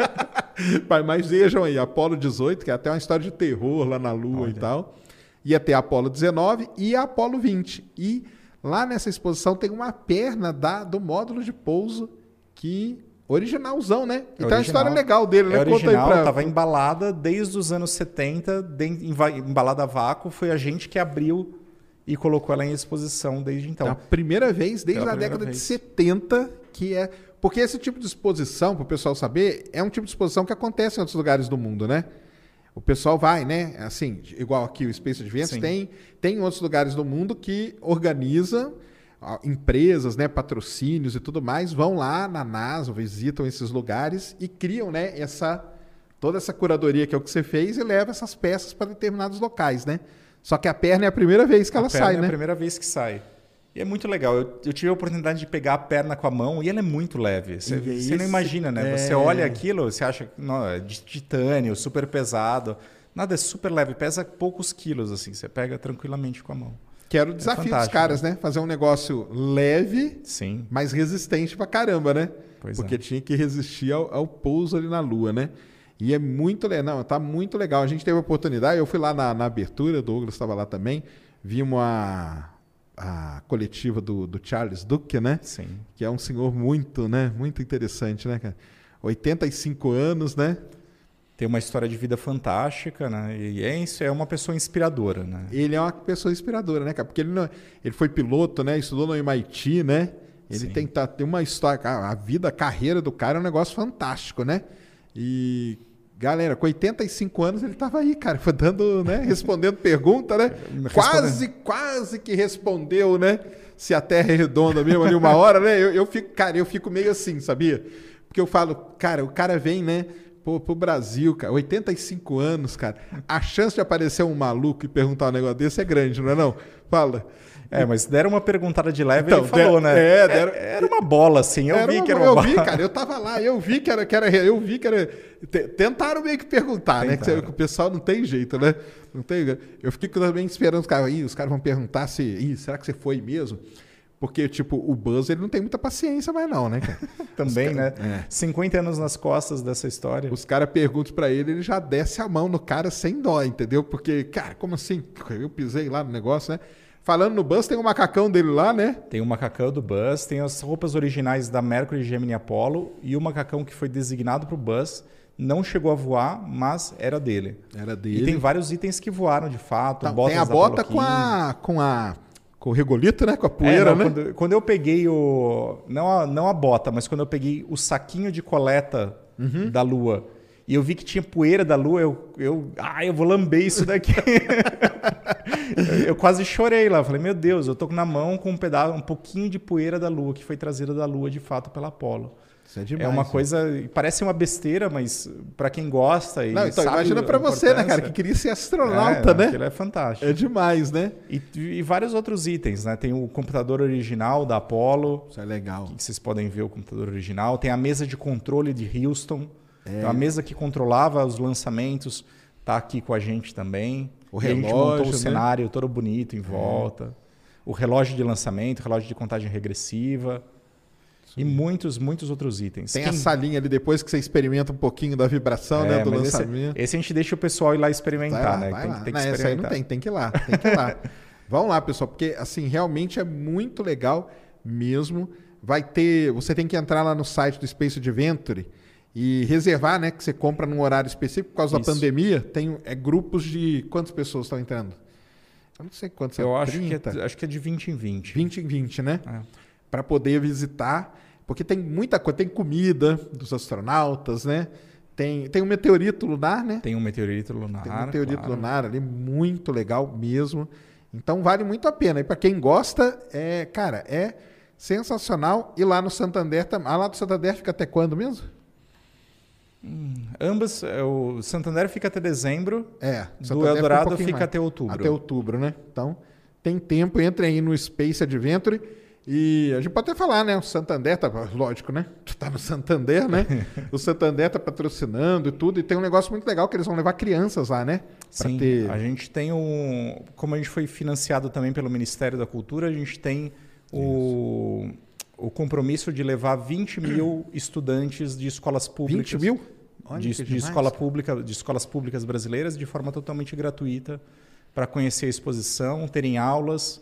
Mas vejam aí, Apolo 18, que é até uma história de terror lá na Lua Olha. e tal. Ia ter Apolo 19 e Apolo 20. E lá nessa exposição tem uma perna da, do módulo de pouso que Originalzão, né? Então é a história legal dele, né? É original, pra... tava embalada desde os anos 70, embalada a vácuo, foi a gente que abriu e colocou ela em exposição desde então. É a primeira vez, desde a década vez. de 70, que é... Porque esse tipo de exposição, para o pessoal saber, é um tipo de exposição que acontece em outros lugares do mundo, né? O pessoal vai, né? Assim, igual aqui o Space Adventures, tem, tem outros lugares do mundo que organizam empresas, né, patrocínios e tudo mais vão lá na NASA, visitam esses lugares e criam, né, essa toda essa curadoria que é o que você fez e leva essas peças para determinados locais, né? Só que a perna é a primeira vez que a ela sai, é né? É a primeira vez que sai. E é muito legal. Eu, eu, tive a oportunidade de pegar a perna com a mão e ela é muito leve. Você, você não imagina, né? É... Você olha aquilo, você acha não, é de titânio, super pesado. Nada, é super leve, pesa poucos quilos, assim. Você pega tranquilamente com a mão. Que era o desafio é dos caras, né? Fazer um negócio leve, Sim. mas resistente pra caramba, né? Pois Porque é. tinha que resistir ao, ao, pouso ali na Lua, né? E é muito legal, não, tá muito legal. A gente teve a oportunidade, eu fui lá na, na abertura, o Douglas estava lá também, vimos a, a coletiva do, do Charles Duke, né? Sim. Que é um senhor muito, né? Muito interessante, né, cara? 85 anos, né? Tem uma história de vida fantástica, né? E é isso, é uma pessoa inspiradora, né? Ele é uma pessoa inspiradora, né, cara? Porque ele, não, ele foi piloto, né? Estudou no MIT, né? Ele tem, tá, tem uma história, a vida, a carreira do cara é um negócio fantástico, né? E galera, com 85 anos ele estava aí, cara, foi dando, né, respondendo pergunta, né? Quase, quase que respondeu, né? Se a Terra é redonda mesmo ali uma hora, né? Eu, eu fico, cara, eu fico meio assim, sabia? Porque eu falo, cara, o cara vem, né? Pô, pro Brasil, cara, 85 anos, cara. A chance de aparecer um maluco e perguntar um negócio desse é grande, não é não? Fala. É, mas deram uma perguntada de leve então, ele falou, né? É, deram... Era uma bola, assim. Eu vi uma, que era uma eu bola. Eu vi, cara. Eu tava lá, eu vi que era. Que era eu vi que era. Tentaram meio que perguntar, Tentaram. né? Que o pessoal não tem jeito, né? Não tem. Eu fiquei também esperando os caras. Ih, os caras vão perguntar se. Ih, será que você foi mesmo? Porque, tipo, o Buzz ele não tem muita paciência mais, não, né, cara? Também, cara, né? É. 50 anos nas costas dessa história. Os caras perguntam para ele, ele já desce a mão no cara sem dó, entendeu? Porque, cara, como assim? Eu pisei lá no negócio, né? Falando no Buzz, tem o um macacão dele lá, né? Tem o macacão do Buzz, tem as roupas originais da Mercury, Gemini e Apollo e o macacão que foi designado para o Buzz. Não chegou a voar, mas era dele. Era dele. E tem vários itens que voaram de fato. Tá, tem a bota com a, com a com o regolito, né? Com a poeira, é, não, né? Quando, quando, eu peguei o. Não a, não a bota, mas quando eu peguei o saquinho de coleta uhum. da Lua E eu vi que tinha poeira da lua, eu, eu, ah, eu vou lamber isso daqui. eu, quase chorei lá. Falei, meu Deus, eu tô na mão com um pedaço, um pouquinho de poeira da lua, que foi trazida da lua de fato pela Apollo. Isso é demais. É uma né? coisa, parece uma besteira, mas para quem gosta e Não, então imagina a pra você, né, cara, que queria ser astronauta, é, né? Aquilo é fantástico. É demais, né? E, e vários outros itens, né? Tem o computador original da Apollo, Isso é legal. que vocês podem ver o computador original. Tem a mesa de controle de Houston. É. Então, a mesa que controlava os lançamentos tá aqui com a gente também. O E a gente relógio, montou o né? cenário todo bonito em volta. O relógio de lançamento, relógio de contagem regressiva. E muitos, muitos outros itens. Tem Quem- a salinha ali depois que você experimenta um pouquinho da vibração, É, né, do esse, lançamento. esse a gente deixa o pessoal ir lá experimentar, lá, né? vai tem, lá. tem que não, essa aí experimentar. não tem, tem que ir lá, tem que ir lá. Vão lá, pessoal, porque assim, realmente é muito legal mesmo. Vai ter, você tem que entrar lá no site do Space Adventure e reservar, né, que você compra num horário específico por causa Isso. da pandemia. Tem é, grupos de quantas pessoas estão entrando? Eu não sei quantos, Eu são, acho que, 30? é, acho que é de 20 em 20. 20 em 20, né? É. Para poder visitar, porque tem muita coisa, tem comida dos astronautas, né? Tem, tem um meteorito lunar, né? Tem um meteorito lunar. Tem um meteorito claro. lunar ali, muito legal mesmo. Então vale muito a pena. E para quem gosta, é, cara, é sensacional. E lá no Santander, ah, lá do Santander fica até quando mesmo? Ambas, é, o Santander fica até dezembro, É, do um Eldorado pouquinho fica mais. até outubro. Até outubro, né? Então, tem tempo, entre aí no Space Adventure. E a gente pode até falar, né? O Santander tá, lógico, né? Tu tá no Santander, né? o Santander tá patrocinando e tudo. E tem um negócio muito legal que eles vão levar crianças lá, né? Pra Sim, ter. a gente tem um. Como a gente foi financiado também pelo Ministério da Cultura, a gente tem o, o compromisso de levar 20 mil estudantes de escolas públicas. 20 mil? Olha de, de escola pública, de escolas públicas brasileiras de forma totalmente gratuita para conhecer a exposição, terem aulas.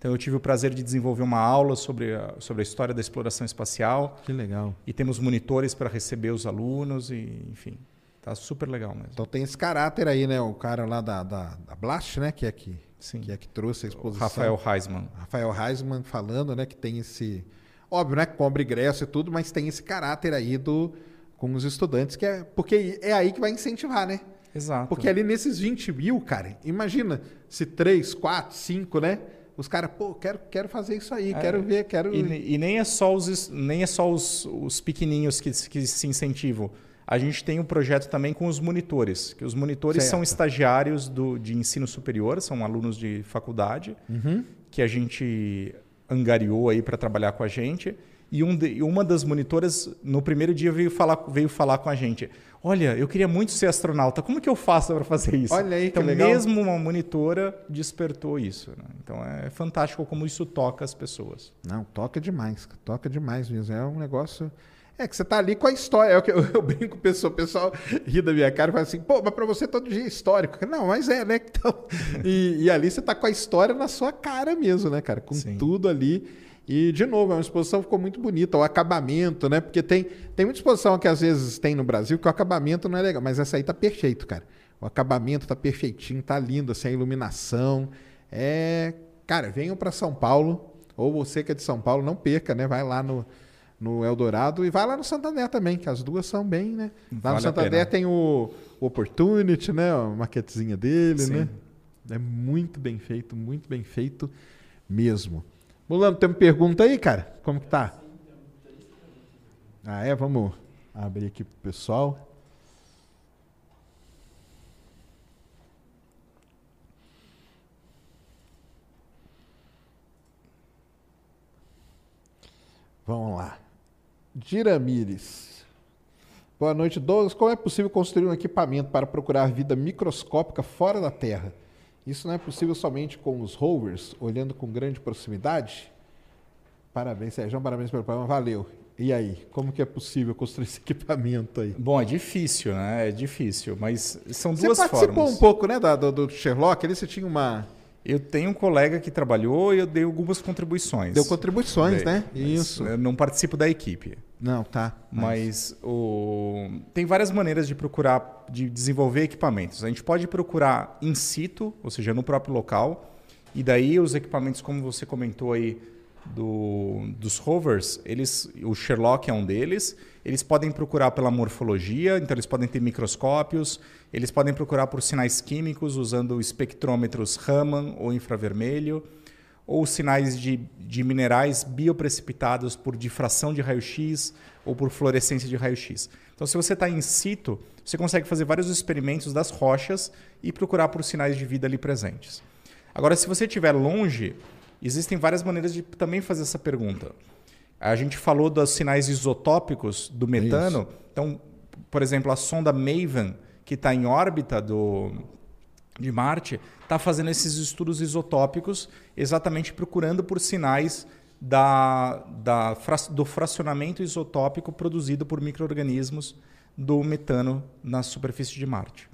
Então eu tive o prazer de desenvolver uma aula sobre a, sobre a história da exploração espacial Que legal. e temos monitores para receber os alunos e enfim, tá super legal mesmo. Então tem esse caráter aí, né? O cara lá da, da, da Blast, né? Que é que, Sim. que é que trouxe a exposição. Rafael Heisman. Rafael Heisman falando, né? Que tem esse. Óbvio, né? Compra ingresso e tudo, mas tem esse caráter aí do com os estudantes, que é. Porque é aí que vai incentivar, né? Exato. Porque ali nesses 20 mil, cara, imagina se 3, 4, 5, né? Os caras, pô, quero, quero fazer isso aí, quero ver, quero. E, e nem é só os, nem é só os, os pequenininhos que, que se incentivam. A gente tem um projeto também com os monitores, que os monitores são Certo. estagiários do, de ensino superior, são alunos de faculdade, Uhum. que a gente angariou aí para trabalhar com a gente. E um de- uma das monitoras, no primeiro dia, veio falar, veio falar com a gente. Olha, eu queria muito ser astronauta, como que eu faço para fazer isso? Olha aí que então, legal. mesmo uma monitora despertou isso. né? Então, é fantástico como isso toca as pessoas. Não, toca demais, toca demais mesmo. É um negócio. É que você tá ali com a história. É o que eu, eu brinco com o pessoal, o pessoal ri da minha cara e fala assim, pô, mas pra você todo dia é histórico. Não, mas é, né? Então, e, e ali você tá com a história na sua cara mesmo, né, cara? Com Sim. tudo ali. E, de novo, é uma exposição que ficou muito bonita, o acabamento, né? Porque tem, tem muita exposição que às vezes tem no Brasil que o acabamento não é legal, mas essa aí tá perfeito, cara. O acabamento tá perfeitinho, tá lindo, assim, a iluminação. É. Cara, venham para São Paulo, ou você que é de São Paulo, não perca, né? Vai lá no, no Eldorado e vai lá no Santander também, que as duas são bem, né? Lá Vale no Santander tem o, o Opportunity, né? A maquetezinha dele, Sim. né? É muito bem feito, muito bem feito mesmo. Mulano, tem uma pergunta aí, cara? Como que tá? Ah, é? Vamos abrir aqui pro pessoal. Vamos lá. Diramires. Boa noite, Douglas. Como é possível construir um equipamento para procurar vida microscópica fora da Terra? Isso não é possível somente com os rovers, olhando com grande proximidade? Parabéns, Sérgio. Parabéns pelo programa. Valeu. E aí, como que é possível construir esse equipamento aí? Bom, é difícil, né? É difícil, mas são Você duas participou formas. um pouco, né, do, do Sherlock? Ali você tinha uma... Eu tenho um colega que trabalhou e eu dei algumas contribuições. Deu contribuições, Dei, né? Isso. Eu não participo da equipe. Não, tá. Mas o... tem várias maneiras de procurar, de desenvolver equipamentos. A gente pode procurar in situ, ou seja, no próprio local, e daí os equipamentos, como você comentou aí, do, dos rovers, eles, o Sherlock é um deles. Eles podem procurar pela morfologia, então eles podem ter microscópios, eles podem procurar por sinais químicos usando espectrômetros Raman ou infravermelho, ou sinais de, de minerais bioprecipitados por difração de raio-x ou por fluorescência de raio-x. Então, se você está in situ, você consegue fazer vários experimentos das rochas e procurar por sinais de vida ali presentes. Agora, se você estiver longe, existem várias maneiras de também fazer essa pergunta. A gente falou dos sinais isotópicos do metano. Isso. Então, por exemplo, a sonda MAVEN, que está em órbita do, de Marte, está fazendo esses estudos isotópicos, exatamente procurando por sinais da, da, do fracionamento isotópico produzido por micro-organismos do metano na superfície de Marte.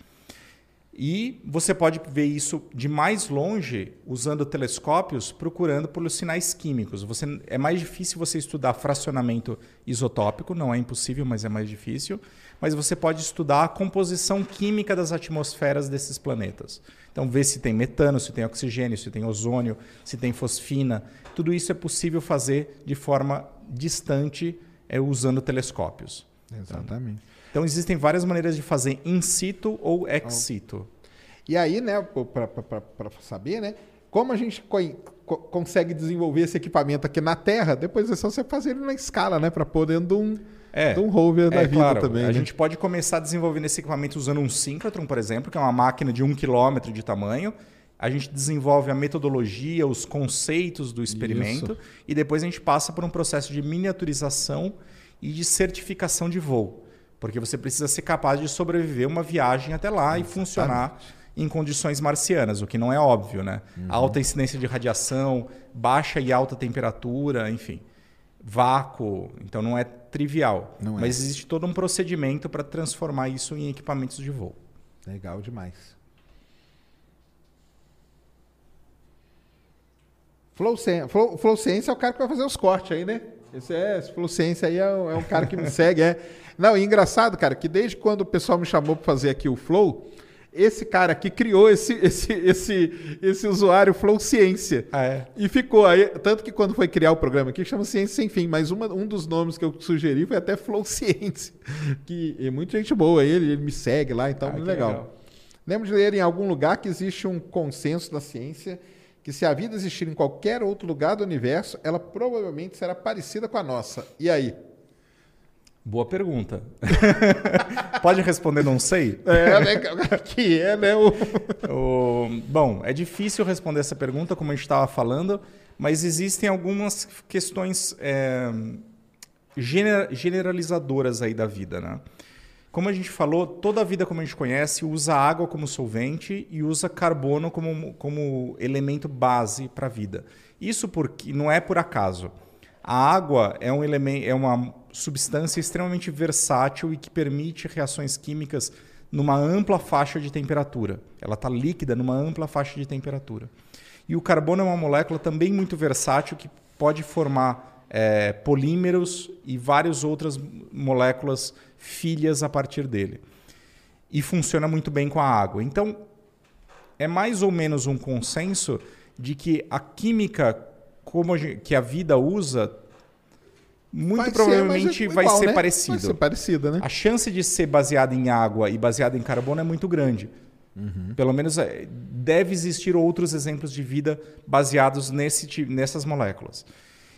E você pode ver isso de mais longe usando telescópios, procurando pelos sinais químicos. Você, é mais difícil você estudar fracionamento isotópico, não é impossível, mas é mais difícil. Mas você pode estudar a composição química das atmosferas desses planetas. Então, ver se tem metano, se tem oxigênio, se tem ozônio, se tem fosfina. Tudo isso é possível fazer de forma distante é, usando telescópios. Exatamente. Então, existem várias maneiras de fazer in situ ou ex situ. E aí, né, para saber, né, como a gente co co consegue desenvolver esse equipamento aqui na Terra, depois é só você fazer ele na escala, né, para pôr dentro de um, é, de um rover da é, vida claro, também. A né? gente pode começar desenvolvendo esse equipamento usando um síncrotron, por exemplo, que é uma máquina de um quilômetro de tamanho. A gente desenvolve a metodologia, os conceitos do experimento Isso. e depois a gente passa por um processo de miniaturização e de certificação de voo. Porque você precisa ser capaz de sobreviver uma viagem até lá Exatamente. e funcionar em condições marcianas, o que não é óbvio, né? Uhum. Alta incidência de radiação, baixa e alta temperatura, enfim, vácuo, então não é trivial. Não é. Mas existe todo um procedimento para transformar isso em equipamentos de voo. Legal demais. Flow, Flow, Flow Ciência é o cara que vai fazer os cortes aí, né? Esse é, esse Flow Ciência aí é, é um cara que me segue, é. Não, e engraçado, cara, que desde quando o pessoal me chamou para fazer aqui o Flow, esse cara aqui criou esse, esse, esse, esse usuário Flow Ciência. Ah, é? E ficou aí. Tanto que quando foi criar o programa aqui, chama Ciência Sem Fim. Mas uma, um dos nomes que eu sugeri foi até Flow Ciência. Que é muita gente boa. Ele, ele me segue lá, então, ah, muito legal. legal. Lembro de ler em algum lugar que existe um consenso da ciência que se a vida existir em qualquer outro lugar do universo, ela provavelmente será parecida com a nossa. E aí? Boa pergunta. Pode responder não sei? É, né? Que é, né? O... o... Bom, é difícil responder essa pergunta, como a gente estava falando, mas existem algumas questões é, generalizadoras aí da vida, né? Como a gente falou, toda a vida como a gente conhece usa água como solvente e usa carbono como, como elemento base para a vida. Isso porque não é por acaso. A água é um elemento, é uma substância extremamente versátil e que permite reações químicas numa ampla faixa de temperatura. Ela está líquida numa ampla faixa de temperatura. E o carbono é uma molécula também muito versátil que pode formar é, polímeros e várias outras moléculas filhas a partir dele. E funciona muito bem com a água. Então, é mais ou menos um consenso de que a química como que a vida usa muito vai provavelmente ser, vai igual, ser né? parecido. Vai ser parecida, né? A chance de ser baseada em água e baseada em carbono é muito grande. Uhum. Pelo menos é, deve existir outros exemplos de vida baseados nesse, nessas moléculas.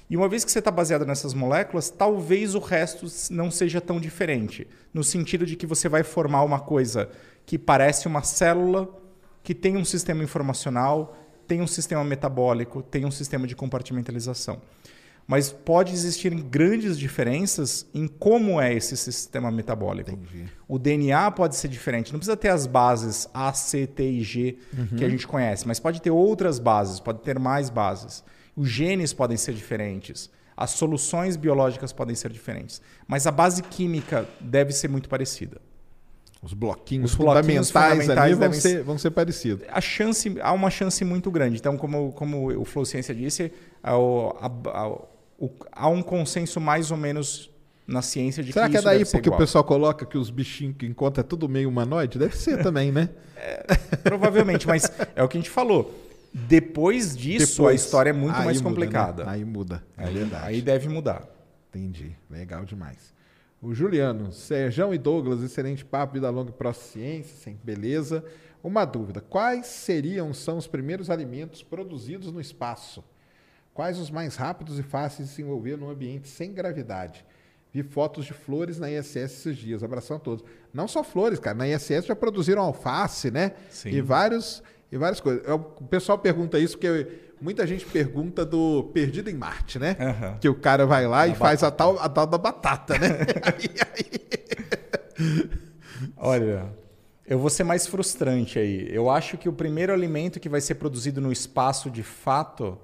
E uma vez que você está baseado nessas moléculas, talvez o resto não seja tão diferente. No sentido de que você vai formar uma coisa que parece uma célula, que tem um sistema informacional, tem um sistema metabólico, tem um sistema de compartimentalização mas pode existir grandes diferenças em como é esse sistema metabólico. Entendi. O DNA pode ser diferente, não precisa ter as bases A, C, T e G uhum. que a uhum. gente conhece, mas pode ter outras bases, pode ter mais bases. Os genes podem ser diferentes, as soluções biológicas podem ser diferentes, mas a base química deve ser muito parecida. Os bloquinhos, Os bloquinhos fundamentais, fundamentais vão, ser, vão ser parecidos. A chance, há uma chance muito grande. Então, como, como o Flow Ciência disse, a, a, a, o, há um consenso mais ou menos na ciência de Será que, que é daí porque igual. o pessoal coloca que os bichinhos que encontra é tudo meio humanoide? Deve ser também, né? É, provavelmente, mas é o que a gente falou. Depois disso, Depois. a história é muito Aí mais muda, complicada. né? Aí muda. É verdade. Aí deve mudar. Entendi. Legal demais. O Juliano, Serjão e Douglas, excelente papo, vida longa e ciência, sempre beleza. Uma dúvida: quais seriam são os primeiros alimentos produzidos no espaço? Quais os mais rápidos e fáceis de se envolver num ambiente sem gravidade? Vi fotos de flores na ISS esses dias. Abração a todos. Não só flores, cara. Na ISS já produziram alface, né? Sim. E vários e várias coisas. Eu- O pessoal pergunta isso porque muita gente pergunta do Perdido em Marte, né? Aham. Que o cara vai lá e faz a tal, a tal da batata, né? Olha, eu vou ser mais frustrante aí. Eu acho que o primeiro alimento que vai ser produzido no espaço de fato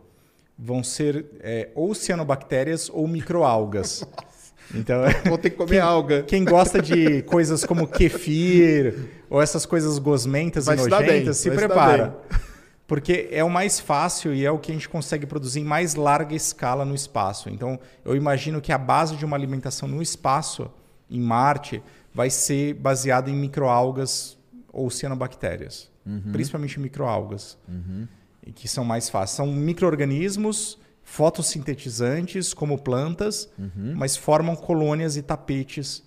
vão ser é, ou cianobactérias ou microalgas. Então, Vou ter que comer alga. quem gosta de coisas como kefir ou essas coisas gosmentas Vai e dar bem, nojentas, se prepara. Porque é o mais fácil e é o que a gente consegue produzir em mais larga escala no espaço. Então, eu imagino que a base de uma alimentação no espaço, em Marte, vai ser baseada em microalgas ou cianobactérias. Uhum. Principalmente microalgas, e que são mais fáceis. São micro-organismos fotossintetizantes, como plantas, mas formam colônias e tapetes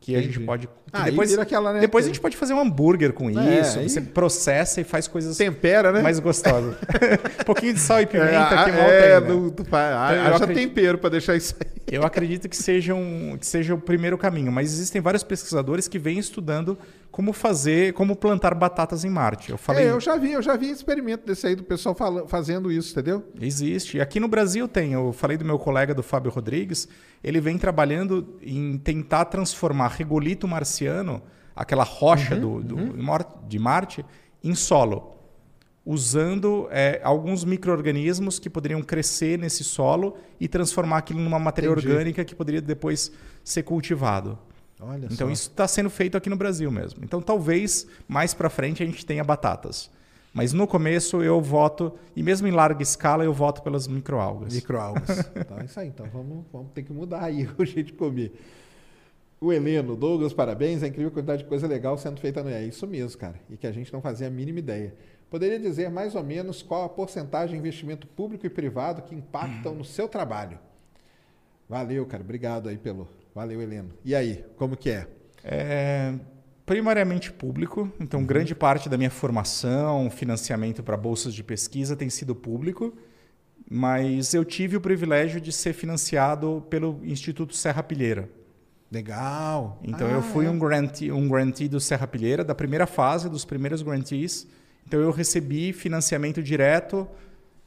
que a Uhum. Entendi. gente pode... Ah, depois aquela, né, depois a gente pode fazer um hambúrguer com É, isso. aí- Você processa e faz coisas Tempera, né? mais gostosas. um pouquinho de sal e pimenta é, que é, né? do, do, pa- Então, acredito- tempero para deixar isso aí. Eu acredito que seja, um, que seja o primeiro caminho, mas existem vários pesquisadores que vêm estudando como fazer, como plantar batatas em Marte. Eu falei, É, eu já vi, eu já vi experimento desse aí do pessoal fala- fazendo isso, entendeu? existe. Aqui no Brasil tem. Eu falei do meu colega do Fábio Rodrigues, ele vem trabalhando em tentar transformar regolito marciano, aquela rocha Uhum, do, do- mor- de Marte, em solo. Usando é, alguns micro-organismos que poderiam crescer nesse solo e transformar aquilo numa matéria Entendi. orgânica que poderia depois ser cultivado. Olha Então só. isso está sendo feito aqui no Brasil mesmo. Então talvez mais para frente a gente tenha batatas. Mas no começo eu voto, e mesmo em larga escala, eu voto pelas microalgas. Microalgas. então é isso aí. Então vamos, vamos ter que mudar aí o jeito de comer. O Heleno, Douglas, parabéns. É incrível a quantidade de coisa legal sendo feita no É isso mesmo, cara. E que a gente não fazia a mínima ideia. Poderia dizer mais ou menos qual a porcentagem de investimento público e privado que impactam no seu trabalho? Valeu, cara. Obrigado aí pelo. Valeu, Heleno. E aí, como que é? É, primariamente público, Uhum. então grande parte da minha formação, financiamento para bolsas de pesquisa tem sido público, mas eu tive o privilégio de ser financiado pelo Instituto Serra Pilheira. Legal. Então Ah, eu fui é. um, grantee, um grantee do Serra Pilheira, da primeira fase, dos primeiros grantees. Então eu recebi financiamento direto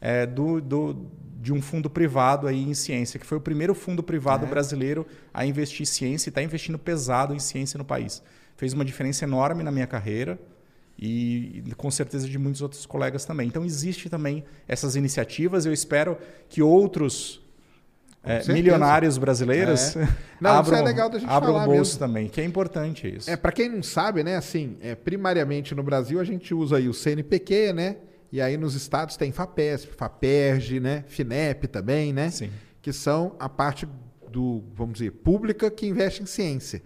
é, do, do- de um fundo privado aí em ciência, que foi o primeiro fundo É. privado brasileiro a investir em ciência e está investindo pesado em ciência no país. Fez uma diferença enorme na minha carreira e com certeza de muitos outros colegas também. Então existe também essas iniciativas. Eu espero que outros é, milionários brasileiros É. Não, isso abram, é legal da gente abram falar o bolso mesmo. também, que é importante isso. É, para quem não sabe, né, assim, é, primariamente no Brasil a gente usa aí o CNPq, né? E aí nos estados tem FAPESP, FAPERJ, né? FINEP também, né? Sim. Que são a parte do, vamos dizer, pública que investe em ciência.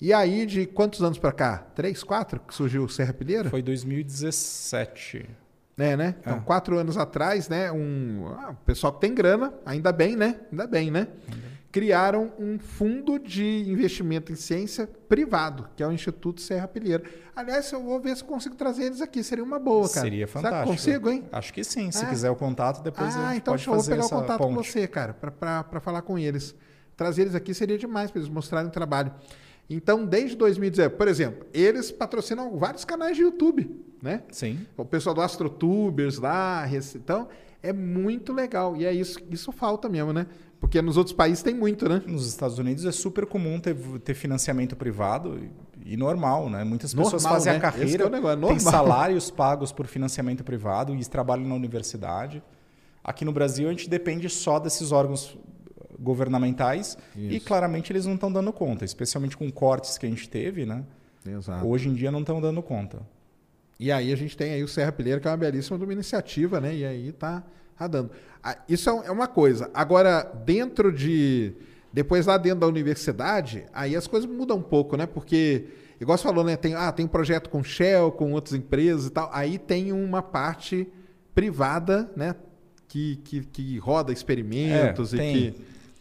E aí, de quantos anos para cá? Três, quatro que surgiu o Serra Pilheira? Foi 2017. É, né? Então, É. quatro anos atrás, né? Um, ah, o pessoal que tem grana, ainda bem, né? Ainda bem, né? Criaram um fundo de investimento em ciência privado, que é o Instituto Serra Pilheira. Aliás, eu vou ver se consigo trazer eles aqui. Seria uma boa, cara. Seria fantástico. consigo, hein? Acho que sim. Se Ah. quiser o contato, depois Ah, então pode deixa eu vou fazer pegar o essa contato com ponte. você, cara, para falar com eles. Trazer eles aqui seria demais para eles mostrarem o trabalho. Então, desde 2019, por exemplo, eles patrocinam vários canais de YouTube, né? Sim. O pessoal do AstroTubers lá, então é muito legal. E é isso, isso falta mesmo, né? Porque nos outros países tem muito, né? Nos Estados Unidos é super comum ter, ter financiamento privado e, e normal, né? Muitas pessoas Normal, fazem né? a carreira, é negócio, é têm normal. salários pagos por financiamento privado e trabalham na universidade. Aqui no Brasil a gente depende só desses órgãos governamentais e Isso. claramente eles não estão dando conta, especialmente com cortes que a gente teve, né? Exato. Hoje em dia não estão dando conta. E aí a gente tem aí o Serra Pilheira, que é uma belíssima de uma iniciativa, né? E aí tá, tá dando. Ah, Isso é é uma coisa. Agora, dentro de. Depois lá dentro da universidade, aí as coisas mudam um pouco, né? Porque, igual você falou, né? Tem, ah, tem um projeto com Shell, com outras empresas e tal. Aí tem uma parte privada, né? Que, que, que roda experimentos É, e tem- que,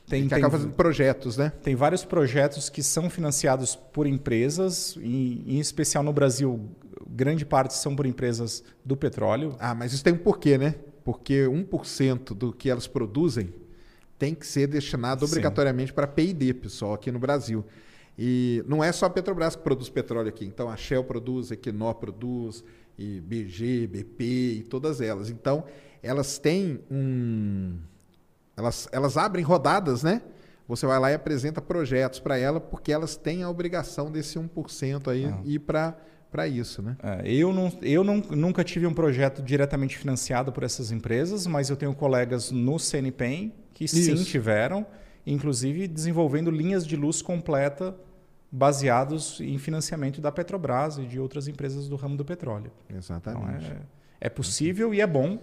tem- e que tem- acaba fazendo projetos, né? Tem vários projetos que são financiados por empresas, e, em especial no Brasil, grande parte são por empresas do petróleo. Ah, mas isso tem um porquê, né? Porque 1% do que elas produzem tem que ser destinado obrigatoriamente para P&D, pessoal, aqui no Brasil. E não é só a Petrobras que produz petróleo aqui. Então, a Shell produz, a Equinor produz, e BG, BP e todas elas. Então, elas têm um... Elas, elas abrem rodadas, né? Você vai lá e apresenta projetos para ela, porque elas têm a obrigação desse 1% aí ir para isso, né? É, eu não, eu não, nunca tive um projeto diretamente financiado por essas empresas, mas eu tenho colegas no CNPEM que sim Isso. tiveram, inclusive desenvolvendo linhas de luz completa baseados em financiamento da Petrobras e de outras empresas do ramo do petróleo. Então Exatamente. é, é possível e é bom.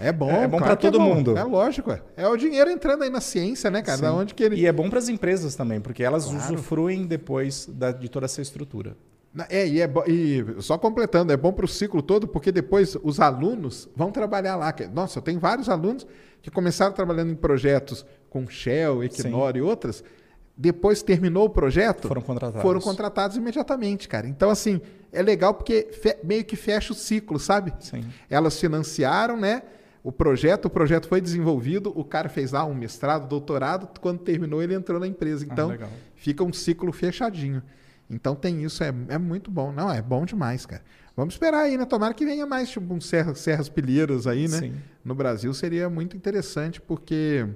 É bom, É bom claro que é todo bom. mundo. É lógico, é. É o dinheiro entrando aí na ciência, né, cara? Da Sim. onde que ele. E é bom para as empresas também, porque elas Claro. usufruem depois da- de toda essa estrutura. É, e, é e só completando, é bom para o ciclo todo, porque depois os alunos vão trabalhar lá. Nossa, eu tenho vários alunos que começaram trabalhando em projetos com Shell, Equinor e outras. Depois terminou o projeto, Foram contratados. foram contratados imediatamente, cara. Então, assim, é legal porque meio que fecha o ciclo, sabe? Sim. Elas financiaram, né? O projeto, o projeto foi desenvolvido, o cara fez lá um mestrado, doutorado, quando terminou ele entrou na empresa. Ah, Então, legal. fica um ciclo fechadinho. Então tem isso, é, é muito bom. Não, é bom demais, cara. Vamos esperar aí, né? Tomara que venha mais, tipo, um serra, serras pilheiras aí, né? Sim. No Brasil seria muito interessante, porque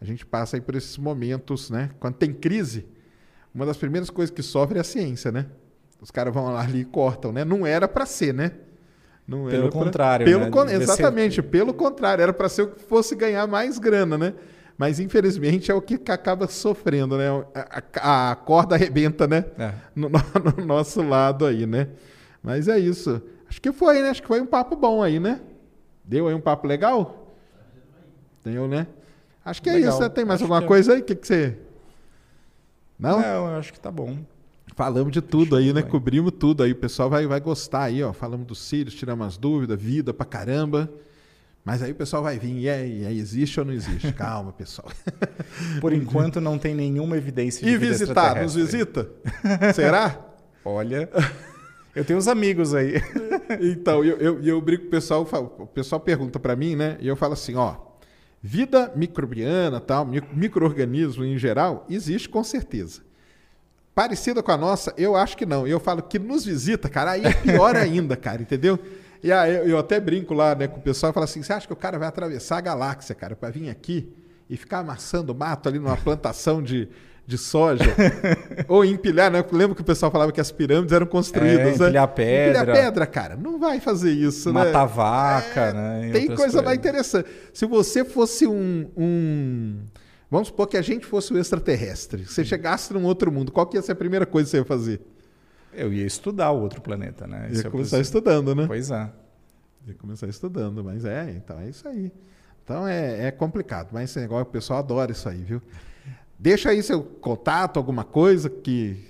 a gente passa aí por esses momentos, né? Quando tem crise, uma das primeiras coisas que sofre é a ciência, né? Os caras vão lá ali e cortam, né? Não era para ser, né? Não Pelo era pra- contrário, Pelo né? con- Devia ser- Exatamente, pelo contrário. Era para ser o que fosse ganhar mais grana, né? Mas infelizmente é o que ca- acaba sofrendo, né? A, a- a corda arrebenta, né? É. No, no- no nosso lado aí, né? Mas é isso. Acho que foi, né? Acho que foi um papo bom aí, né? Deu aí um papo legal? Deu, né? Acho que é Legal. isso. né? Tem mais Acho alguma que é. coisa aí? O que, que você. Não? Não, eu acho que tá bom. Falamos de tudo aí, né? bem. Cobrimos tudo aí. O pessoal vai, vai gostar aí, ó. Falamos dos cílios, tiramos as dúvidas, vida pra caramba. Mas aí o pessoal vai vir. E aí, aí existe ou não existe? Calma, pessoal. Por enquanto não tem nenhuma evidência de E visitar? Nos visita? Será? Olha, eu tenho uns amigos aí. Então, eu, eu, eu brinco com o pessoal, o pessoal pergunta pra mim, né? E eu falo assim, ó, vida microbiana, tal, mi- micro-organismo em geral, existe com certeza. Parecida com a nossa, eu acho que não. Eu falo que nos visita, cara, aí é pior ainda, cara, entendeu? E aí eu, eu até brinco lá, né, com o pessoal e falo assim: você acha que o cara vai atravessar a galáxia, cara, pra vir aqui e ficar amassando mato ali numa plantação de, de soja? Ou empilhar, né? Lembro que o pessoal falava que as pirâmides eram construídas, É, né? empilhar pedra. Empilhar pedra, cara. Não vai fazer isso, né? Matar vaca, É, né? Tem coisa coisas. interessante. Se você fosse um, um- Vamos supor que a gente fosse o extraterrestre. Você chegasse num outro mundo, qual que ia ser a primeira coisa que você ia fazer? Eu ia estudar o outro planeta, né? Ia é começar estudando, né? Pois é. Ia começar estudando, mas é, então é isso aí. Então é, é complicado, mas esse negócio, o pessoal adora isso aí, viu? Deixa aí seu contato, alguma coisa que.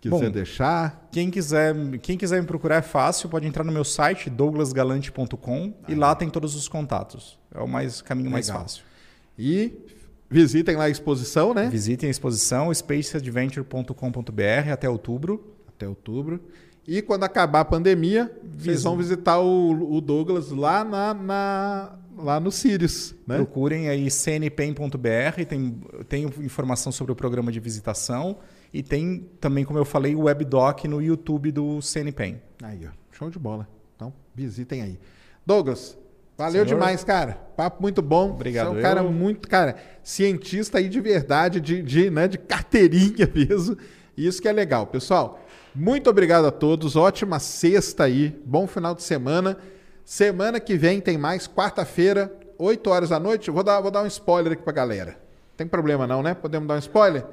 Quiser Bom, deixar. Quem quiser, quem quiser me procurar é fácil, pode entrar no meu site douglasgalante.com e lá tem todos os contatos. É o mais caminho mais Legal. fácil. E visitem lá a exposição, né? Visitem a exposição spaceadventure.com.br até outubro. Até outubro. E quando acabar a pandemia, vocês vão visitar o, o Douglas lá, na, na- lá no Sirius, né? Procurem aí cnpen.br, tem, tem informação sobre o programa de visitação e tem também, como eu falei, o webdoc no YouTube do CNPEN. Aí, ó. Show de bola. Então, visitem aí. Douglas, valeu Senhor. demais, cara. Papo muito bom. Obrigado, Você é um cara eu. muito, cara, cientista aí de verdade, de, de, né, de carteirinha mesmo. Isso que é legal. Pessoal, muito obrigado a todos. Ótima sexta aí. Bom final de semana. Semana que vem tem mais, quarta-feira, 8 horas da noite. Vou dar, vou dar um spoiler aqui pra galera. Tem problema não, né? Podemos dar um spoiler?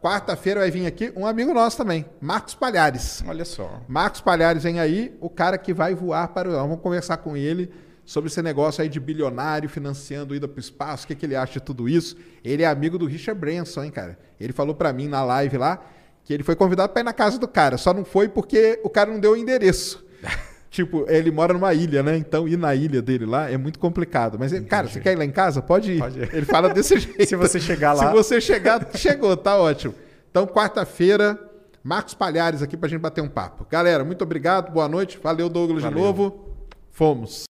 Quarta-feira vai vir aqui um amigo nosso também, Marcos Palhares. Olha só. Marcos Palhares vem aí, o cara que vai voar para o. Vamos conversar com ele sobre esse negócio aí de bilionário financiando ida para o espaço, o que, que ele acha de tudo isso. Ele é amigo do Richard Branson, hein, cara? Ele falou para mim na live lá que ele foi convidado para ir na casa do cara, só não foi porque o cara não deu o endereço. tipo, ele mora numa ilha, né? Então ir na ilha dele lá é muito complicado. Mas, ele, cara, você quer ir lá em casa? Pode ir. Pode ir. Ele fala desse jeito. Se você chegar lá. Se você chegar, chegou, tá ótimo. Então, quarta-feira, Marcos Palhares aqui pra gente bater um papo. Galera, muito obrigado, boa noite. Valeu, Douglas, de Valeu. novo. Fomos.